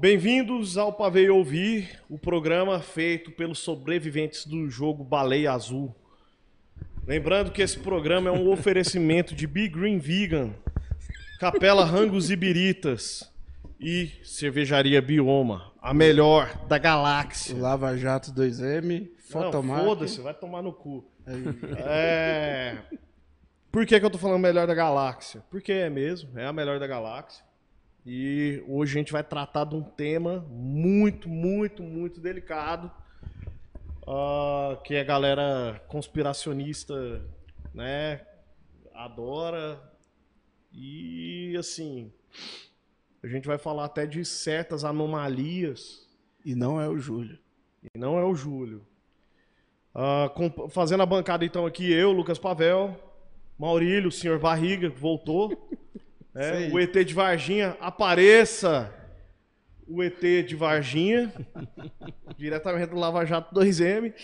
Bem-vindos ao Pavei Ouvir, o programa feito pelos sobreviventes do jogo Baleia Azul. Lembrando que esse programa é um oferecimento de Big Green Vegan, Capela Rangos Ibiritas e Cervejaria Bioma, a melhor da galáxia. Lava Jato 2M, Fotomark. Foda-se, vai tomar no cu. É... Por que, que eu tô falando melhor da galáxia? Porque é mesmo, é a melhor da galáxia. E hoje a gente vai tratar de um tema muito, muito, muito delicado. Uh, que a galera conspiracionista, né, adora. E assim, a gente vai falar até de certas anomalias. E não é o Júlio. E não é o Júlio. Uh, com, fazendo a bancada então aqui, eu, Lucas Pavel, Maurílio, o senhor Barriga, que voltou. É, o ET de Varginha, apareça! O ET de Varginha, diretamente do Lava Jato 2M.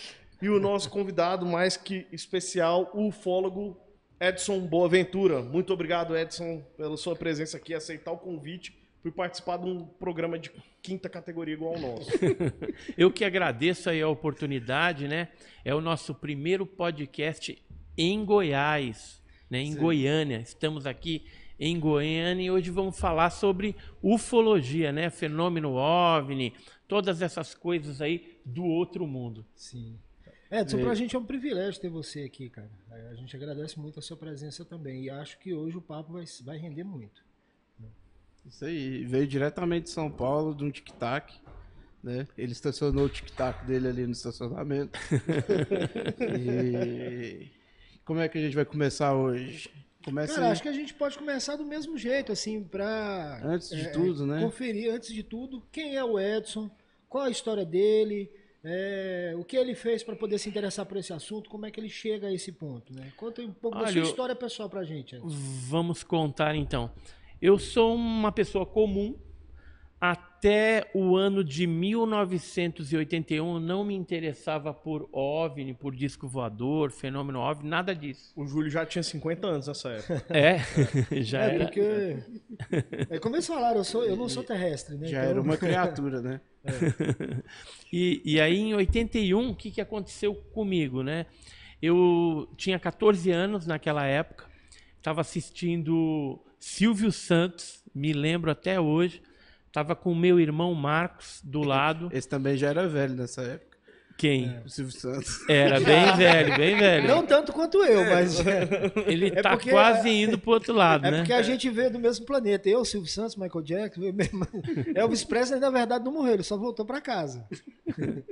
E o nosso convidado mais que especial, o ufólogo Edson Boaventura. Muito obrigado, Edson, pela sua presença aqui, aceitar o convite por participar de um programa de quinta categoria igual ao nosso. Eu que agradeço aí a oportunidade, né? É o nosso primeiro podcast em Goiás, né? Em Sim. Goiânia. Estamos aqui em Goiânia e hoje vamos falar sobre ufologia, né? Fenômeno OVNI, todas essas coisas aí do outro mundo. Sim. Edson, para a gente é um privilégio ter você aqui, cara. A gente agradece muito a sua presença também e acho que hoje o papo vai, vai render muito. Isso aí, veio diretamente de São Paulo, de um tic-tac. Né? Ele estacionou o tic-tac dele ali no estacionamento. e como é que a gente vai começar hoje? Começa Cara, aí. acho que a gente pode começar do mesmo jeito, assim, para antes de é, tudo, né? Conferir antes de tudo quem é o Edson, qual a história dele, é, o que ele fez para poder se interessar por esse assunto, como é que ele chega a esse ponto, né? Conta um pouco Olha, da sua história pessoal para a gente. Edson. Vamos contar então. Eu sou uma pessoa comum, até o ano de 1981 não me interessava por OVNI, por disco voador, fenômeno OVNI, nada disso. O Júlio já tinha 50 anos nessa época. É, já é era. Porque, é como eles falaram, eu, sou, eu não sou terrestre, né? Já então... era uma criatura, né? É. E, e aí em 81, o que, que aconteceu comigo, né? Eu tinha 14 anos naquela época, estava assistindo Silvio Santos, me lembro até hoje, Tava com o meu irmão Marcos do lado. Esse também já era velho nessa época. Quem? É. O Silvio Santos. Era bem velho, bem velho. Não tanto quanto eu, é. mas. Ele é tá quase indo pro outro lado, é né? É porque a gente veio do mesmo planeta. Eu, Silvio Santos, Michael Jackson. Elvis Presley, na verdade, não morreu, ele só voltou para casa.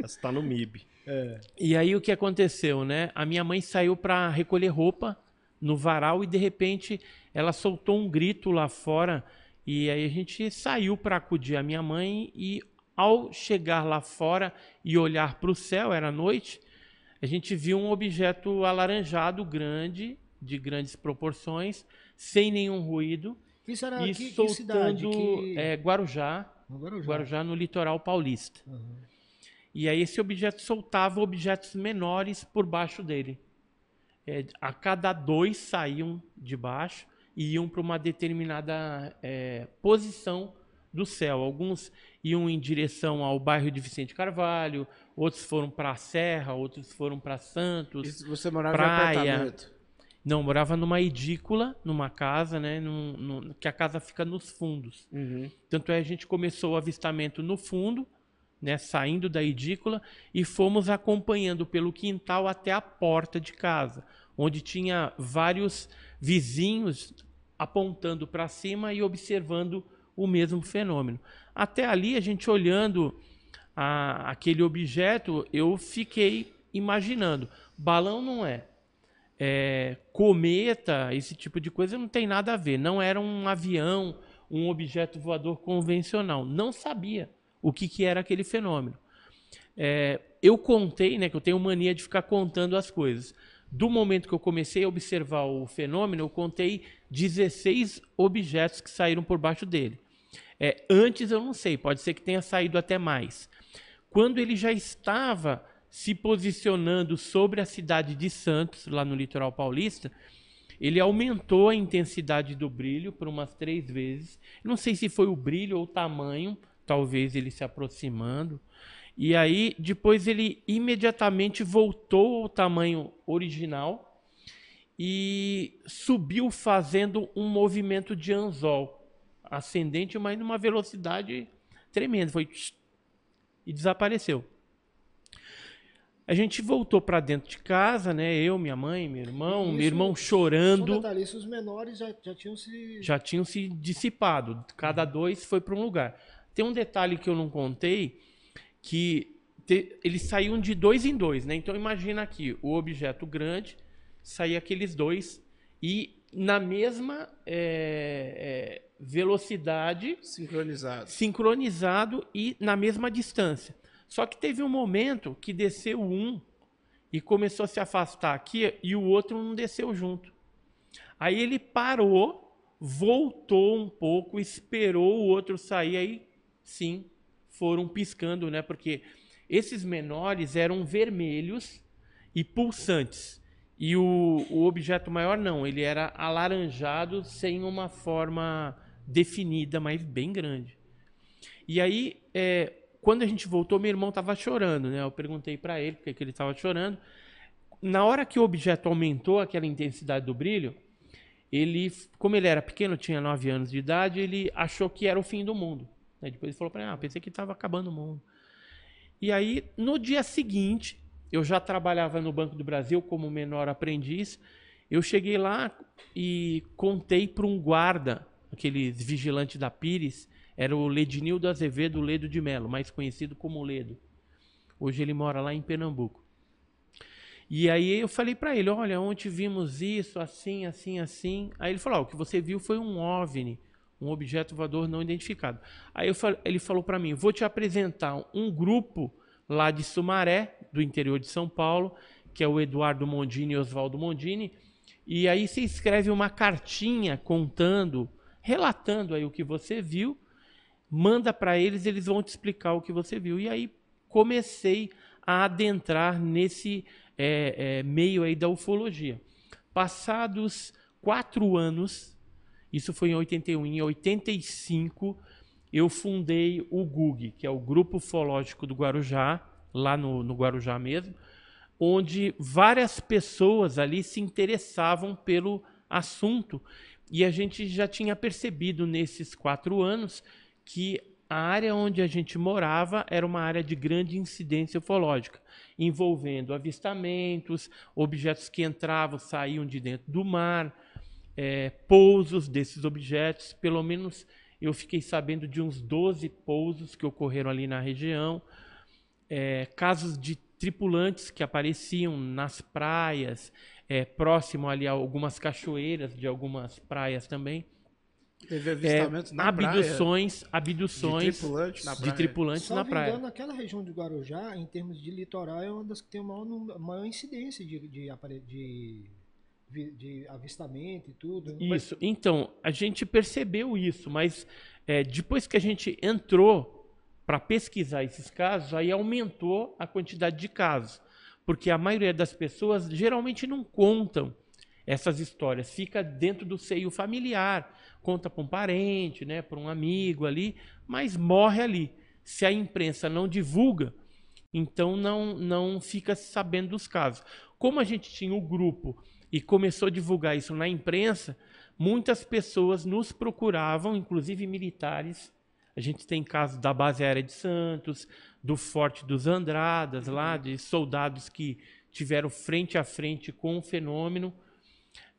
Você tá no MIB. É. E aí o que aconteceu, né? A minha mãe saiu para recolher roupa no varal e de repente ela soltou um grito lá fora e aí a gente saiu para acudir a minha mãe e ao chegar lá fora e olhar para o céu, era noite, a gente viu um objeto alaranjado grande, de grandes proporções, sem nenhum ruído. Isso era e que, soltando, que cidade? Que... É, Guarujá, no Guarujá. Guarujá, no litoral paulista. Uhum. E aí esse objeto soltava objetos menores por baixo dele. É, a cada dois saíam de baixo iam para uma determinada é, posição do céu. Alguns iam em direção ao bairro de Vicente Carvalho, outros foram para a Serra, outros foram para Santos. E você morava praia. em apartamento? Não, morava numa edícula, numa casa, né? Num, num, que a casa fica nos fundos. Uhum. Tanto é a gente começou o avistamento no fundo, né? Saindo da edícula e fomos acompanhando pelo quintal até a porta de casa, onde tinha vários vizinhos apontando para cima e observando o mesmo fenômeno. Até ali, a gente olhando a, aquele objeto, eu fiquei imaginando. Balão não é. é. Cometa, esse tipo de coisa não tem nada a ver. Não era um avião, um objeto voador convencional. Não sabia o que, que era aquele fenômeno. É, eu contei, né, que eu tenho mania de ficar contando as coisas do momento que eu comecei a observar o fenômeno, eu contei 16 objetos que saíram por baixo dele. É, antes eu não sei, pode ser que tenha saído até mais. Quando ele já estava se posicionando sobre a cidade de Santos, lá no litoral paulista, ele aumentou a intensidade do brilho por umas três vezes. Não sei se foi o brilho ou o tamanho talvez ele se aproximando. E aí, depois ele imediatamente voltou ao tamanho original e subiu fazendo um movimento de anzol ascendente, mas numa velocidade tremenda. Foi e desapareceu. A gente voltou para dentro de casa, né? Eu, minha mãe, meu irmão, Isso, meu irmão chorando. Detalhe, os menores já, já, tinham se. Já tinham se dissipado. Cada dois foi para um lugar. Tem um detalhe que eu não contei, que te, eles saíam de dois em dois, né? Então imagina aqui, o objeto grande, saía aqueles dois, e na mesma é, é, velocidade. Sincronizado. Sincronizado e na mesma distância. Só que teve um momento que desceu um e começou a se afastar aqui e o outro não desceu junto. Aí ele parou, voltou um pouco, esperou o outro sair, aí sim, foram piscando, né? Porque esses menores eram vermelhos e pulsantes. E o, o objeto maior não, ele era alaranjado sem uma forma definida, mas bem grande. E aí, é, quando a gente voltou, meu irmão estava chorando, né? Eu perguntei para ele porque que ele estava chorando. Na hora que o objeto aumentou aquela intensidade do brilho, ele, como ele era pequeno, tinha 9 anos de idade, ele achou que era o fim do mundo. Né? Depois ele falou para mim, ah, pensei que estava acabando o mundo. E aí, no dia seguinte, eu já trabalhava no Banco do Brasil como menor aprendiz. Eu cheguei lá e contei para um guarda, aqueles vigilantes da Pires, era o Ledinildo Azevedo Ledo de Melo, mais conhecido como Ledo. Hoje ele mora lá em Pernambuco. E aí eu falei para ele, olha, ontem vimos isso, assim, assim, assim. Aí ele falou, ah, o que você viu foi um OVNI, um objeto voador não identificado. Aí ele falou para mim, vou te apresentar um grupo lá de Sumaré, do interior de São Paulo, que é o Eduardo Mondini e Oswaldo Mondini. E aí você escreve uma cartinha contando, relatando aí o que você viu manda para eles, eles vão te explicar o que você viu. E aí comecei a adentrar nesse é, é, meio aí da ufologia. Passados quatro anos, isso foi em 81, em 85 eu fundei o GUG, que é o Grupo Ufológico do Guarujá, lá no, no Guarujá mesmo, onde várias pessoas ali se interessavam pelo assunto. E a gente já tinha percebido nesses quatro anos que a área onde a gente morava era uma área de grande incidência ufológica, envolvendo avistamentos, objetos que entravam, saíam de dentro do mar, é, pousos desses objetos. Pelo menos eu fiquei sabendo de uns 12 pousos que ocorreram ali na região, é, casos de tripulantes que apareciam nas praias, é, próximo ali a algumas cachoeiras de algumas praias também. Teve avistamentos é, na abduções, praia. abduções de tripulantes na praia. De tripulantes na praia. Engano, aquela região de Guarujá, em termos de litoral, é uma das que tem a maior, maior incidência de, de, de, de, avistamento e tudo. Isso. Então, a gente percebeu isso, mas é, depois que a gente entrou para pesquisar esses casos, aí aumentou a quantidade de casos. Porque a maioria das pessoas geralmente não contam essas histórias, fica dentro do seio familiar conta para um parente, né, para um amigo ali, mas morre ali. Se a imprensa não divulga, então não, não fica sabendo dos casos. Como a gente tinha o grupo e começou a divulgar isso na imprensa, muitas pessoas nos procuravam, inclusive militares. A gente tem casos da base aérea de Santos, do Forte dos Andradas, lá de soldados que tiveram frente a frente com o fenômeno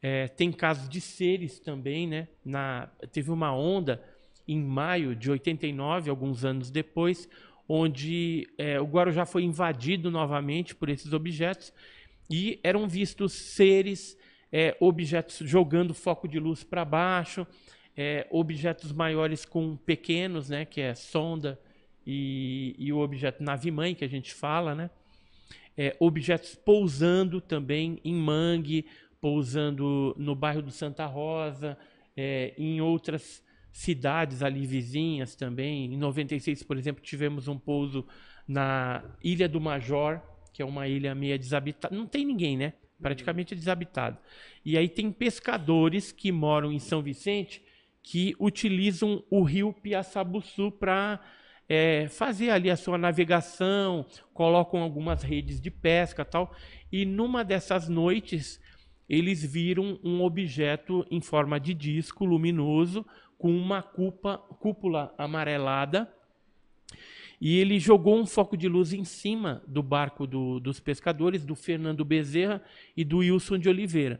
é, tem casos de seres também, né? Na, teve uma onda em maio de 89, alguns anos depois, onde é, o Guarujá foi invadido novamente por esses objetos e eram vistos seres, é, objetos jogando foco de luz para baixo, é, objetos maiores com pequenos, né? Que é sonda e, e o objeto nave-mãe que a gente fala, né? É, objetos pousando também em mangue, pousando no bairro do Santa Rosa, é, em outras cidades ali vizinhas também. Em 96, por exemplo, tivemos um pouso na Ilha do Major, que é uma ilha meia desabitada. Não tem ninguém, né? Praticamente desabitada. E aí tem pescadores que moram em São Vicente que utilizam o rio Piaçabuçu para é, fazer ali a sua navegação, colocam algumas redes de pesca tal. E numa dessas noites, eles viram um objeto em forma de disco luminoso com uma cupa, cúpula amarelada. E ele jogou um foco de luz em cima do barco do, dos pescadores, do Fernando Bezerra e do Wilson de Oliveira.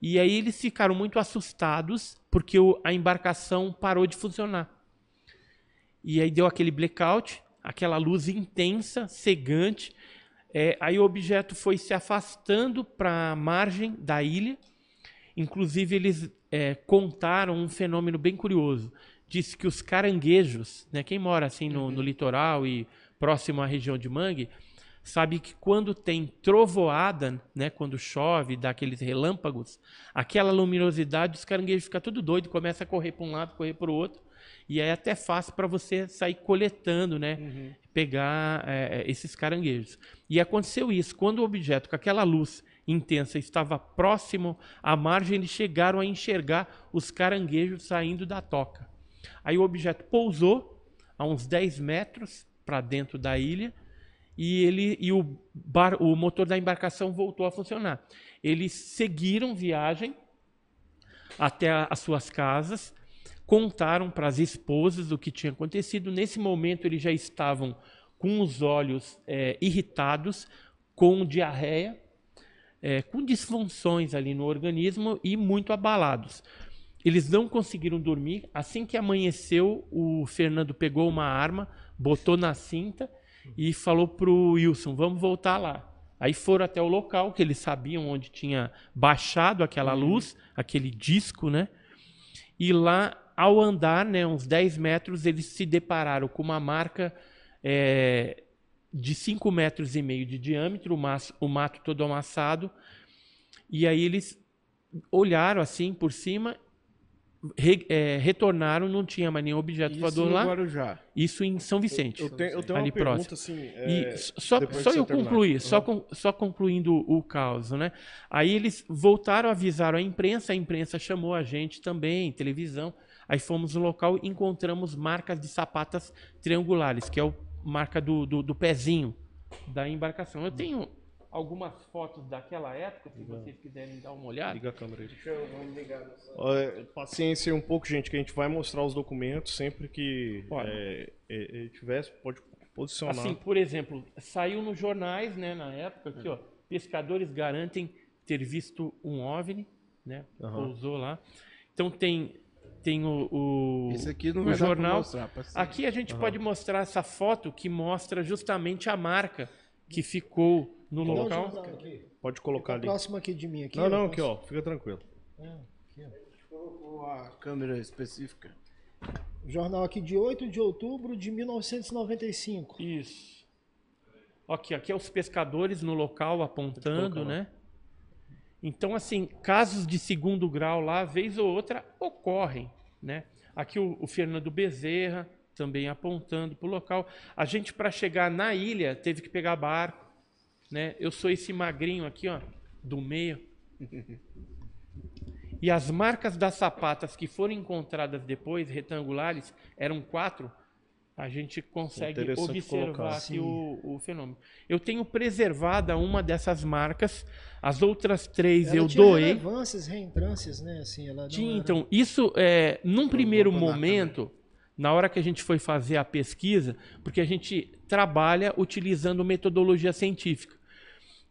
E aí eles ficaram muito assustados porque o, a embarcação parou de funcionar. E aí deu aquele blackout, aquela luz intensa, cegante. É, aí o objeto foi se afastando para a margem da ilha. Inclusive, eles é, contaram um fenômeno bem curioso. Disse que os caranguejos, né, quem mora assim no, no litoral e próximo à região de Mangue, sabe que quando tem trovoada, né, quando chove, dá aqueles relâmpagos, aquela luminosidade, os caranguejos ficam tudo doido, começa a correr para um lado, correr para o outro, e é até fácil para você sair coletando, né, uhum. pegar é, esses caranguejos. E aconteceu isso, quando o objeto com aquela luz intensa estava próximo à margem, eles chegaram a enxergar os caranguejos saindo da toca. Aí o objeto pousou a uns 10 metros para dentro da ilha, e ele e o, bar, o motor da embarcação voltou a funcionar. Eles seguiram viagem até a, as suas casas, contaram para as esposas o que tinha acontecido. Nesse momento, eles já estavam com os olhos é, irritados, com diarreia, é, com disfunções ali no organismo e muito abalados. Eles não conseguiram dormir. Assim que amanheceu, o Fernando pegou uma arma, botou na cinta e falou pro Wilson: vamos voltar lá. Aí foram até o local que eles sabiam onde tinha baixado aquela uhum. luz, aquele disco, né? E lá, ao andar, né, uns 10 metros, eles se depararam com uma marca é, de 5 metros e meio de diâmetro, o, maço, o mato todo amassado. E aí eles olharam assim por cima re, é, retornaram, não tinha mais nenhum objeto Isso voador lá. Guarujá. Isso em São Vicente. Eu, eu tenho, eu tenho ali uma pergunta, próximo. assim... É, e só só eu concluir, uhum. só, com, só concluindo o caos, né? Aí eles voltaram, avisaram a imprensa, a imprensa chamou a gente também, televisão. Aí fomos no local e encontramos marcas de sapatas triangulares, que é a marca do, do, do pezinho da embarcação. Eu tenho algumas fotos daquela época, se Liga. vocês quiserem dar uma olhada. Liga a câmera aí. Deixa eu, vamos ligar. Olha, paciência um pouco, gente, que a gente vai mostrar os documentos sempre que é, é, é, tivesse, pode posicionar. Assim, por exemplo, saiu nos jornais, né, na época, aqui, ó, pescadores garantem ter visto um OVNI, né, uhum. pousou lá. Então tem tem o, o, Esse aqui não o jornal. Mostrar, aqui a gente uhum. pode mostrar essa foto que mostra justamente a marca que ficou no Não, local. Pode colocar ali. Próximo aqui de mim aqui. Não, não, aqui ó, fica tranquilo. É, aqui, ó. a câmera específica. Jornal aqui de 8 de outubro de 1995. Isso. Aqui, aqui é os pescadores no local apontando, né? Então, assim, casos de segundo grau lá, vez ou outra, ocorrem, né? Aqui o, o Fernando Bezerra também apontando para o local. A gente, para chegar na ilha, teve que pegar barco né? Eu sou esse magrinho aqui, ó, do meio. E as marcas das sapatas que foram encontradas depois, retangulares, eram quatro. A gente consegue observar aqui o, o, fenômeno. Eu tenho preservada uma dessas marcas, as outras três ela eu tinha doei. Relevâncias, reentrâncias, né? Assim, ela tinha, era... então, isso, é, num primeiro momento, na hora que a gente foi fazer a pesquisa, porque a gente trabalha utilizando metodologia científica.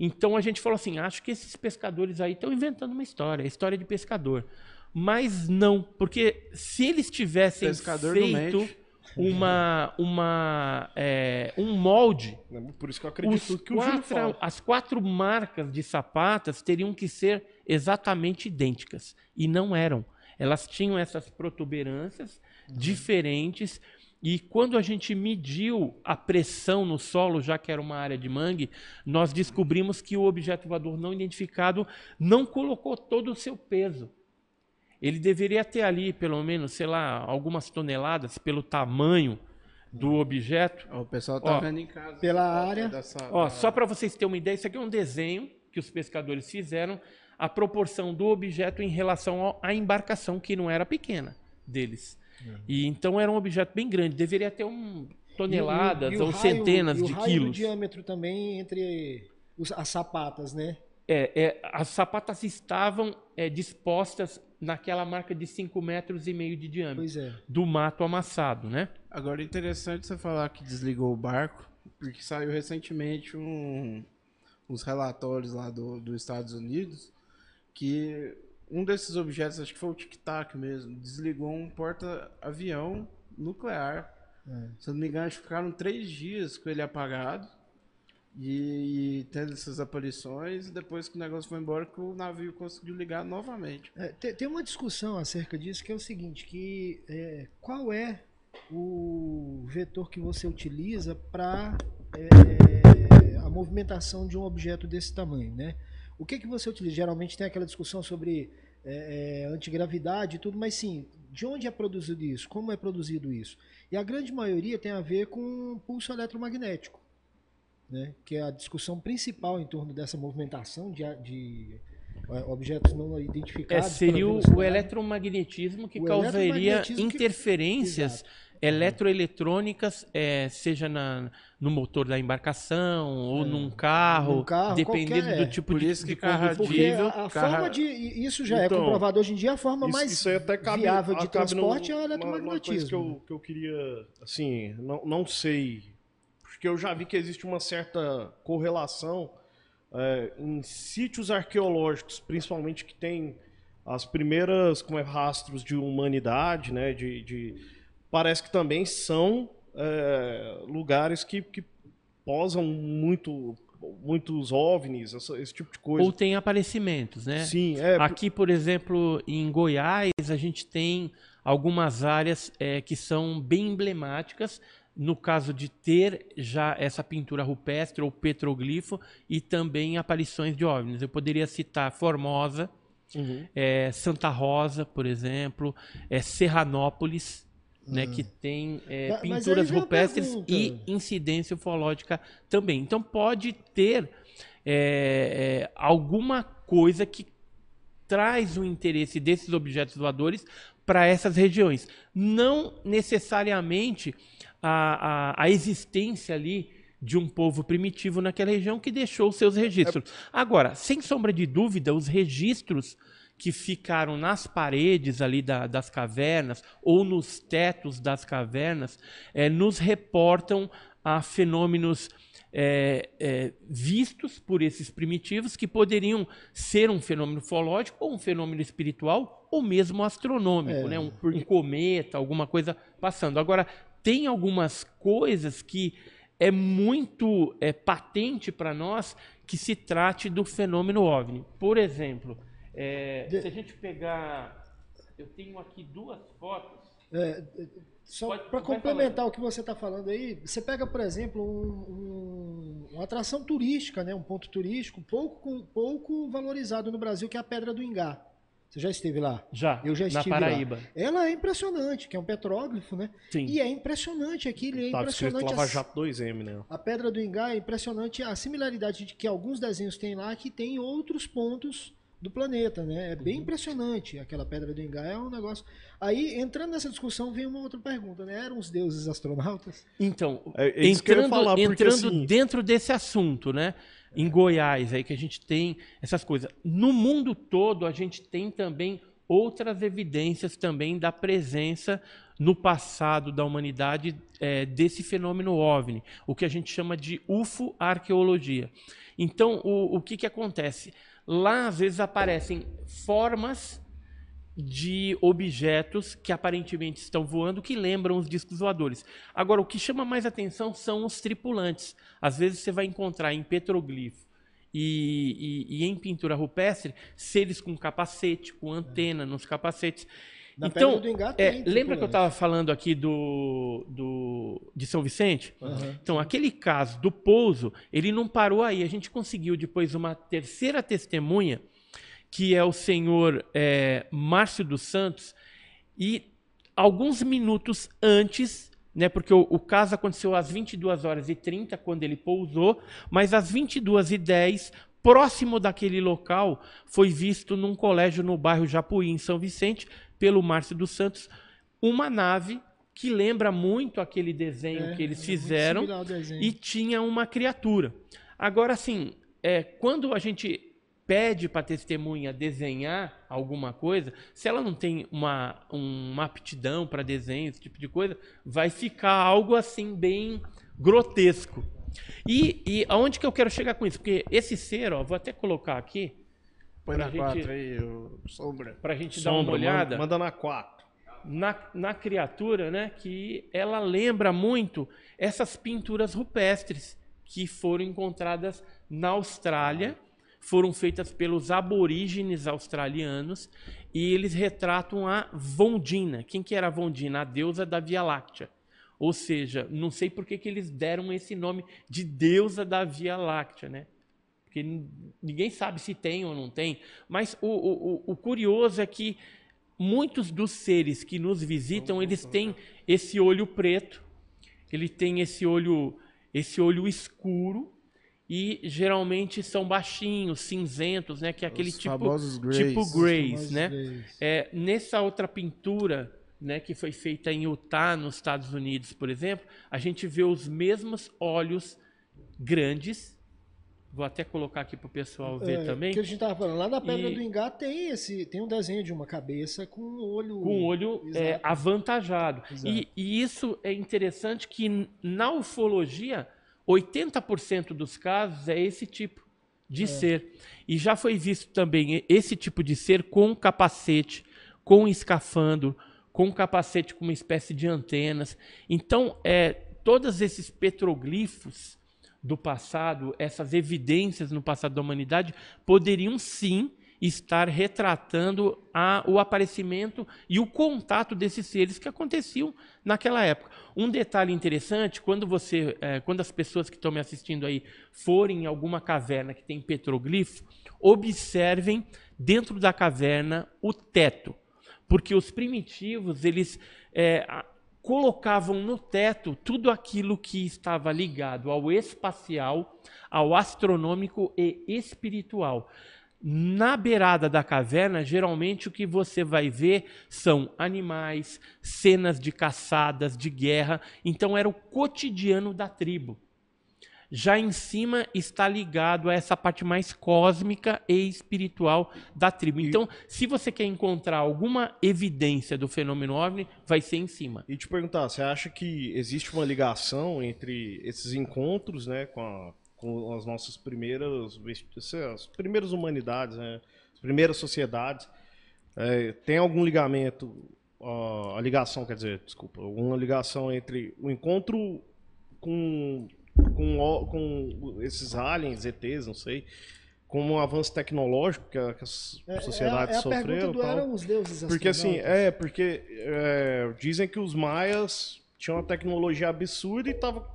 Então a gente falou assim: acho que esses pescadores aí estão inventando uma história, história de pescador. Mas não, porque se eles tivessem pescador feito uma, uma, é, um molde. Por isso que eu acredito que quatro, As quatro marcas de sapatas teriam que ser exatamente idênticas. E não eram. Elas tinham essas protuberâncias uhum. diferentes e quando a gente mediu a pressão no solo, já que era uma área de mangue, nós descobrimos que o objeto voador não identificado não colocou todo o seu peso. Ele deveria ter ali, pelo menos, sei lá, algumas toneladas pelo tamanho do objeto. O pessoal está vendo em casa. Pela área. Dessa... Ó, só para vocês terem uma ideia, isso aqui é um desenho que os pescadores fizeram, a proporção do objeto em relação à embarcação, que não era pequena deles. E então era um objeto bem grande, deveria ter um toneladas e o, e o ou raio, centenas e o de raio quilos. O diâmetro também entre os, as sapatas, né? É, é, as sapatas estavam é, dispostas naquela marca de 5 metros e meio de diâmetro é. do mato amassado, né? Agora, interessante você falar que desligou o barco, porque saiu recentemente um, uns relatórios lá do, dos Estados Unidos que um desses objetos, acho que foi o Tic Tac mesmo, desligou um porta-avião nuclear. É. Se eu não me engano, acho que ficaram três dias com ele apagado. E, e, tendo essas aparições, depois que o negócio foi embora, que o navio conseguiu ligar novamente. É, tem, tem, uma discussão acerca disso que é o seguinte, que é, qual é o vetor que você utiliza para é, a movimentação de um objeto desse tamanho, né? O que, que você utiliza? Geralmente tem aquela discussão sobre é, é, antigravidade e tudo, mas sim, de onde é produzido isso? Como é produzido isso? E a grande maioria tem a ver com pulso eletromagnético né, que é a discussão principal em torno dessa movimentação de, de objetos não identificados. É, seria o, o, eletromagnetismo que o causaria eletromagnetismo interferências que... eletroeletrônicas, é, seja na, no motor da embarcação ou é, num, carro, num carro, dependendo qualquer, do tipo de, isso que de combustível. A, a carro... forma de isso já é então, é comprovado hoje em dia a forma isso, mais isso até cabe, viável de transporte no, é o eletromagnetismo. Uma, uma que eu, que eu queria, assim, não, não sei porque eu já vi que existe uma certa correlação é, em sítios arqueológicos, principalmente que tem as primeiras como é, rastros de humanidade, né, de, de parece que também são é, lugares que, que posam muito muitos ovnis, esse, esse, tipo de coisa. Ou tem aparecimentos, né? Sim. É... Aqui, por exemplo, em Goiás, a gente tem algumas áreas é, que são bem emblemáticas no caso de ter já essa pintura rupestre ou petroglifo e também aparições de OVNIs. Eu poderia citar Formosa, uhum. é, Santa Rosa, por exemplo, é, Serranópolis, uhum. né, que tem é, pinturas rupestres e incidência ufológica também. Então pode ter é, é, alguma coisa que traz o interesse desses objetos voadores para essas regiões. Não necessariamente a, a, a existência ali de um povo primitivo naquela região que deixou seus registros. Agora, sem sombra de dúvida, os registros que ficaram nas paredes ali da, das cavernas ou nos tetos das cavernas é, nos reportam a fenômenos é, é, vistos por esses primitivos que poderiam ser um fenômeno ufológico ou um fenômeno espiritual ou mesmo astronômico, é. né? um, um cometa, alguma coisa passando. Agora, tem algumas coisas que é muito é, patente para nós que se trate do fenômeno OVNI. Por exemplo, é, de... se a gente pegar. Eu tenho aqui duas fotos. É, só para complementar o que você está falando aí, você pega, por exemplo, um, um, uma atração turística, né, um ponto turístico pouco, pouco valorizado no Brasil, que é a Pedra do Ingá. Você já esteve lá? Já. Eu já estive na Paraíba. Lá. Ela é impressionante, que é um petróglifo, né? Sim. E é impressionante aquilo, é tá impressionante. Lava Jato 2M, né? A Pedra do Ingá é impressionante a similaridade de que alguns desenhos têm lá que tem outros pontos do planeta, né? É bem uhum. impressionante aquela Pedra do Ingá, é um negócio. Aí, entrando nessa discussão, vem uma outra pergunta, né? Eram os deuses astronautas? Então, é, é entrando, falar, porque, entrando assim... dentro desse assunto, né? Em Goiás, aí que a gente tem essas coisas. No mundo todo, a gente tem também outras evidências também da presença no passado da humanidade é, desse fenômeno OVNI, o que a gente chama de UFO-arqueologia. Então, o, o que, que acontece? Lá, às vezes, aparecem formas de objetos que aparentemente estão voando que lembram os discos voadores. Agora, o que chama mais atenção são os tripulantes. Às vezes você vai encontrar em petroglifo e, e, e em pintura rupestre seres com capacete, com antena nos capacetes. Na então, é, lembra que eu estava falando aqui do, do de São Vicente? Uhum. Então, aquele caso do pouso, ele não parou aí. A gente conseguiu depois uma terceira testemunha que é o senhor é, Márcio dos Santos, e alguns minutos antes, né, porque o, o, caso aconteceu às 22 horas e 30, quando ele pousou, mas às 22 e 10, próximo daquele local, foi visto num colégio no bairro Japuí, em São Vicente, pelo Márcio dos Santos, uma nave que lembra muito aquele desenho é, que eles é fizeram e tinha uma criatura. Agora, assim, é, quando a gente pede para a testemunha desenhar alguma coisa, se ela não tem uma, uma aptidão para desenho, esse tipo de coisa, vai ficar algo assim bem grotesco. E, e aonde que eu quero chegar com isso? Porque esse ser, ó, vou até colocar aqui. Põe na 4 aí, sombra. Para a gente sombra, dar uma olhada. Manda na 4. Na, na criatura, né? Que ela lembra muito essas pinturas rupestres que foram encontradas na Austrália foram feitas pelos aborígenes australianos e eles retratam a Vondina. Quem que era a Vondina? A deusa da Via Láctea. Ou seja, não sei por que, que eles deram esse nome de deusa da Via Láctea, né? Porque ninguém sabe se tem ou não tem. Mas o, o, o curioso é que muitos dos seres que nos visitam, eles têm esse olho preto, ele tem esse olho, esse olho escuro, e geralmente são baixinhos, cinzentos, né? Que é aquele Os tipo grays. tipo grays, né? Grays. É, nessa outra pintura, né, que foi feita em Utah, nos Estados Unidos, por exemplo, a gente vê os mesmos olhos grandes. Vou até colocar aqui para o pessoal ver é, também. Que a gente estava falando lá na Pedra e... do Ingá tem esse, tem um desenho de uma cabeça com um olho com um olho é, avantajado. E, e isso é interessante que na ufologia 80% dos casos é esse tipo de é. ser. E já foi visto também esse tipo de ser com capacete, com escafandro, com capacete com uma espécie de antenas. Então, é, todos esses petroglifos do passado, essas evidências no passado da humanidade, poderiam sim estar retratando a, o aparecimento e o contato desses seres que aconteciam naquela época. Um detalhe interessante, quando você, é, quando as pessoas que estão me assistindo aí forem em alguma caverna que tem petroglifo, observem dentro da caverna o teto, porque os primitivos eles é, colocavam no teto tudo aquilo que estava ligado ao espacial, ao astronômico e espiritual. Na beirada da caverna, geralmente o que você vai ver são animais, cenas de caçadas, de guerra. Então era o cotidiano da tribo. Já em cima está ligado a essa parte mais cósmica e espiritual da tribo. Então, se você quer encontrar alguma evidência do fenômeno OVNI, vai ser em cima. E te perguntar, você acha que existe uma ligação entre esses encontros, né, com a com as nossas primeiras, as primeiras humanidades, né? as primeiras sociedades. É, tem algum ligamento, a ligação, quer dizer, desculpa, alguma ligação entre o encontro com, com, com esses aliens, ETs, não sei, com um avanço tecnológico que, as é, sociedades é, é sofreram. tal. os deuses porque assim, é, porque é, dizem que os maias tinham uma tecnologia absurda e estavam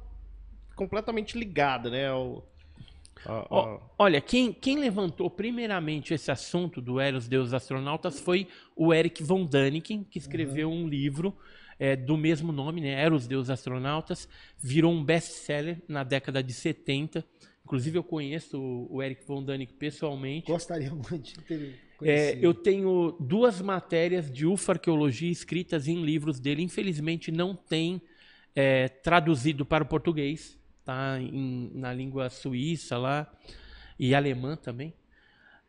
completamente ligada, né? Ao, Olha, quem, quem levantou primeiramente esse assunto do Eros Deus Astronautas foi o Eric von Däniken, que escreveu uhum. um livro é, do mesmo nome, né? Eros Deus Astronautas, virou um best-seller na década de 70. Inclusive, eu conheço o Eric von Däniken pessoalmente. Gostaria muito de ter é, eu tenho duas matérias de ufarqueologia escritas em livros dele. Infelizmente, não tem é, traduzido para o português tá em, na língua suíça lá e alemã também,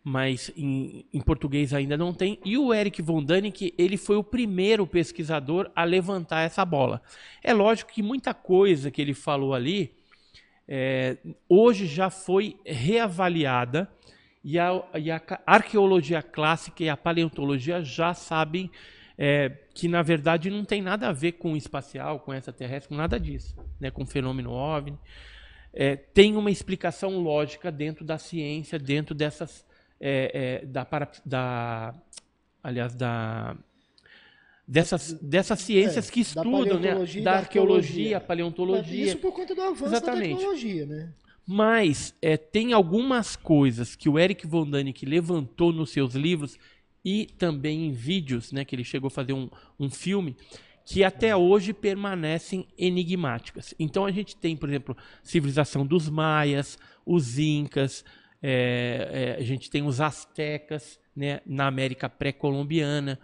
mas em, em, português ainda não tem. E o Eric von Däniken, ele foi o primeiro pesquisador a levantar essa bola. É lógico que muita coisa que ele falou ali é, hoje já foi reavaliada e a, e a arqueologia clássica e a paleontologia já sabem é, que na verdade não tem nada a ver com o espacial, com extraterrestre, com nada disso, né, com o fenômeno OVNI. É, tem uma explicação lógica dentro da ciência, dentro dessas é, é da, para, da aliás da dessas, dessas ciências é, que estudam, né? Da, da arqueologia, paleontologia. Isso por conta do avanço Exatamente. da tecnologia, né? Mas é, tem algumas coisas que o Eric von Däniken levantou nos seus livros e também em vídeos, né, que ele chegou a fazer um, um filme, que até hoje permanecem enigmáticas. Então a gente tem, por exemplo, civilização dos maias, os incas, é, é, a gente tem os astecas né, na América pré-colombiana,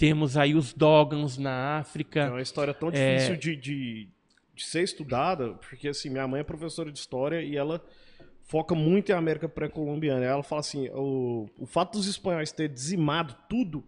Temos aí os Dogons na África. É uma história tão difícil é... de, de, de, ser estudada, porque assim, minha mãe é professora de história e ela foca muito em América pré-colombiana. Ela fala assim, o, o fato dos espanhóis ter dizimado tudo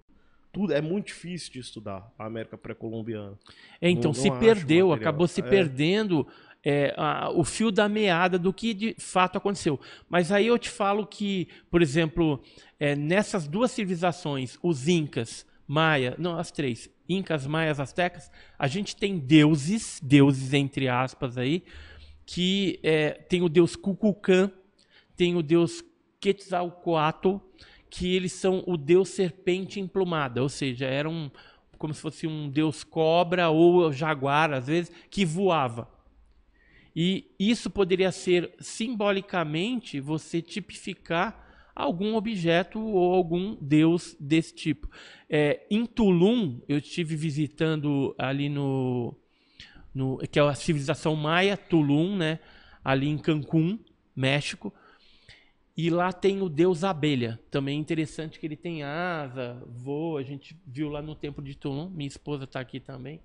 tudo é muito difícil de estudar a América pré-colombiana. É, então não, se não perdeu, acabou se é. perdendo é, a, o fio da meada do que de fato aconteceu. Mas aí eu te falo que, por exemplo, é, nessas duas civilizações, os incas, maia, não, as três, incas, maias, astecas, a gente tem deuses, deuses entre aspas aí, que é, tem o deus Cuculcã, tem o deus Quetzalcoatl, que eles são o deus serpente emplumada, ou seja, era como se fosse um deus cobra ou jaguar, às vezes, que voava. E isso poderia ser simbolicamente você tipificar algum objeto ou algum deus desse tipo. É, em Tulum, eu estive visitando ali no, no que é a civilização maia, Tulum, né, ali em Cancún, México. E lá tem o deus abelha. Também é interessante que ele tem asa, voa. A gente viu lá no templo de Tulum. Minha esposa está aqui também.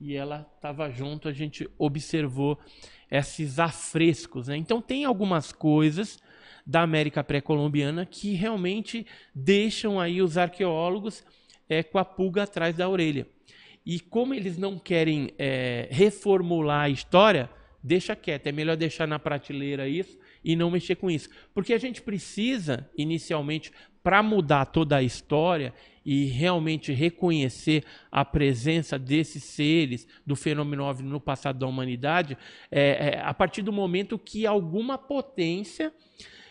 E ela estava junto. A gente observou esses afrescos. Né? Então tem algumas coisas da América pré-colombiana que realmente deixam aí os arqueólogos é, com a pulga atrás da orelha. E como eles não querem é, reformular a história, deixa quieto. É melhor deixar na prateleira isso e não mexer com isso. Porque a gente precisa, inicialmente, para mudar toda a história e realmente reconhecer a presença desses seres, do fenômeno OVNI no passado da humanidade, é, é, a partir do momento que alguma potência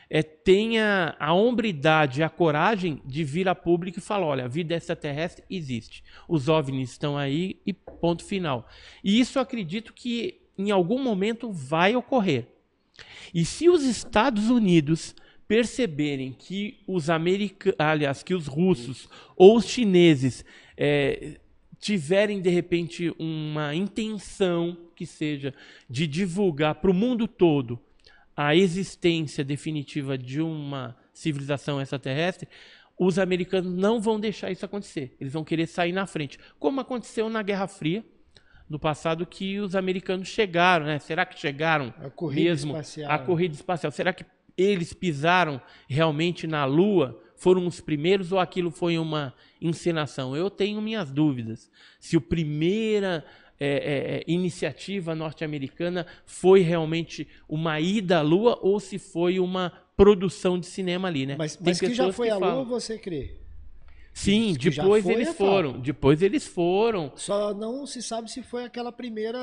é, tenha a hombridade, a coragem de vir a público e falar: olha, a vida extraterrestre existe, os OVNIs estão aí e ponto final. E isso eu acredito que em algum momento vai ocorrer. E se os Estados Unidos perceberem que os americanos, aliás, que os russos ou os chineses é, tiverem de repente uma intenção que seja de divulgar para o mundo todo a existência definitiva de uma civilização extraterrestre, os americanos não vão deixar isso acontecer. Eles vão querer sair na frente, como aconteceu na Guerra Fria no passado que os americanos chegaram, né? Será que chegaram a corrida mesmo espacial. a corrida espacial? Será que eles pisaram realmente na Lua? Foram os primeiros ou aquilo foi uma encenação? Eu tenho minhas dúvidas. Se a primeira é, é, é, iniciativa norte-americana foi realmente uma ida à Lua ou se foi uma produção de cinema ali, né? Mas, mas que já foi à Lua, você crê? Sim, depois foi, eles foram. Depois eles foram. Só não se sabe se foi aquela primeira.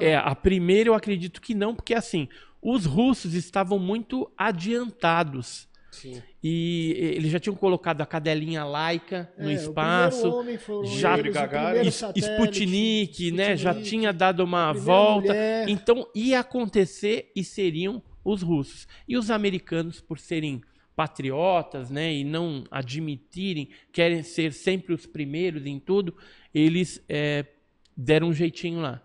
É, a primeira eu acredito que não, porque assim, os russos estavam muito adiantados. Sim. E eles já tinham colocado a cadelinha laica no é, espaço. já Sputnik, né? Já tinha dado uma volta. Mulher. Então ia acontecer e seriam os russos. E os americanos, por serem patriotas, né, e não admitirem, querem ser sempre os primeiros em tudo, eles é, deram um jeitinho lá.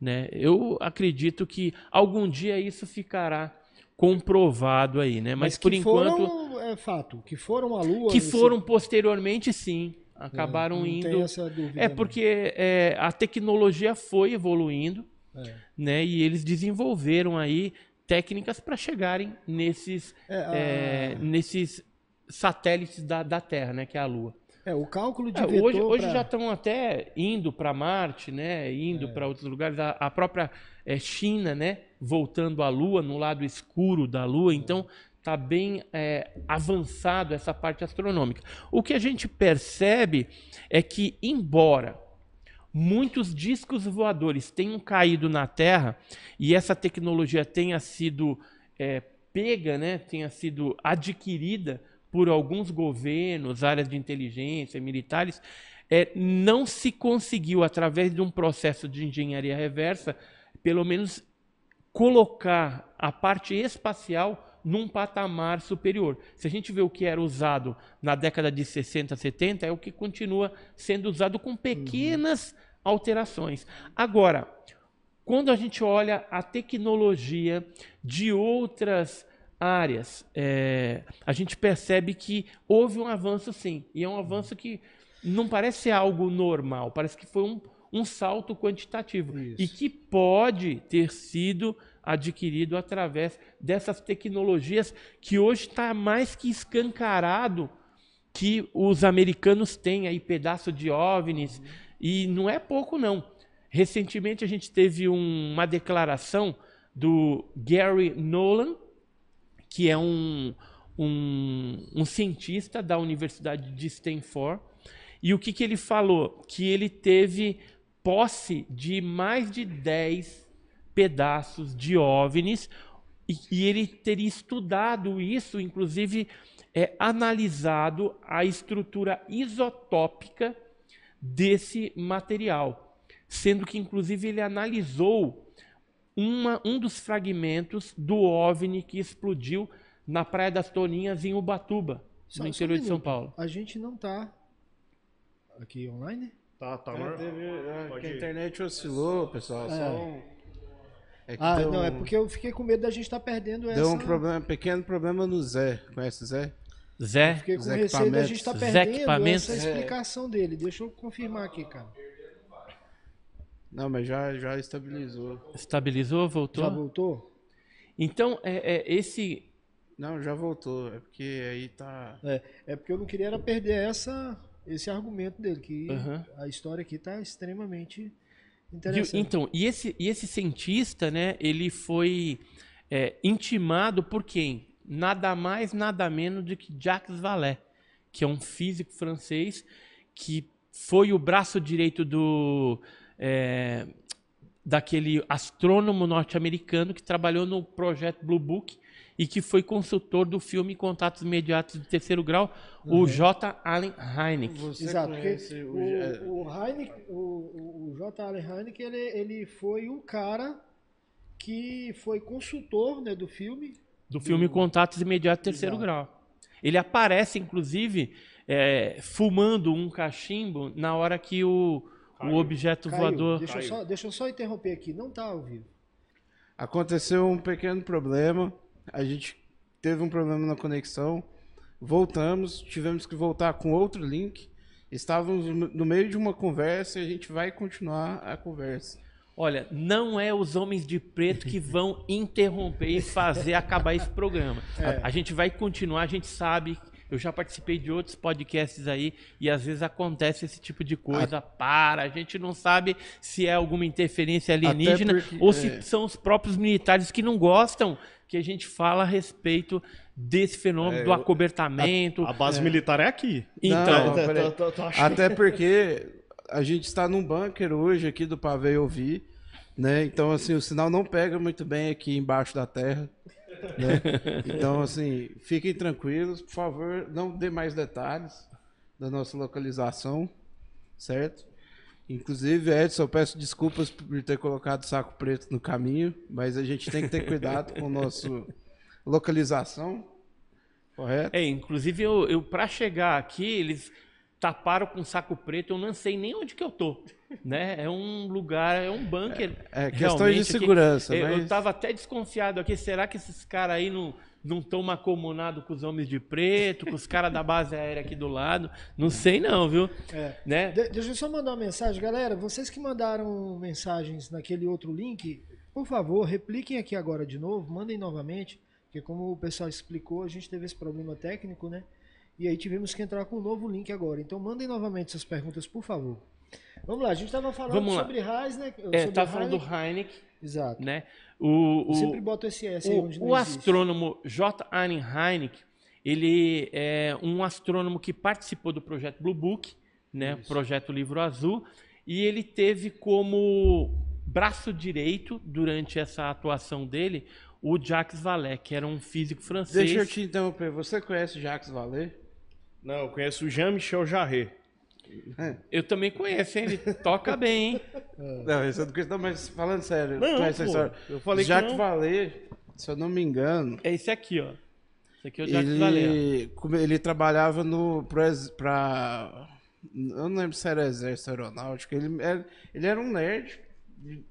Né? Eu acredito que algum dia isso ficará comprovado aí, né? Mas, Mas por enquanto foram, é fato que foram à Lua, que foram posteriormente, sim, acabaram é, indo. Dúvida, é porque é, a tecnologia foi evoluindo, é. né? E eles desenvolveram aí técnicas para chegarem nesses, é, a... é, nesses satélites da, da Terra, né, que é a Lua. É, o cálculo de é, hoje, hoje pra... já estão até indo para Marte, né, indo é. para outros lugares. A, a própria é, China, né, voltando à Lua, no lado escuro da Lua. Então, está bem é, avançado essa parte astronômica. O que a gente percebe é que, embora muitos discos voadores tenham caído na Terra e essa tecnologia tenha sido é, pega, né, tenha sido adquirida por alguns governos, áreas de inteligência, militares, é, não se conseguiu, através de um processo de engenharia reversa, pelo menos colocar a parte espacial num patamar superior. Se a gente vê o que era usado na década de 60, 70, é o que continua sendo usado com pequenas uhum alterações. Agora, quando a gente olha a tecnologia de outras áreas, é, a gente percebe que houve um avanço sim, e é um avanço que não parece ser algo normal, parece que foi um, um salto quantitativo Isso. e que pode ter sido adquirido através dessas tecnologias que hoje está mais que escancarado que os americanos têm aí pedaço de OVNIs uhum. e não é pouco não. Recentemente a gente teve um, uma declaração do Gary Nolan, que é um, um, um cientista da Universidade de Stanford, e o que, que ele falou? Que ele teve posse de mais de 10 pedaços de OVNIs e, e ele teria estudado isso, inclusive é, analisado a estrutura isotópica desse material, sendo que inclusive ele analisou uma, um dos fragmentos do OVNI que explodiu na Praia das Toninhas em Ubatuba, só, no interior um de São Paulo. A gente não está aqui online? Tá, tá. É, teve, é, que a internet oscilou, pessoal. É. Só um... é ah, não, é porque eu fiquei com medo da gente estar tá perdendo deu essa... Deu um problema, pequeno problema no Zé. Conhece o Zé? Zé? Eu fiquei com Zé receio da gente estar tá perdendo essa explicação dele. Deixa eu confirmar aqui, cara. Não, mas já, já estabilizou. Estabilizou, voltou? Já voltou? Então, é, é esse... Não, já voltou. É porque aí tá... É, é porque eu não queria era perder essa esse argumento dele, que uhum. a história aqui está extremamente interessante. Então, e esse, e esse cientista, né, ele foi é, intimado por quem? Nada mais, nada menos do que Jacques Vallée, que é um físico francês que foi o braço direito do é, daquele astrônomo norte-americano que trabalhou no projeto Blue Book e que foi consultor do filme Contatos Imediatos de Terceiro Grau, uhum. o J. Allen Hynek. Você Exato, porque o, o, o, Hynek, o, o J. Allen Hynek, ele, ele foi o cara que foi consultor né, do filme. Do filme Contatos Imediatos de Terceiro Exato. Grau. Ele aparece, inclusive, é, fumando um cachimbo na hora que o, o objeto Caiu. voador. Deixa eu, só, deixa eu só interromper aqui, não está ao vivo. Aconteceu um pequeno problema a gente teve um problema na conexão, voltamos, tivemos que voltar com outro link. Estávamos no meio de uma conversa e a gente vai continuar a conversa. Olha, não é os homens de preto que vão interromper e fazer acabar esse programa. É. A, a, gente vai continuar, a gente sabe. Eu já participei de outros podcasts aí e às vezes acontece esse tipo de coisa. A... Para, a gente não sabe se é alguma interferência alienígena porque, ou se é... são os próprios militares que não gostam que a gente fala a respeito desse fenômeno é, do acobertamento. A, a base é. militar é aqui. Então, não, tô, tô, tô até porque a gente está num bunker hoje aqui do Pavê ouvir, né? Então assim o sinal não pega muito bem aqui embaixo da terra. Né? Então assim fiquem tranquilos, por favor, não dê mais detalhes da nossa localização, certo? Inclusive, Edson, eu peço desculpas por ter colocado saco preto no caminho, mas a gente tem que ter cuidado com a nossa localização. Correto? É, inclusive, eu, eu para chegar aqui, eles taparam com saco preto, eu não sei nem onde que eu tô. Né? É um lugar, é um bunker. É, é questão de segurança. Aqui. Mas... Eu estava até desconfiado aqui, será que esses caras aí não não estão macomunados com os homens de preto, com os caras da base aérea aqui do lado. Não sei não, viu? É. Né? De deixa eu só mandar uma mensagem. Galera, vocês que mandaram mensagens naquele outro link, por favor, repliquem aqui agora de novo, mandem novamente, porque como o pessoal explicou, a gente teve esse problema técnico, né? E aí tivemos que entrar com um novo link agora. Então mandem novamente suas perguntas, por favor. Vamos lá, a gente estava falando sobre Heisner. É, estava falando do Heineck. Exato. Né? O, o, sempre bota esse S aí o, onde não O astrônomo J. Allen Hynek, ele é um astrônomo que participou do projeto Blue Book, né, projeto Livro Azul, e ele teve como braço direito, durante essa atuação dele, o Jacques Vallée, que era um físico francês. Deixa eu te interromper, você conhece Jacques Vallée? Não, eu conheço o Jean-Michel Jarret. Eu também conheço, hein? Ele toca bem, hein? Não, isso não conheço, não, mas falando sério, não, conhece história. Eu falei Jacques que Vallée, se eu não me engano. É esse aqui, ó. Esse aqui é o Jacques ele, Vallée. Ele trabalhava no. Pra, eu não lembro se era exército aeronáutico. Ele era, ele era um nerd,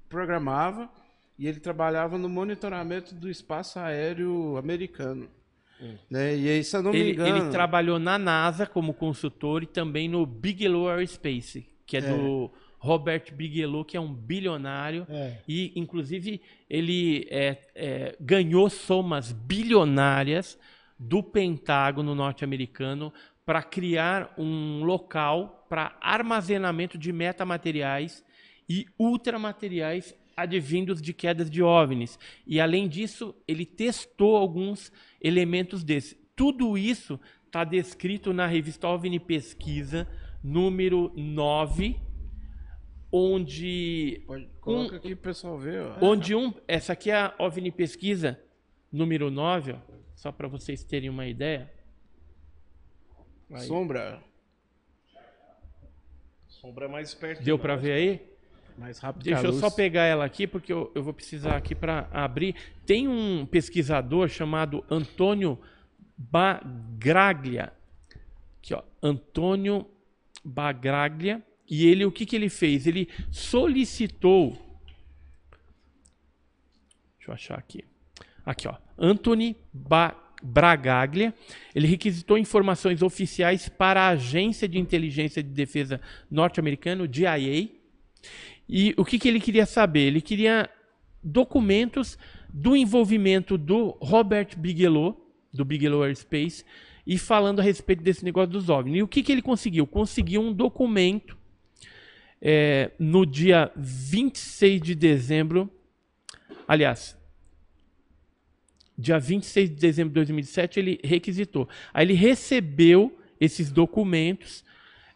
programava e ele trabalhava no monitoramento do espaço aéreo americano. Hum. Né? E aí, se eu não ele, me engano... Ele trabalhou na NASA como consultor e também no Bigelow Aerospace, que é, é. do Robert Bigelow, que é um bilionário. É. E, inclusive, ele é, é ganhou somas bilionárias do Pentágono norte-americano para criar um local para armazenamento de metamateriais e ultramateriais advindos de quedas de OVNIs. E, além disso, ele testou alguns elementos desses. Tudo isso está descrito na revista OVNI Pesquisa, número 9, onde... Pode, coloca um, aqui o pessoal ver. Ó. Onde um... Essa aqui é a OVNI Pesquisa, número 9, ó, só para vocês terem uma ideia. Aí. Sombra. Sombra é mais perto. Deu para ver aí? Mais rápido Deixa eu só pegar ela aqui, porque eu, eu vou precisar aqui para abrir. Tem um pesquisador chamado Antônio Bagraglia. Aqui, ó. Antônio Bagraglia. E ele, o que, que ele fez? Ele solicitou. Deixa eu achar aqui. Aqui, ó. Anthony ba Bragaglia, ele requisitou informações oficiais para a Agência de Inteligência de Defesa norte-americana, DIA, e o que, que ele queria saber? Ele queria documentos do envolvimento do Robert Bigelow, do Bigelow Aerospace, e falando a respeito desse negócio dos OVNIs. E o que, que ele conseguiu? Conseguiu um documento é, no dia 26 de dezembro. Aliás, dia 26 de dezembro de 2007, ele requisitou. Aí ele recebeu esses documentos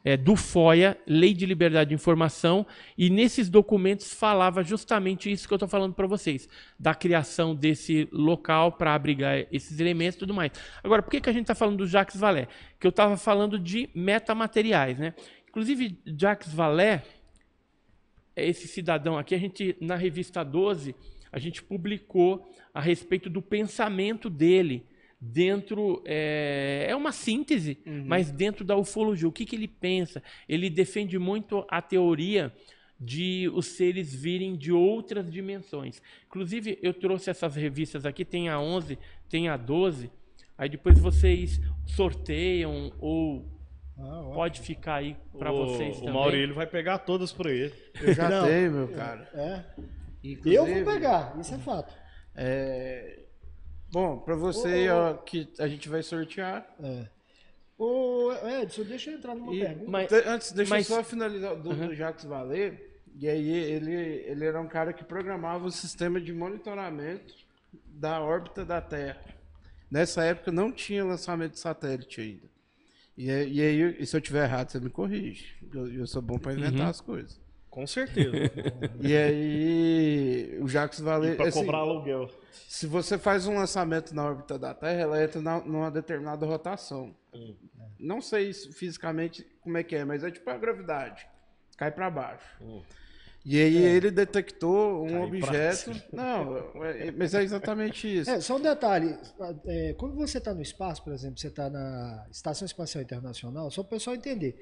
é, do FOIA, Lei de Liberdade de Informação, e nesses documentos falava justamente isso que eu estou falando para vocês, da criação desse local para abrigar esses elementos e tudo mais. Agora, por que, que a gente está falando do Jacques Vallée? Que eu estava falando de metamateriais. Né? Inclusive, Jacques Vallée, esse cidadão aqui, a gente, na revista 12, a gente publicou a respeito do pensamento dele dentro é, é uma síntese, uhum. mas dentro da ufologia. O que, que ele pensa? Ele defende muito a teoria de os seres virem de outras dimensões. Inclusive, eu trouxe essas revistas aqui, tem a 11, tem a 12. Aí depois vocês sorteiam ou ah, pode ficar aí para vocês também. O Maurílio vai pegar todas por ele. Eu já Não, tenho, meu cara. É. Inclusive, eu vou pegar, isso é fato. É, Bom, para você ô, ó, que a gente vai sortear. É. Ô, Edson, deixa eu entrar numa e, pergunta. Mas, antes, deixa mas... eu só finalizar do, uhum. do Jacques Vallée. E aí ele, ele era um cara que programava o sistema de monitoramento da órbita da Terra. Nessa época não tinha lançamento de satélite ainda. E, e aí, e se eu tiver errado, você me corrige. Eu, eu sou bom para inventar uhum. as coisas. Com certeza. e aí, o Jacques Vallée... Para assim, cobrar aluguel. Se você faz um lançamento na órbita da Terra, ela entra na, numa determinada rotação. Hum. Não sei fisicamente como é que é, mas é tipo a gravidade. Cai para baixo. Hum. E aí é. ele detectou um Cai objeto. Não, é, mas é exatamente isso. É, só um detalhe. É, quando você está no espaço, por exemplo, você está na Estação Espacial Internacional, só para o pessoal entender.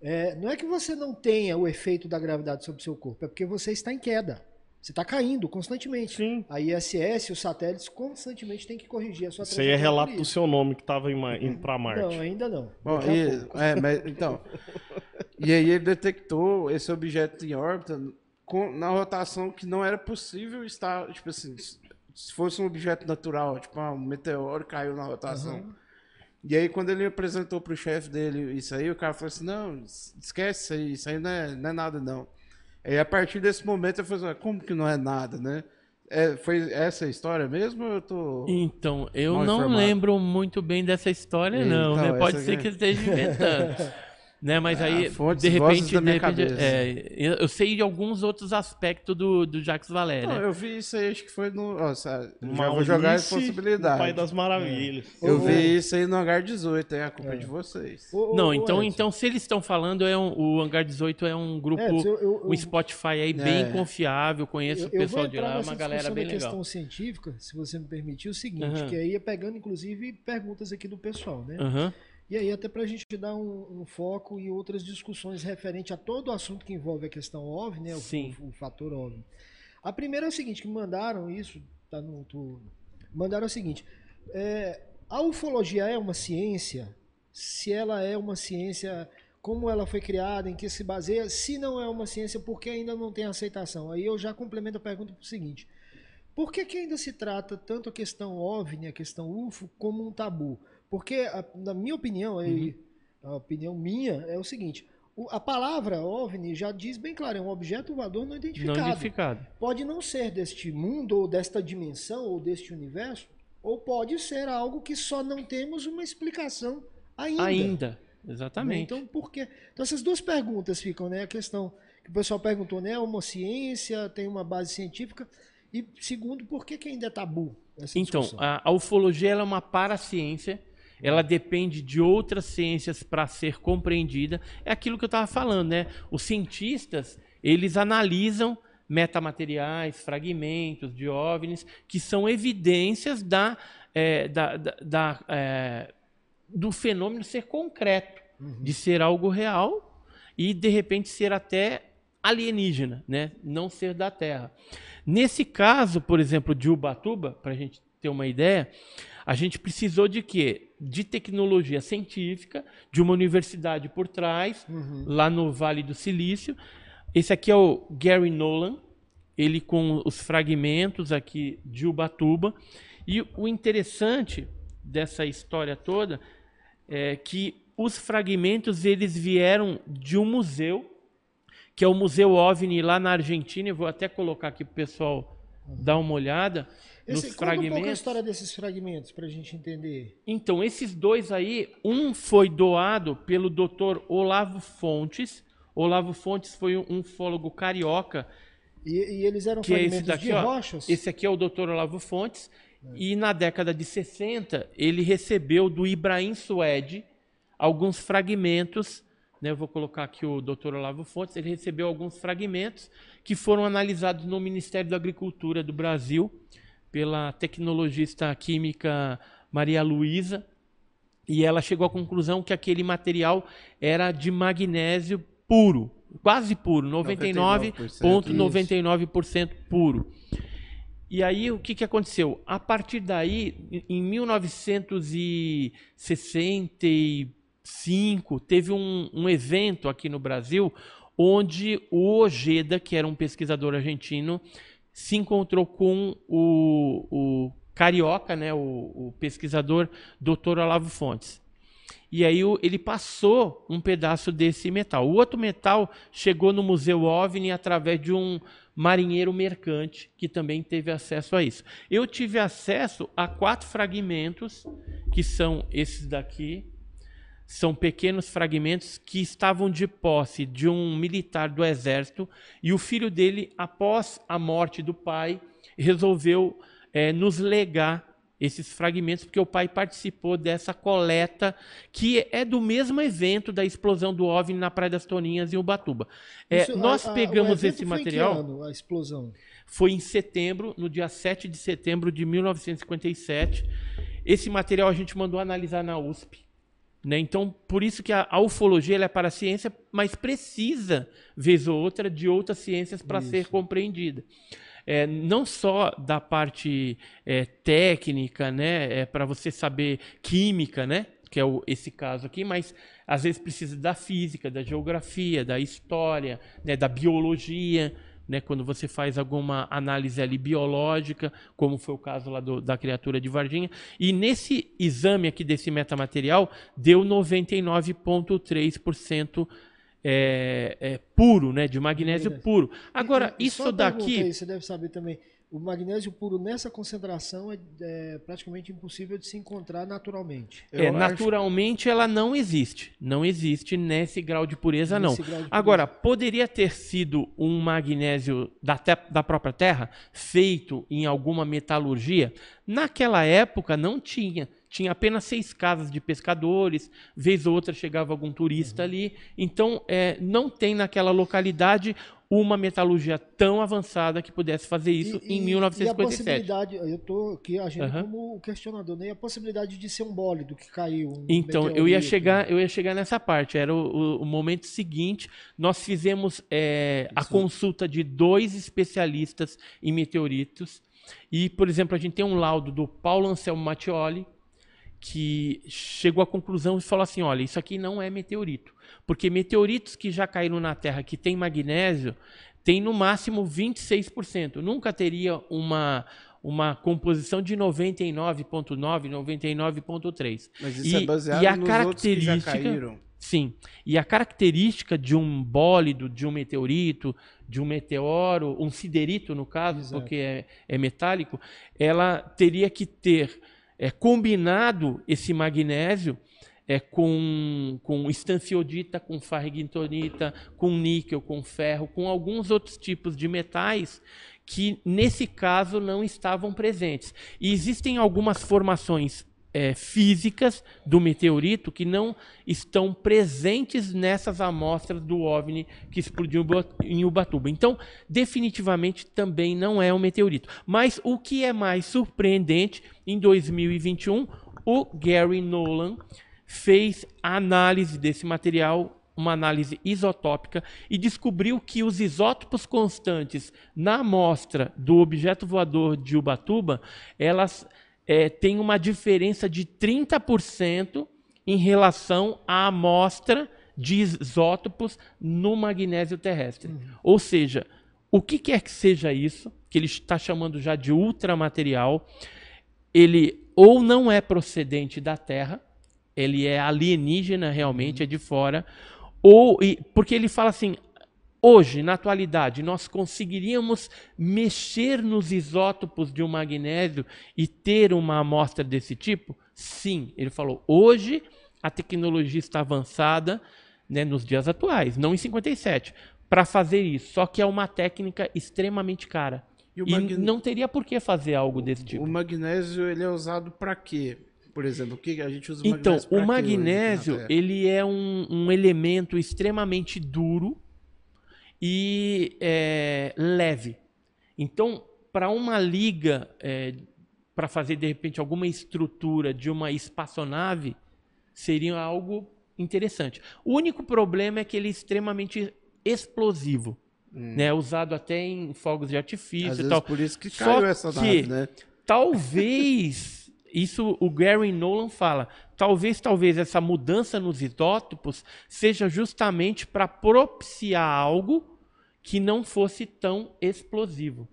É, não é que você não tenha o efeito da gravidade sobre o seu corpo, é porque você está em queda. Você está caindo constantemente. Sim. A ISS, os satélites, constantemente tem que corrigir a sua Isso aí é relato do seu nome que estava indo para Marte. Não, ainda não. Bom, e, é, mas, então, e aí ele detectou esse objeto em órbita com, na rotação que não era possível estar, tipo assim, se fosse um objeto natural, tipo um meteoro caiu na rotação. Uhum. E aí, quando ele apresentou para o chefe dele isso aí, o cara falou assim: não, esquece isso aí, isso aí não é, não é nada, não. E a partir desse momento eu falei assim, como que não é nada, né? É, foi essa a história mesmo ou eu tô. Então, eu não informado? lembro muito bem dessa história, não, né? então, Pode ser que esteja inventando. Né? Mas é, aí, fontes, de repente, de repente é, eu sei de alguns outros aspectos do, do Jacques Valéria. Não, eu vi isso aí, acho que foi no. Ó, já vou jogar a responsabilidade. Pai das Maravilhas. É. Eu vi isso aí no Hangar 18, é a culpa é. de vocês. Não, então, então se eles estão falando, é um, o Hangar 18 é um grupo, é, eu, eu, um Spotify aí bem é. confiável, conheço o pessoal de lá, é uma galera bem legal. questão científica, se você me permitir, o seguinte, que aí é pegando, inclusive, perguntas aqui do pessoal, né? Uhum. E aí, até para a gente dar um, um, foco e outras discussões referente a todo o assunto que envolve a questão OVNI, né? O, Sim. o, o fator OVNI. A primeira é o seguinte, que mandaram isso, tá no, tô, mandaram o seguinte, é, a ufologia é uma ciência? Se ela é uma ciência, como ela foi criada, em que se baseia? Se não é uma ciência, por que ainda não tem aceitação? Aí eu já complemento a pergunta para o seguinte: por que, que ainda se trata tanto a questão OVNI, a questão UFO, como um tabu? Porque, na minha opinião, uhum. a opinião minha é o seguinte: a palavra OVNI já diz bem claro, é um objeto voador não identificado. Não identificado. Pode não ser deste mundo, ou desta dimensão, ou deste universo, ou pode ser algo que só não temos uma explicação ainda. Ainda, exatamente. Então, por quê? Então, essas duas perguntas ficam, né? A questão que o pessoal perguntou, né? É uma ciência, tem uma base científica. E, segundo, por que, que ainda é tabu essa Então, a, a ufologia é uma paraciência ela depende de outras ciências para ser compreendida. É aquilo que eu estava falando, né? Os cientistas, eles analisam metamateriais, fragmentos de OVNIs, que são evidências da, é, da, da, da é, do fenômeno ser concreto, uhum. de ser algo real e, de repente, ser até alienígena, né? não ser da Terra. Nesse caso, por exemplo, de Ubatuba, para a gente ter uma ideia, a gente precisou de quê? De tecnologia científica, de uma universidade por trás, uhum. lá no Vale do Silício, esse aqui é o Gary Nolan, ele com os fragmentos aqui de Ubatuba. E o interessante dessa história toda é que os fragmentos eles vieram de um museu, que é o Museu OVNI lá na Argentina. Eu vou até colocar aqui para o pessoal dar uma olhada. Esse, nos fragmentos. Um a história desses fragmentos para a gente entender. Então, esses dois aí, um foi doado pelo Dr. Olavo Fontes, Olavo Fontes foi um ufólogo carioca. E, e eles eram que fragmentos é esse daqui, de ó, rochas? Esse aqui é o Dr. Olavo Fontes. É. E na década de 60, ele recebeu do Ibrahim Suede alguns fragmentos. Né, eu vou colocar aqui o Dr. Olavo Fontes. Ele recebeu alguns fragmentos que foram analisados no Ministério da Agricultura do Brasil pela tecnologista química Maria Luísa. E ela chegou à conclusão que aquele material era de magnésio puro, quase puro, 99,99% ,99 puro. E aí o que, que aconteceu? A partir daí, em 1965, teve um, um evento aqui no Brasil onde o Ojeda, que era um pesquisador argentino, se encontrou com o, o carioca, né, o, o pesquisador Dr. Olavo Fontes. E aí ele passou um pedaço desse metal. O outro metal chegou no Museu OVNI através de um marinheiro mercante que também teve acesso a isso. Eu tive acesso a quatro fragmentos, que são esses daqui. São pequenos fragmentos que estavam de posse de um militar do exército e o filho dele, após a morte do pai, resolveu é, nos legar esses fragmentos, porque o pai participou dessa coleta, que é do mesmo evento da explosão do OVNI na Praia das Toninhas, em Ubatuba. É, Isso, nós a, a, pegamos esse material. Foi em que ano, a explosão? Foi em setembro, no dia 7 de setembro de 1957. Esse material a gente mandou analisar na USP. Né? Então, por isso que a, a ufologia é para a ciência, mas precisa, vez ou outra, de outras ciências para ser compreendida. É, não só da parte é, técnica, né, é, para você saber química, né, que é o, esse caso aqui, mas às vezes precisa da física, da geografia, da história, né, da biologia, né, quando você faz alguma análise ali biológica, como foi o caso lá do, da criatura de Varginha. E nesse exame aqui desse metamaterial, deu 99,3% é, é, puro, né? De magnésio puro. Agora, e, e isso daqui. Aí, você deve saber também. O magnésio puro nessa concentração é, é, praticamente impossível de se encontrar naturalmente. é, naturalmente ela não existe. Não existe nesse grau de pureza, nesse não. De pureza. Agora, poderia ter sido um magnésio da, da própria Terra, feito em alguma metalurgia? Naquela época não tinha tinha apenas seis casas de pescadores, vez ou outra chegava algum turista uhum. ali. Então, é, não tem naquela localidade uma metalurgia tão avançada que pudesse fazer isso e, em 1957. E a possibilidade, eu estou aqui agindo uhum. como questionador, né? a possibilidade de ser um bólido que caiu. Um então, eu ia chegar, eu ia chegar nessa parte. Era o, o, o momento seguinte. Nós fizemos é, a consulta de dois especialistas em meteoritos. E, por exemplo, a gente tem um laudo do Paulo Anselmo Mattioli, que chegou à conclusão e falou assim: olha, isso aqui não é meteorito. Porque meteoritos que já caíram na Terra que tem magnésio, tem no máximo 26%. Nunca teria uma, uma composição de 99,9, 99,3. Mas isso e, é baseado e a nos característica, que já caíram. Sim. E a característica de um bólido, de um meteorito, de um meteoro, um siderito, no caso, Exato. porque é, é, metálico, ela teria que ter é, combinado esse magnésio é, com, com estanciodita, com farrigintonita, com níquel, com ferro, com alguns outros tipos de metais que, nesse caso, não estavam presentes. E existem algumas formações é, físicas do meteorito que não estão presentes nessas amostras do OVNI que explodiu em Ubatuba. Então, definitivamente também não é um meteorito. Mas o que é mais surpreendente, em 2021, o Gary Nolan fez a análise desse material uma análise isotópica e descobriu que os isótopos constantes na amostra do objeto voador de Ubatuba, elas é, tem uma diferença de 30% em relação à amostra de isótopos no magnésio terrestre. Uhum. Ou seja, o que quer que seja isso, que ele está chamando já de ultramaterial, ele ou não é procedente da Terra, ele é alienígena realmente, uhum. é de fora, ou porque ele fala assim, Hoje, na atualidade, nós conseguiríamos mexer nos isótopos de um magnésio e ter uma amostra desse tipo? Sim, ele falou. Hoje a tecnologia está avançada né, nos dias atuais, não em 57, para fazer isso. Só que é uma técnica extremamente cara. E, e não teria por que fazer algo desse tipo. O magnésio ele é usado para quê? Por exemplo, o que a gente usa o então, magnésio Então, o magnésio ele é um, um elemento extremamente duro e é, leve. Então, para uma liga, é, para fazer de repente alguma estrutura de uma espaçonave, seria algo interessante. O único problema é que ele é extremamente explosivo. Hum. Né, usado até em fogos de artifício Às e tal. Por isso que caiu Só essa nave, né? Talvez isso o Gary Nolan fala. Talvez, talvez essa mudança nos isótopos seja justamente para propiciar algo que não fosse tão explosivo.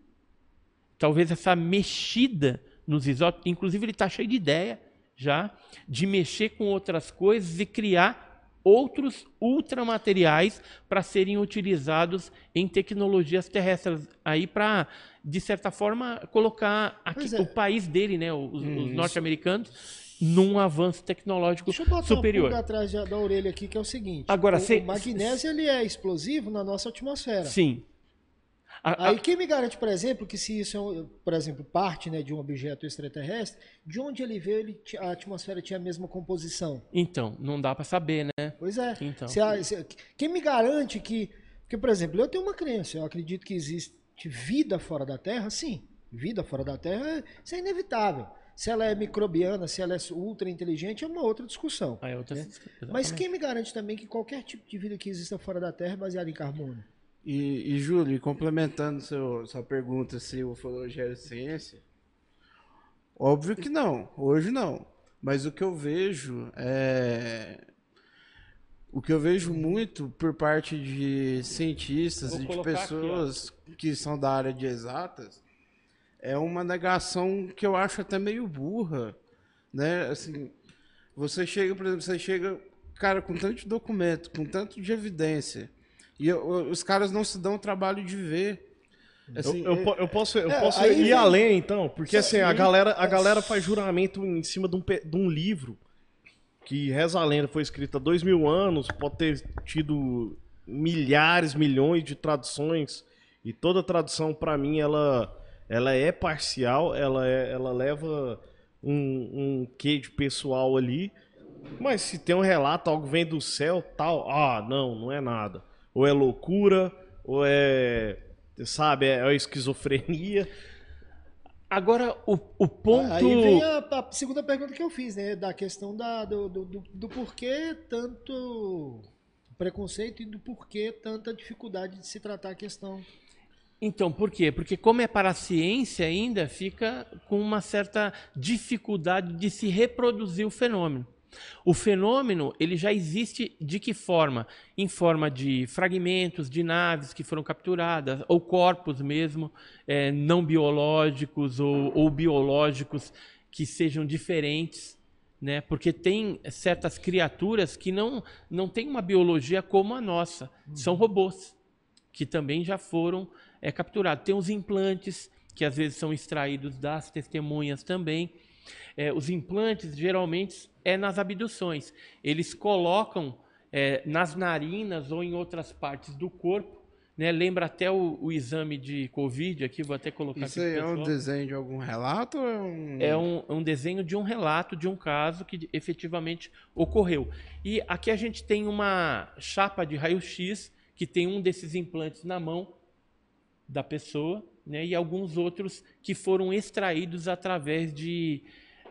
Talvez essa mexida nos isótopos, inclusive ele está cheio de ideia já de mexer com outras coisas e criar outros ultramateriais para serem utilizados em tecnologias terrestres aí para de certa forma colocar aqui, é. o país dele, né, os, hum, os norte-americanos num avanço tecnológico Deixa eu botar superior. Um atrás da orelha aqui que é o seguinte. Agora, o, cê, o magnésio ele é explosivo na nossa atmosfera. Sim. A, Aí quem me garante, por exemplo, que se isso é, por exemplo, parte né, de um objeto extraterrestre, de onde ele veio, ele, a atmosfera tinha a mesma composição? Então, não dá para saber, né? Pois é. Então. Se a, se, quem me garante que. Porque, por exemplo, eu tenho uma crença, eu acredito que existe vida fora da Terra, sim. Vida fora da Terra, isso é inevitável. Se ela é microbiana, se ela é ultra inteligente, é uma outra discussão. Ah, é outra... Né? Mas quem me garante também que qualquer tipo de vida que exista fora da Terra é baseada em carbono? E, e Júlio, complementando seu, sua pergunta se ufologia é ciência, óbvio que não, hoje não. Mas o que eu vejo é. O que eu vejo muito por parte de cientistas Vou e de pessoas aqui, que são da área de exatas é uma negação que eu acho até meio burra, né? Assim, você chega, por exemplo, você chega, cara, com tanto documento, com tanto de evidência, e eu, os caras não se dão o trabalho de ver. Assim, eu, eu, é, eu, posso, eu é, posso ir vem... além, então, porque assim, a galera, a galera faz juramento em cima de um, de um livro que reza a lenda foi escrito há dois mil anos, pode ter tido milhares, milhões de traduções, e toda tradução, para mim, ela ela é parcial, ela, é, ela leva um, um quê de pessoal ali, mas se tem um relato, algo vem do céu, tal, ah, não, não é nada. Ou é loucura, ou é, sabe, é, é esquizofrenia. Agora, o, o ponto. Aí vem a, a, segunda pergunta que eu fiz, né? Da questão da, do, do, do, do porquê tanto preconceito e do porquê tanta dificuldade de se tratar a questão Então, por quê? Porque como é para a ciência ainda, fica com uma certa dificuldade de se reproduzir o fenômeno. O fenômeno ele já existe de que forma? Em forma de fragmentos de naves que foram capturadas, ou corpos mesmo, é, não biológicos ou, ou biológicos que sejam diferentes. Né? Porque tem certas criaturas que não, não têm uma biologia como a nossa, são robôs, que também já foram é, capturados. Tem os implantes, que às vezes são extraídos das testemunhas também. É, os implantes geralmente é nas abduções. Eles colocam é, nas narinas ou em outras partes do corpo. Né? Lembra até o, o, exame de Covid aqui, vou até colocar Isso aqui. Isso é um desenho de algum relato? Ou é, um... É, um, um desenho de um relato de um caso que efetivamente ocorreu. E aqui a gente tem uma chapa de raio-x que tem um desses implantes na mão da pessoa né? e alguns outros que foram extraídos através de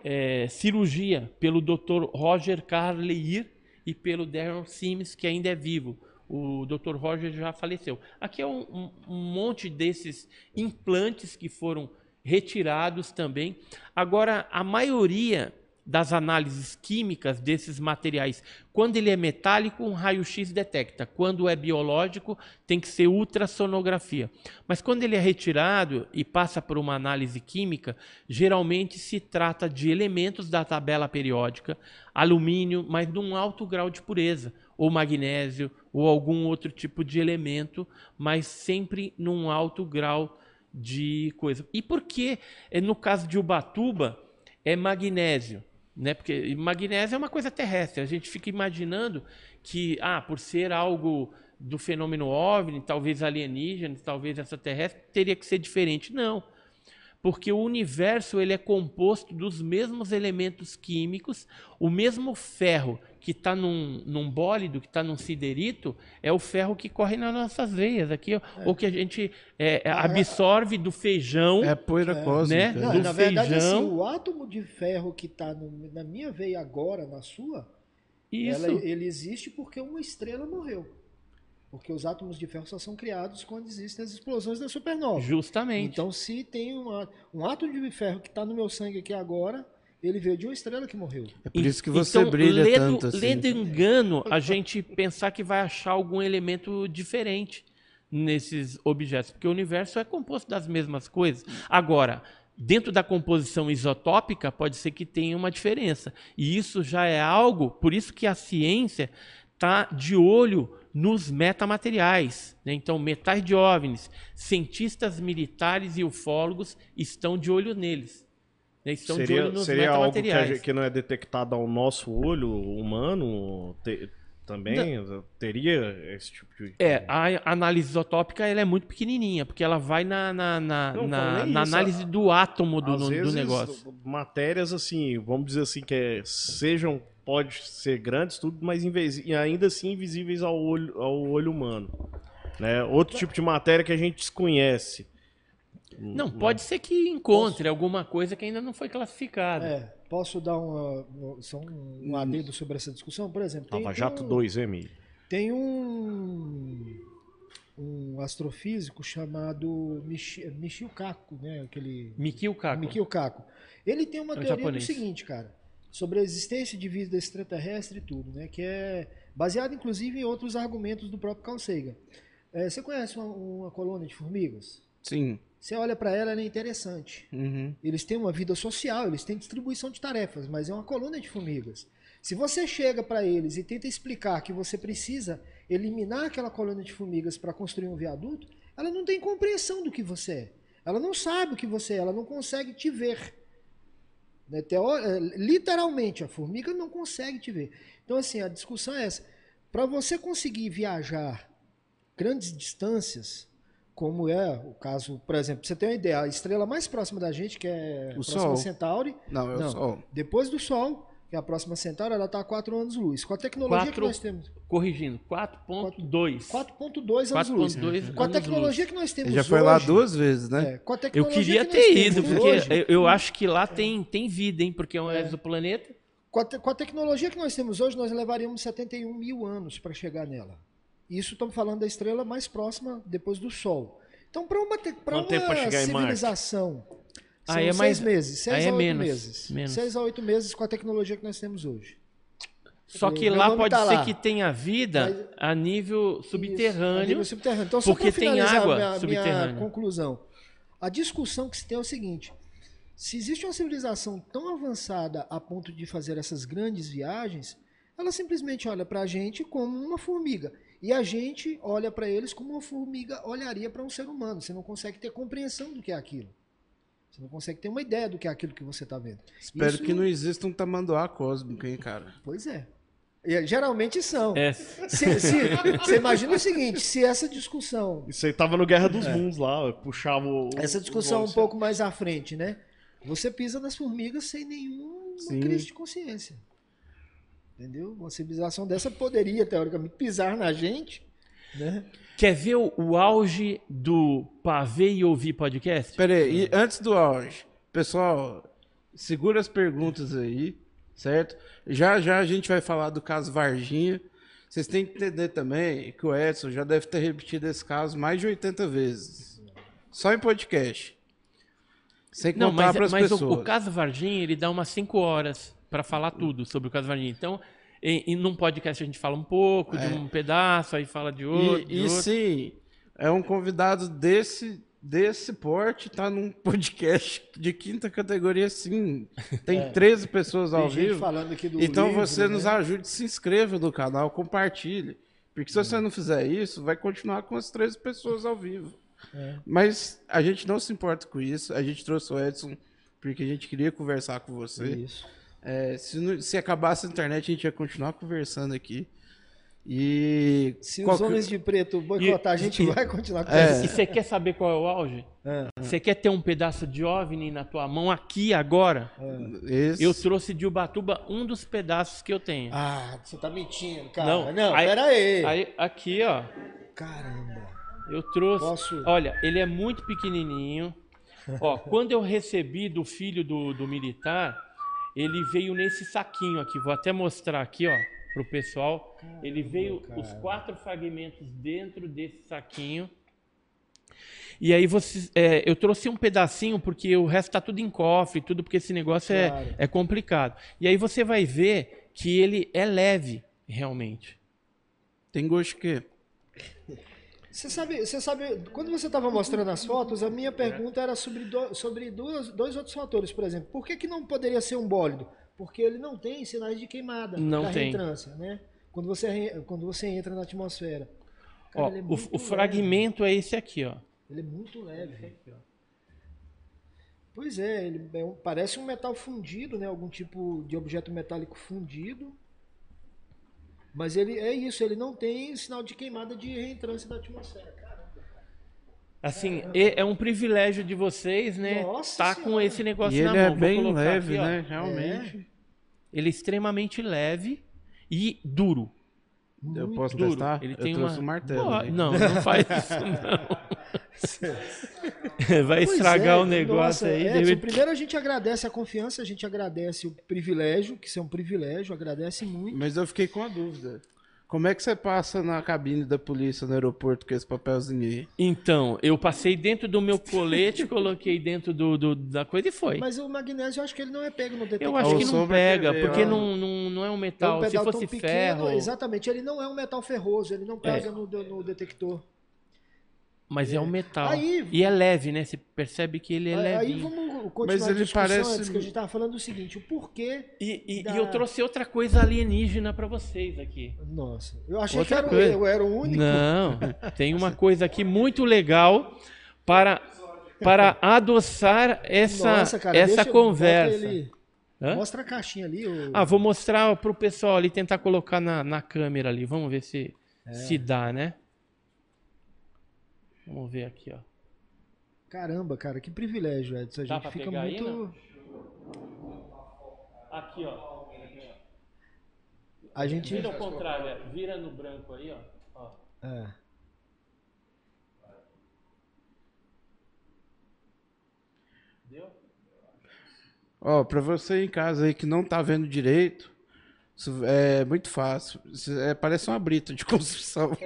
é, cirurgia pelo Dr. Roger Carleir e pelo Darren Sims, que ainda é vivo. O Dr. Roger já faleceu. Aqui é um, um, um monte desses implantes que foram retirados também. Agora, a maioria das análises químicas desses materiais. Quando ele é metálico, um raio-x detecta. Quando é biológico, tem que ser ultrassonografia. Mas quando ele é retirado e passa por uma análise química, geralmente se trata de elementos da tabela periódica, alumínio, mas num alto grau de pureza, ou magnésio, ou algum outro tipo de elemento, mas sempre num alto grau de coisa. E por que, eh, no caso de Ubatuba, é magnésio? Né? Porque magnésio é uma coisa terrestre. A gente fica imaginando que, ah, por ser algo do fenômeno OVNI, talvez alienígena, talvez extraterrestre, teria que ser diferente. Não. Porque o universo ele é composto dos mesmos elementos químicos, o mesmo ferro que está num, num bólido, que está num siderito, é o ferro que corre nas nossas veias aqui, é. ou que a gente é, é, absorve do feijão. É poeira é. cósmica. Né? Não, do na feijão. verdade, assim, o átomo de ferro que está na minha veia agora, na sua, ela, ele existe porque uma estrela morreu. Porque os átomos de ferro só são criados quando existem as explosões da supernova. Justamente. Então, se tem uma, um átomo de ferro que está no meu sangue aqui agora, ele veio de uma estrela que morreu. É por isso que você então, brilha ledo, tanto assim. Lendo engano a gente pensar que vai achar algum elemento diferente nesses objetos, porque o universo é composto das mesmas coisas. Agora, dentro da composição isotópica, pode ser que tenha uma diferença. E isso já é algo, por isso que a ciência está de olho nos metamateriais. Né? Então, metais de OVNIs, cientistas militares e ufólogos estão de olho neles. Eles estão seria, de olho nos seria algo que, a- que não é detectado ao nosso olho humano te- também? Teria esse tipo de. É, a análise isotópica ela é muito pequenininha, porque ela vai na, na, na, Não, na- na análise do átomo do, no- do vezes, negócio. matérias assim, vamos dizer assim, que é- sejam, pode ser grandes, tudo, mas e ainda assim invisíveis ao olho, ao olho humano. Né? Outro tipo de matéria que a gente desconhece. Não, pode ser que encontre alguma coisa que ainda não foi classificada. É, posso dar uma, só um, um adendo sobre essa discussão? Por exemplo, tem, Lava tem Jato um, 2, hein, Emílio? tem um, um astrofísico chamado Michi- Michio Kaku, né? Aquele Mikio Kaku. Mikio Kaku. Ele tem uma É um teoria do seguinte, cara, sobre a existência de vida extraterrestre e tudo, né? Que é baseado, inclusive, em outros argumentos do próprio Carl Sagan. É, você conhece uma, uma colônia de formigas? Sim. Você olha para ela, ela é interessante. Uhum. Eles têm uma vida social, eles têm distribuição de tarefas, mas é uma colônia de formigas. Se você chega para eles e tenta explicar que você precisa eliminar aquela colônia de formigas para construir um viaduto, ela não tem compreensão do que você é. Ela não sabe o que você é, ela não consegue te ver. Né, é, Literalmente, a formiga não consegue te ver. Então, assim, a discussão é essa. Para você conseguir viajar grandes distâncias, como é o caso, por exemplo, você tem uma ideia, a estrela mais próxima da gente, que é O Sol. Centauri, Não, é o Não. Sol. depois do Sol, que é a próxima Centauri, ela está a 4 anos-luz. Com a tecnologia que Quatro- nós temos, Corrigindo, 4.2. 4.2 anos-luz. 4.2 Com a tecnologia que nós temos Ele já foi lá hoje, duas vezes, né? é, com a Eu tecnologia queria que ter ido, porque hoje, eu, eu acho que lá tem, tem vida, hein? Porque é um exoplaneta. Com a, te- com a tecnologia que nós temos hoje, nós levaríamos 71 mil anos para chegar nela. Isso estamos falando da estrela mais próxima depois do Sol. Então, para uma, pra uma civilização, são aí é seis mais, meses, seis aí a é oito menos, meses. menos. Seis a oito meses com a tecnologia que nós temos hoje. Só que Meu lá pode tá ser lá. que tenha vida a nível Isso, a subterrâneo. nível subterrâneo. Então, porque tem água minha, subterrânea. minha conclusão. A discussão que se tem é o seguinte: se existe uma civilização tão avançada a ponto de fazer essas grandes viagens, ela simplesmente olha para a gente como uma formiga. E a gente olha para eles como uma formiga olharia para um ser humano. Você não consegue ter compreensão do que é aquilo. Você não consegue ter uma ideia do que é aquilo que você está vendo. Espero Isso- que não exista um tamanduá cósmico, hein, cara? Pois é. E, geralmente são. É, Se- se- você imagina o seguinte: se essa discussão Isso aí tava no Guerra dos Mundos lá, puxava o. essa discussão o- um pouco mais à frente, né? Você pisa nas formigas sem nenhuma Sim. crise de consciência. Entendeu? Uma civilização dessa poderia, teoricamente, pisar na gente, né? Quer ver o, o auge do Pavê e Ouvir podcast? Pera aí, e antes do auge, pessoal, segura as perguntas aí, certo? Já já a gente vai falar do caso Varginha. Vocês têm que entender também que o Edson já deve ter repetido esse caso mais de 80 vezes. Só em podcast. Sem contar para as mas o, pessoas. o caso Varginha, ele dá umas 5 horas para falar tudo sobre o caso Varginha. Então, em, em num podcast a gente fala um pouco de um pedaço, aí fala de outro. de É. E, e outro. sim, é um convidado desse desse porte, tá num podcast de quinta categoria, sim. Tem 13 pessoas ao É. Vivo. falando aqui do Então livro, você nos né? ajude, se inscreva no canal, compartilhe. Porque se você não fizer isso, vai continuar com as 13 pessoas ao vivo. É. Mas a gente não se importa com isso. A gente trouxe o Edson porque a gente queria conversar com você. Isso. É, se, não- se acabasse a internet, a gente ia continuar conversando aqui. E. Se os qualquer- homens de preto boicotar, a gente e- vai continuar com É. E você quer saber qual é o auge? É. Você quer ter um pedaço de OVNI na tua mão aqui, agora? Esse- Eu trouxe de Ubatuba um dos pedaços que eu tenho. Ah, você tá mentindo, cara. Não, Não, aí- pera aí. Aí, aqui, ó. Caramba. Eu trouxe. Posso- Olha, ele é muito pequenininho. Ó, quando eu recebi do filho do, do militar, ele veio nesse saquinho aqui. Vou até mostrar aqui, ó, pro pessoal. Ele veio os quatro fragmentos dentro desse saquinho. E aí você, é, eu trouxe um pedacinho porque o resto tá tudo em cofre, tudo porque esse negócio é- Claro. é complicado. E aí você vai ver que ele é leve, realmente. Tem gosto que. Você sabe, você sabe, quando você estava mostrando as fotos, a minha pergunta era sobre, do- sobre duas, dois outros fatores, por exemplo. Por que, que não poderia ser um bólido? Porque ele não tem sinais de queimada Não da tem. reentrância, né? Quando você, quando você entra na atmosfera. Ó, ele é o, o fragmento é esse aqui, ó. Ele é muito leve. Pois é, ele é um- parece um metal fundido, né? Algum tipo de objeto metálico fundido. Mas ele é isso, ele não tem sinal de queimada de reentrância da atmosfera. Caramba. Assim, é, é um privilégio de vocês, né? Nossa tá com esse negócio E na ele mão. é Vou bem leve, aqui, né? Realmente. Ele é extremamente leve e duro. Eu posso duro. testar? Ele eu tem trouxe uma... um martelo. Pô, né? não, não faz isso não. Vai Pois estragar é, o negócio nossa, aí. Edson, deve- Primeiro a gente agradece a confiança, a gente agradece o privilégio, que isso é um privilégio, agradece muito. Mas eu fiquei com a dúvida. Como é que você passa na cabine da polícia no aeroporto com esse papelzinho aí? Então, eu passei dentro do meu colete, coloquei dentro do, do- da coisa e foi. Mas o magnésio eu acho que ele não é pego no detector. Eu acho que não pega, ver, porque ó. não, não, não é um É um metal. Se pedal fosse tão ferro. exatamente, ele não é um metal ferroso, ele não pega no, no detector. Mas é um metal. Aí- E é leve, né? Você percebe que ele é Aí levinho. vamos Mas ele parece- antes, que a gente tava falando o seguinte, o porquê... E, e- da- e eu trouxe outra coisa alienígena pra vocês aqui. Nossa, eu achei Outra que era, coisa. eu era o único. Não, tem uma coisa aqui muito legal para, para adoçar essa, Nossa, cara, essa deixa- conversa. ele- Hã? Mostra a caixinha ali. o- Ah, vou mostrar pro pessoal ali, tentar colocar na, na câmera ali. Vamos ver se, É. se dá, né? Vamos ver aqui, ó. Caramba, cara, que privilégio, Edson. A Dá gente fica pegar aí, muito... Aqui, ó. A gente... Vira ao contrário, é. vira no branco aí, ó. ó. É. Deu? Ó, pra você em casa aí que não tá vendo direito, Isso é muito fácil. É, parece uma brita de construção.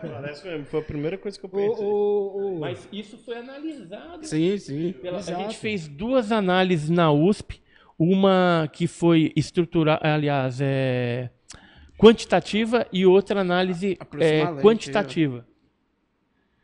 parece mesmo. Foi a primeira coisa que eu pensei. O, o, o... Mas isso foi analisado. Sim, sim. Pela, a gente fez duas análises na USP. Uma que foi estrutural, aliás, é quantitativa e outra análise é, quantitativa.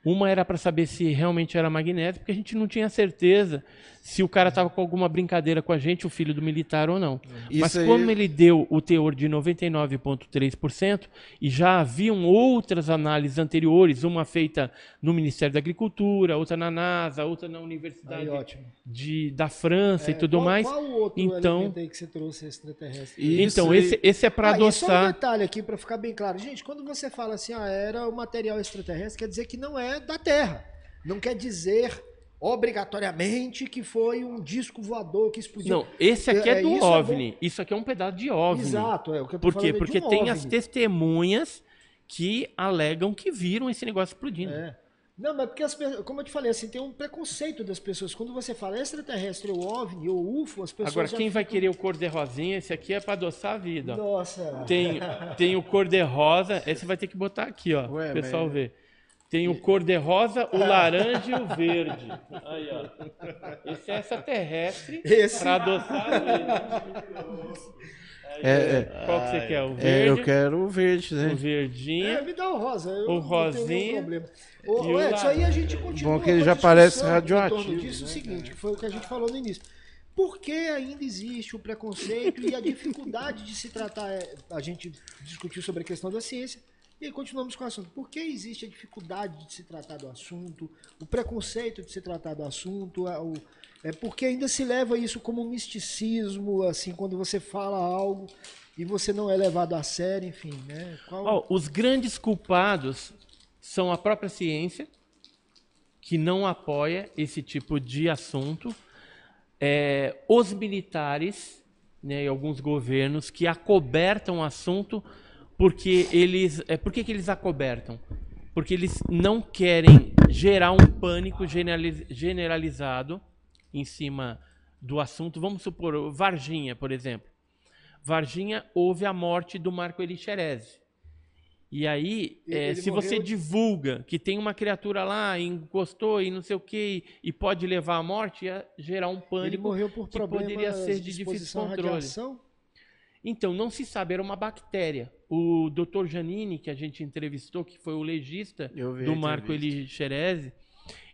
Uma era para saber se realmente era magnésio, porque a gente não tinha certeza se o cara estava com alguma brincadeira com a gente, o filho do militar ou não. Isso Mas aí... como ele deu o teor de 99,3% e já haviam outras análises anteriores, uma feita no Ministério da Agricultura, outra na NASA, outra na Universidade aí, de, da França é, e tudo qual, mais. Qual o outro então, aí que você trouxe extraterrestre? Então, esse, esse é para ah, adoçar... só um detalhe aqui para ficar bem claro. Gente, quando você fala assim, ah, era o material extraterrestre, quer dizer que não é da Terra. Não quer dizer obrigatoriamente que foi um disco voador que explodiu. Não, esse aqui é, é do isso OVNI. É isso aqui é um pedaço de OVNI. Exato, é o que eu tô Por quê? Porque um tem OVNI. as testemunhas que alegam que viram esse negócio explodindo. É. Não, mas porque, as, como eu te falei, assim, tem um preconceito das pessoas. Quando você fala extraterrestre ou OVNI ou UFO, as pessoas. Agora, quem vai querer o cor-de-rosinha, esse aqui é para adoçar a vida. Nossa. Tem, tem o cor-de-rosa, esse vai ter que botar aqui, ó. o pessoal mas... ver. Tem o cor-de-rosa, o laranja e o verde. Aí, ó. Esse é extraterrestre Esse... para adoçar É, é. Qual que você quer? O verde? É, eu quero o verde, né? O verdinho. É, me dá o rosa. Eu o rosinha. problema. O, Edson, aí a gente continua. Bom que ele já parece radioativo. disso, né? o seguinte, que foi o que a gente falou no início. Por que ainda existe o preconceito e a dificuldade de se tratar? É, a gente discutiu sobre a questão da ciência e continuamos com o assunto. Por que existe a dificuldade de se tratar do assunto, o preconceito de se tratar do assunto, o, é porque ainda se leva isso como um misticismo, assim, quando você fala algo e você não é levado a sério, enfim, né? Qual... Oh, os grandes culpados são a própria ciência, que não apoia esse tipo de assunto, é, os militares né, e alguns governos que acobertam o assunto porque eles. É, por que, que eles acobertam? Porque eles não querem gerar um pânico generalizado em cima do assunto. Vamos supor, Varginha, por exemplo. Varginha houve a morte do Marco Elixerese. E aí, é, se morreu... você divulga que tem uma criatura lá, encostou e não sei o que, e pode levar à morte, ia gerar um pânico ele morreu por que poderia ser de difícil controle. Radiação? Então, não se sabe, era uma bactéria. O Dr. Janine, que a gente entrevistou, que foi o legista do Marco Elixerese,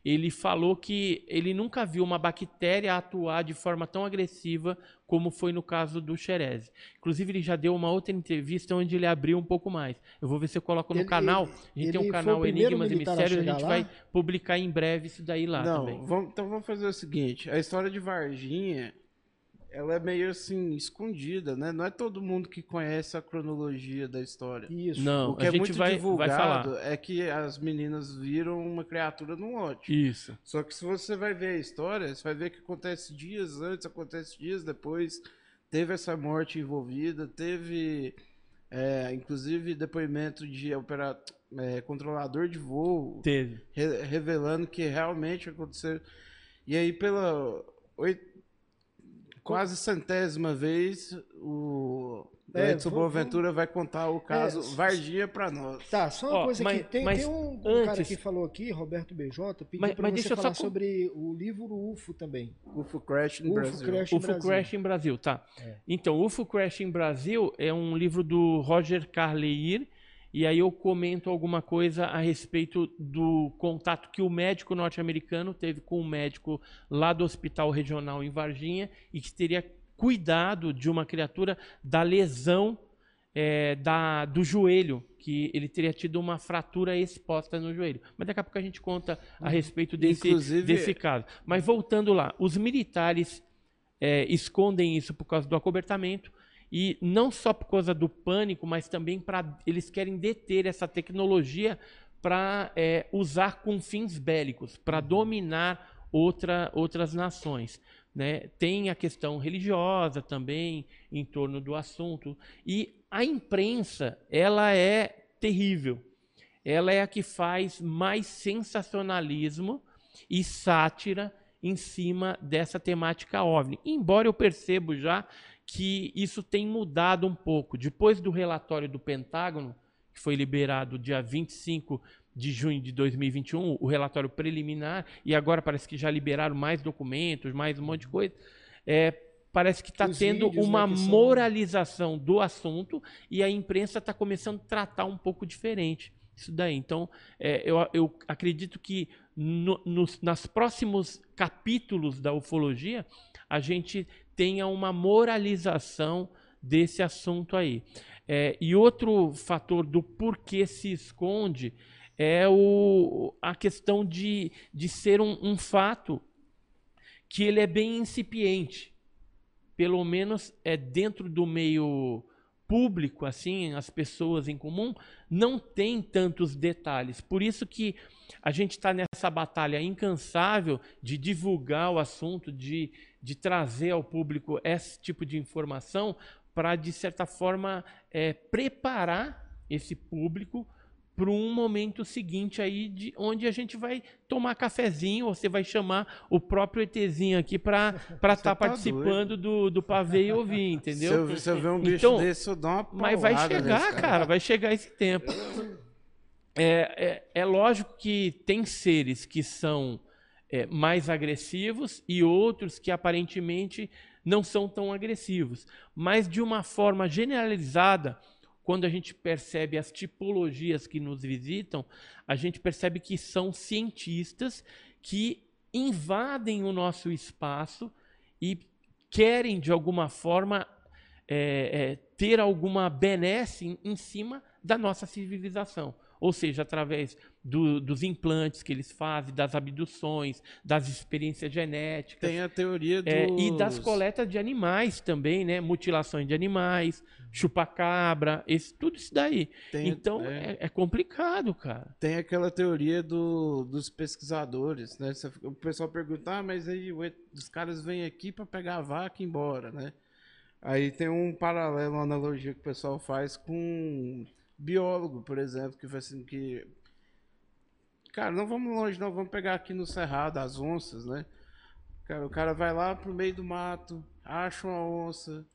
ele falou que ele nunca viu uma bactéria atuar de forma tão agressiva como foi no caso do Xerese. Inclusive, ele já deu uma outra entrevista onde ele abriu um pouco mais. Eu vou ver se eu coloco no ele, canal. A gente tem um canal Enigmas e Mistérios, a, a gente lá? vai publicar em breve isso daí lá Não, também. Vamos, então vamos fazer o seguinte: a história de Varginha ela é meio assim escondida, né? Não é todo mundo que conhece a cronologia da história. Isso. Não, o que a é gente muito vai, divulgado vai é que as meninas viram uma criatura no lote. Isso. Só que se você vai ver a história, você vai ver que acontece dias antes, acontece dias depois. Teve essa morte envolvida, teve é, inclusive depoimento de opera, é, controlador de voo. Teve. Re, revelando que realmente aconteceu. E aí pela quase centésima vez o é, Edson Boaventura vai contar o caso é, Vargia para nós. Tá, só uma coisa mas, aqui. Tem, tem um, um antes, cara que falou aqui, Roberto BJ, pediu para você falar só... sobre o livro UFO também. UFO Crash em UFO Brasil. Crash UFO Brasil. Crash em Brasil, tá. É. Então, UFO Crash em Brasil é um livro do Roger Carleir, e aí eu comento alguma coisa a respeito do contato que o médico norte-americano teve com o médico lá do hospital regional em Varginha e que teria cuidado de uma criatura da lesão é, da, do joelho, que ele teria tido uma fratura exposta no joelho. Mas daqui a pouco a gente conta a uhum. respeito desse, Inclusive... desse caso. Mas voltando lá, os militares é, escondem isso por causa do acobertamento. E não só por causa do pânico, mas também para eles querem deter essa tecnologia para é, usar com fins bélicos, para dominar outra, outras nações. Né? Tem a questão religiosa também em torno do assunto. E a imprensa, ela é terrível. Ela é a que faz mais sensacionalismo e sátira em cima dessa temática OVNI. Embora eu percebo já que isso tem mudado um pouco. Depois do relatório do Pentágono, que foi liberado dia 25 de junho de 2021, o relatório preliminar, e agora parece que já liberaram mais documentos, mais um monte de coisa. É, parece que está tendo vídeos, uma né, moralização do assunto e a imprensa está começando a tratar um pouco diferente isso daí. Então, é, eu, eu, acredito que no, nos nas próximos capítulos da ufologia a gente tenha uma moralização desse assunto aí. É, e outro fator do porquê se esconde é o, a questão de, de ser um, um fato que ele é bem incipiente. Pelo menos é dentro do meio público, assim, as pessoas em comum, não tem tantos detalhes. Por isso que a gente está nessa batalha incansável de divulgar o assunto, de, de trazer ao público esse tipo de informação para, de certa forma, é, preparar esse público para um momento seguinte aí de onde a gente vai tomar cafezinho, ou você vai chamar o próprio ETzinho aqui para estar tá, tá participando do, do pavê e ouvir, entendeu? Se eu, se eu ver um bicho então, desse, eu dou uma Mas vai chegar, cara. cara, vai chegar esse tempo. É, é, é lógico que tem seres que são é, mais agressivos e outros que aparentemente não são tão agressivos. Mas de uma forma generalizada, quando a gente percebe as tipologias que nos visitam, a gente percebe que são cientistas que invadem o nosso espaço e querem, de alguma forma, é, é, ter alguma benesse em, em cima da nossa civilização ou seja, através do, dos implantes que eles fazem, das abduções, das experiências genéticas. Tem a teoria dos... é, E das coletas de animais também, né? Mutilações de animais, chupacabra, esse, tudo isso daí. Tem, então, é... É, é... complicado, cara. Tem aquela teoria do, dos pesquisadores, né? O pessoal pergunta, ah, mas aí os caras vêm aqui para pegar a vaca e ir embora, né? Aí tem um paralelo, uma analogia que o pessoal faz com biólogo, por exemplo, que foi assim que. Cara, não vamos longe, não, vamos pegar aqui no Cerrado as onças, né? Cara, o cara vai lá pro meio do mato, acha uma onça,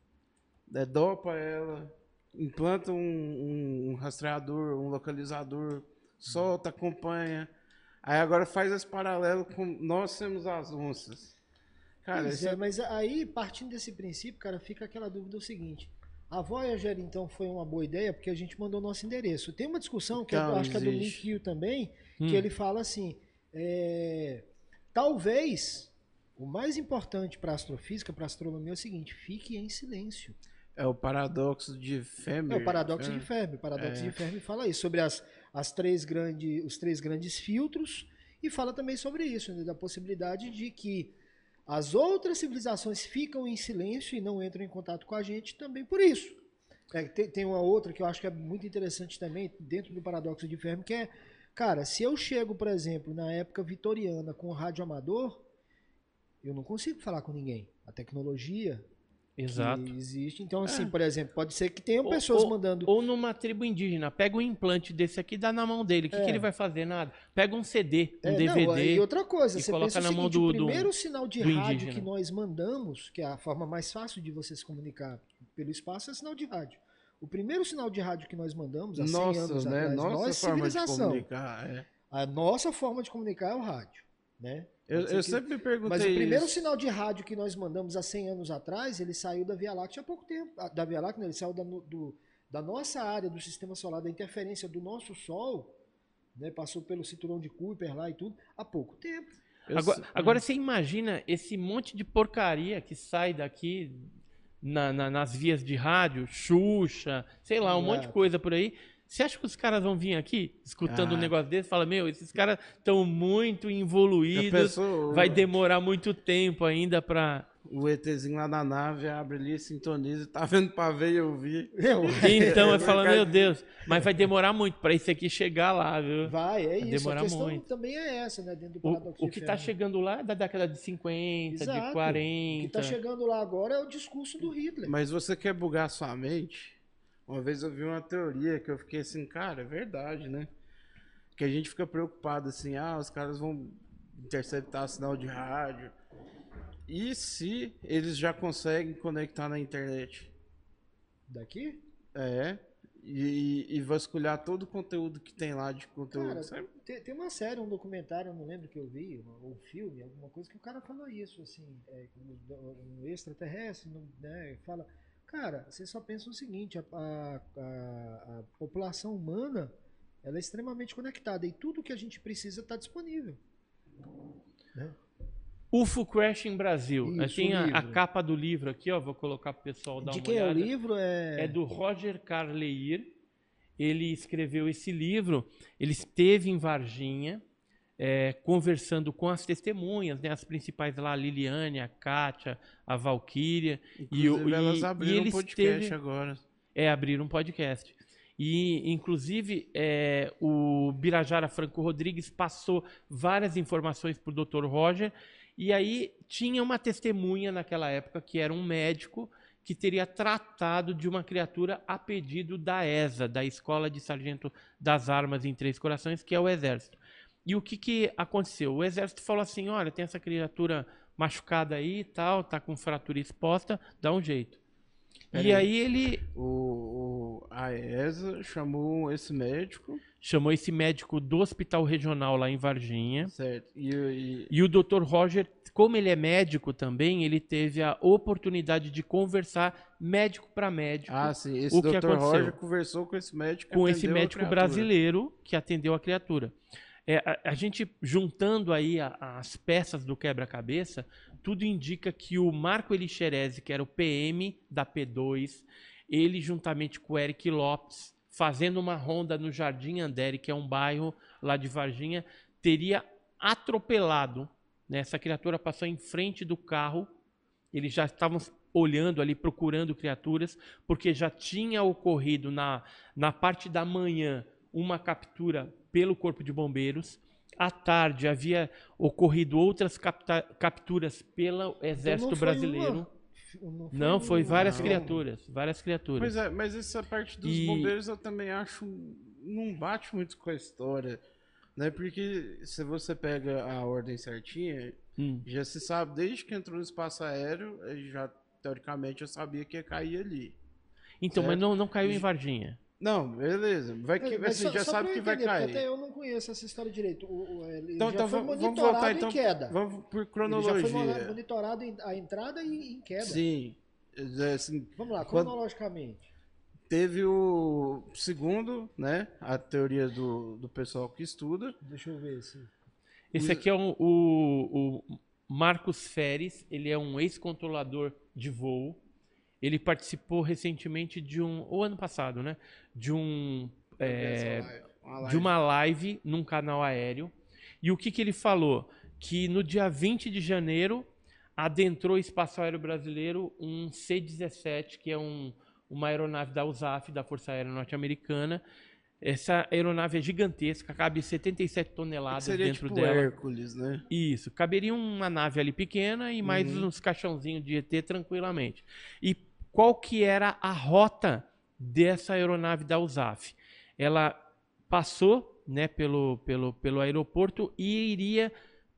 é, dopa ela, implanta um, um, um rastreador, um localizador, solta, acompanha. Aí agora faz esse paralelo com nós temos as onças. Cara, é, é, mas aí, partindo desse princípio, cara, fica aquela dúvida o seguinte. A Voyager, então, foi uma boa ideia porque a gente mandou nosso endereço. Tem uma discussão que então, eu acho que é do Link Hill também, hum. que ele fala assim: é, talvez o mais importante para a astrofísica, para a astronomia, é o seguinte: fique em silêncio. É o paradoxo de Fermi. É o paradoxo é. de Fermi. O paradoxo é. de Fermi fala isso, sobre as, as três grandes, os três grandes filtros, e fala também sobre isso, né, da possibilidade de que as outras civilizações ficam em silêncio e não entram em contato com a gente também por isso. É, tem, tem, uma outra que eu acho que é muito interessante também, dentro do paradoxo de Fermi, que é, cara, se eu chego, por exemplo, na época vitoriana com o rádio amador, eu não consigo falar com ninguém. A tecnologia Exato. existe. Então, assim, é. por exemplo, pode ser que tenham pessoas ou, mandando. Ou numa tribo indígena, pega um implante desse aqui e dá na mão dele. O que, é. que ele vai fazer? Nada. Pega um CD, um é, DVD. Não, e outra coisa, você coloca na seguinte, mão do. O primeiro do, sinal de rádio indígena. que nós mandamos, que é a forma mais fácil de você se comunicar pelo espaço, é sinal de rádio. O primeiro sinal de rádio que nós mandamos há 100 nossa, anos né? atrás, nossa nós, forma civilização. De comunicar, é. A nossa forma de comunicar é o rádio, né? Eu, eu que... sempre me perguntei Mas o primeiro isso. sinal de rádio que nós mandamos há 100 anos atrás, ele saiu da Via Láctea há pouco tempo. Ah, da Via Láctea, ele saiu da, do, da nossa área do sistema solar, da interferência do nosso Sol, né, passou pelo cinturão de Kuiper lá e tudo, há pouco tempo. Agora, agora, você imagina esse monte de porcaria que sai daqui na, na, nas vias de rádio, Xuxa, sei lá, um monte de coisa por aí você acha que os caras vão vir aqui escutando ah. um negócio desse e fala, meu, esses caras estão muito evoluídos, vai demorar muito tempo ainda para o ETzinho lá na nave abre ali, sintoniza, tá vendo pra ver e ouvir. Então, eu falo, meu Deus, mas vai demorar muito para isso aqui chegar lá, viu? Vai, é vai isso. Demorar a questão muito. também é essa, né? Dentro do o, o que tá chegando lá é da década de 50, Exato. de 40. O que tá chegando lá agora é o discurso do Hitler. Mas você quer bugar sua mente? Uma vez eu vi uma teoria que eu fiquei assim, cara, é verdade, né? Que a gente fica preocupado assim, ah, os caras vão interceptar sinal de rádio. E se eles já conseguem conectar na internet? Daqui? É. E, e vasculhar todo o conteúdo que tem lá de conteúdo. Cara, tem, tem, uma série, um documentário, não lembro que eu vi, ou um filme, alguma coisa, que o cara falou isso, assim, é, um extraterrestre, né, fala, cara, você só pensa o seguinte, a, a, a, a população humana, ela é extremamente conectada, e tudo que a gente precisa está disponível. Né? UFO Crashing Brasil. Isso, Tem a, a, capa do livro aqui, ó. Vou colocar para o pessoal dar De uma quem olhada. é o livro? É... é do Roger Carleir. Ele escreveu esse livro. Ele esteve em Varginha, é, conversando com as testemunhas, né, as principais lá, a Liliane, a Kátia, a Valkyria. E, e, elas abriram e um podcast esteve... agora. É, abriram um podcast. E, inclusive, é, o Birajara Franco Rodrigues passou várias informações para o Dr. Roger e aí tinha uma testemunha naquela época que era um médico que teria tratado de uma criatura a pedido da ESA, da Escola de Sargento das Armas em Três Corações, que é o Exército. E o que, que aconteceu? O Exército falou assim: olha, tem essa criatura machucada aí e tal, tá com fratura exposta, dá um jeito. e aí ele. O, o, a ESA chamou esse médico chamou esse médico do hospital regional lá em Varginha. Certo. E, e... e o Dr. Roger, como ele é médico também, ele teve a oportunidade de conversar médico para médico. Ah, sim. Esse o Dr. Roger conversou com esse médico. Com esse médico brasileiro que atendeu a criatura. É, a, a, gente juntando aí a, as peças do quebra-cabeça, tudo indica que o Marco Elixerese, que era o PM da P2, ele juntamente com o Eric Lopes, fazendo uma ronda no Jardim Andere, que é um bairro lá de Varginha, teria atropelado. Né? Essa criatura passou em frente do carro. Eles já estavam olhando ali, procurando criaturas, porque já tinha ocorrido na, na parte da manhã uma captura pelo Corpo de Bombeiros. À tarde havia ocorrido outras capturas pelo Exército então Brasileiro. Não foi, não, foi várias não. criaturas. Várias criaturas. Pois é, mas essa parte dos e... bombeiros eu também acho. Não bate muito com a história. Né? Porque se você pega a ordem certinha, hum. já se sabe, desde que entrou no espaço aéreo, já teoricamente eu sabia que ia cair ali. Então, certo? mas não, não caiu em Varginha. Não, beleza. Vai que, é, assim, só, já só sabe que vai cair. Até eu não conheço essa história direito. O, o, ele então, já então foi vamos voltar então. queda. Vamos por cronologia. Ele já foi monitorado a entrada e em queda. Sim. É, assim, vamos lá, cronologicamente. Teve o segundo, né? A teoria do, do pessoal que estuda. Deixa eu ver se. Esse aqui é um, o, o Marcos Feres, ele é um ex-controlador de voo ele participou recentemente de um, ou ano passado, né? De um é, uma de uma live num canal aéreo. E o que, que ele falou? Que no dia 20 de janeiro adentrou o espaço aéreo brasileiro um C-17, que é um, uma aeronave da USAF, da Força Aérea Norte-Americana. Essa aeronave é gigantesca, cabe 77 toneladas Seria dentro tipo dela. Hércules, né? Isso, caberia uma nave ali pequena e mais uhum. uns caixãozinhos de ET tranquilamente. E qual que era a rota dessa aeronave da USAF. Ela passou né, pelo, pelo, pelo aeroporto e iria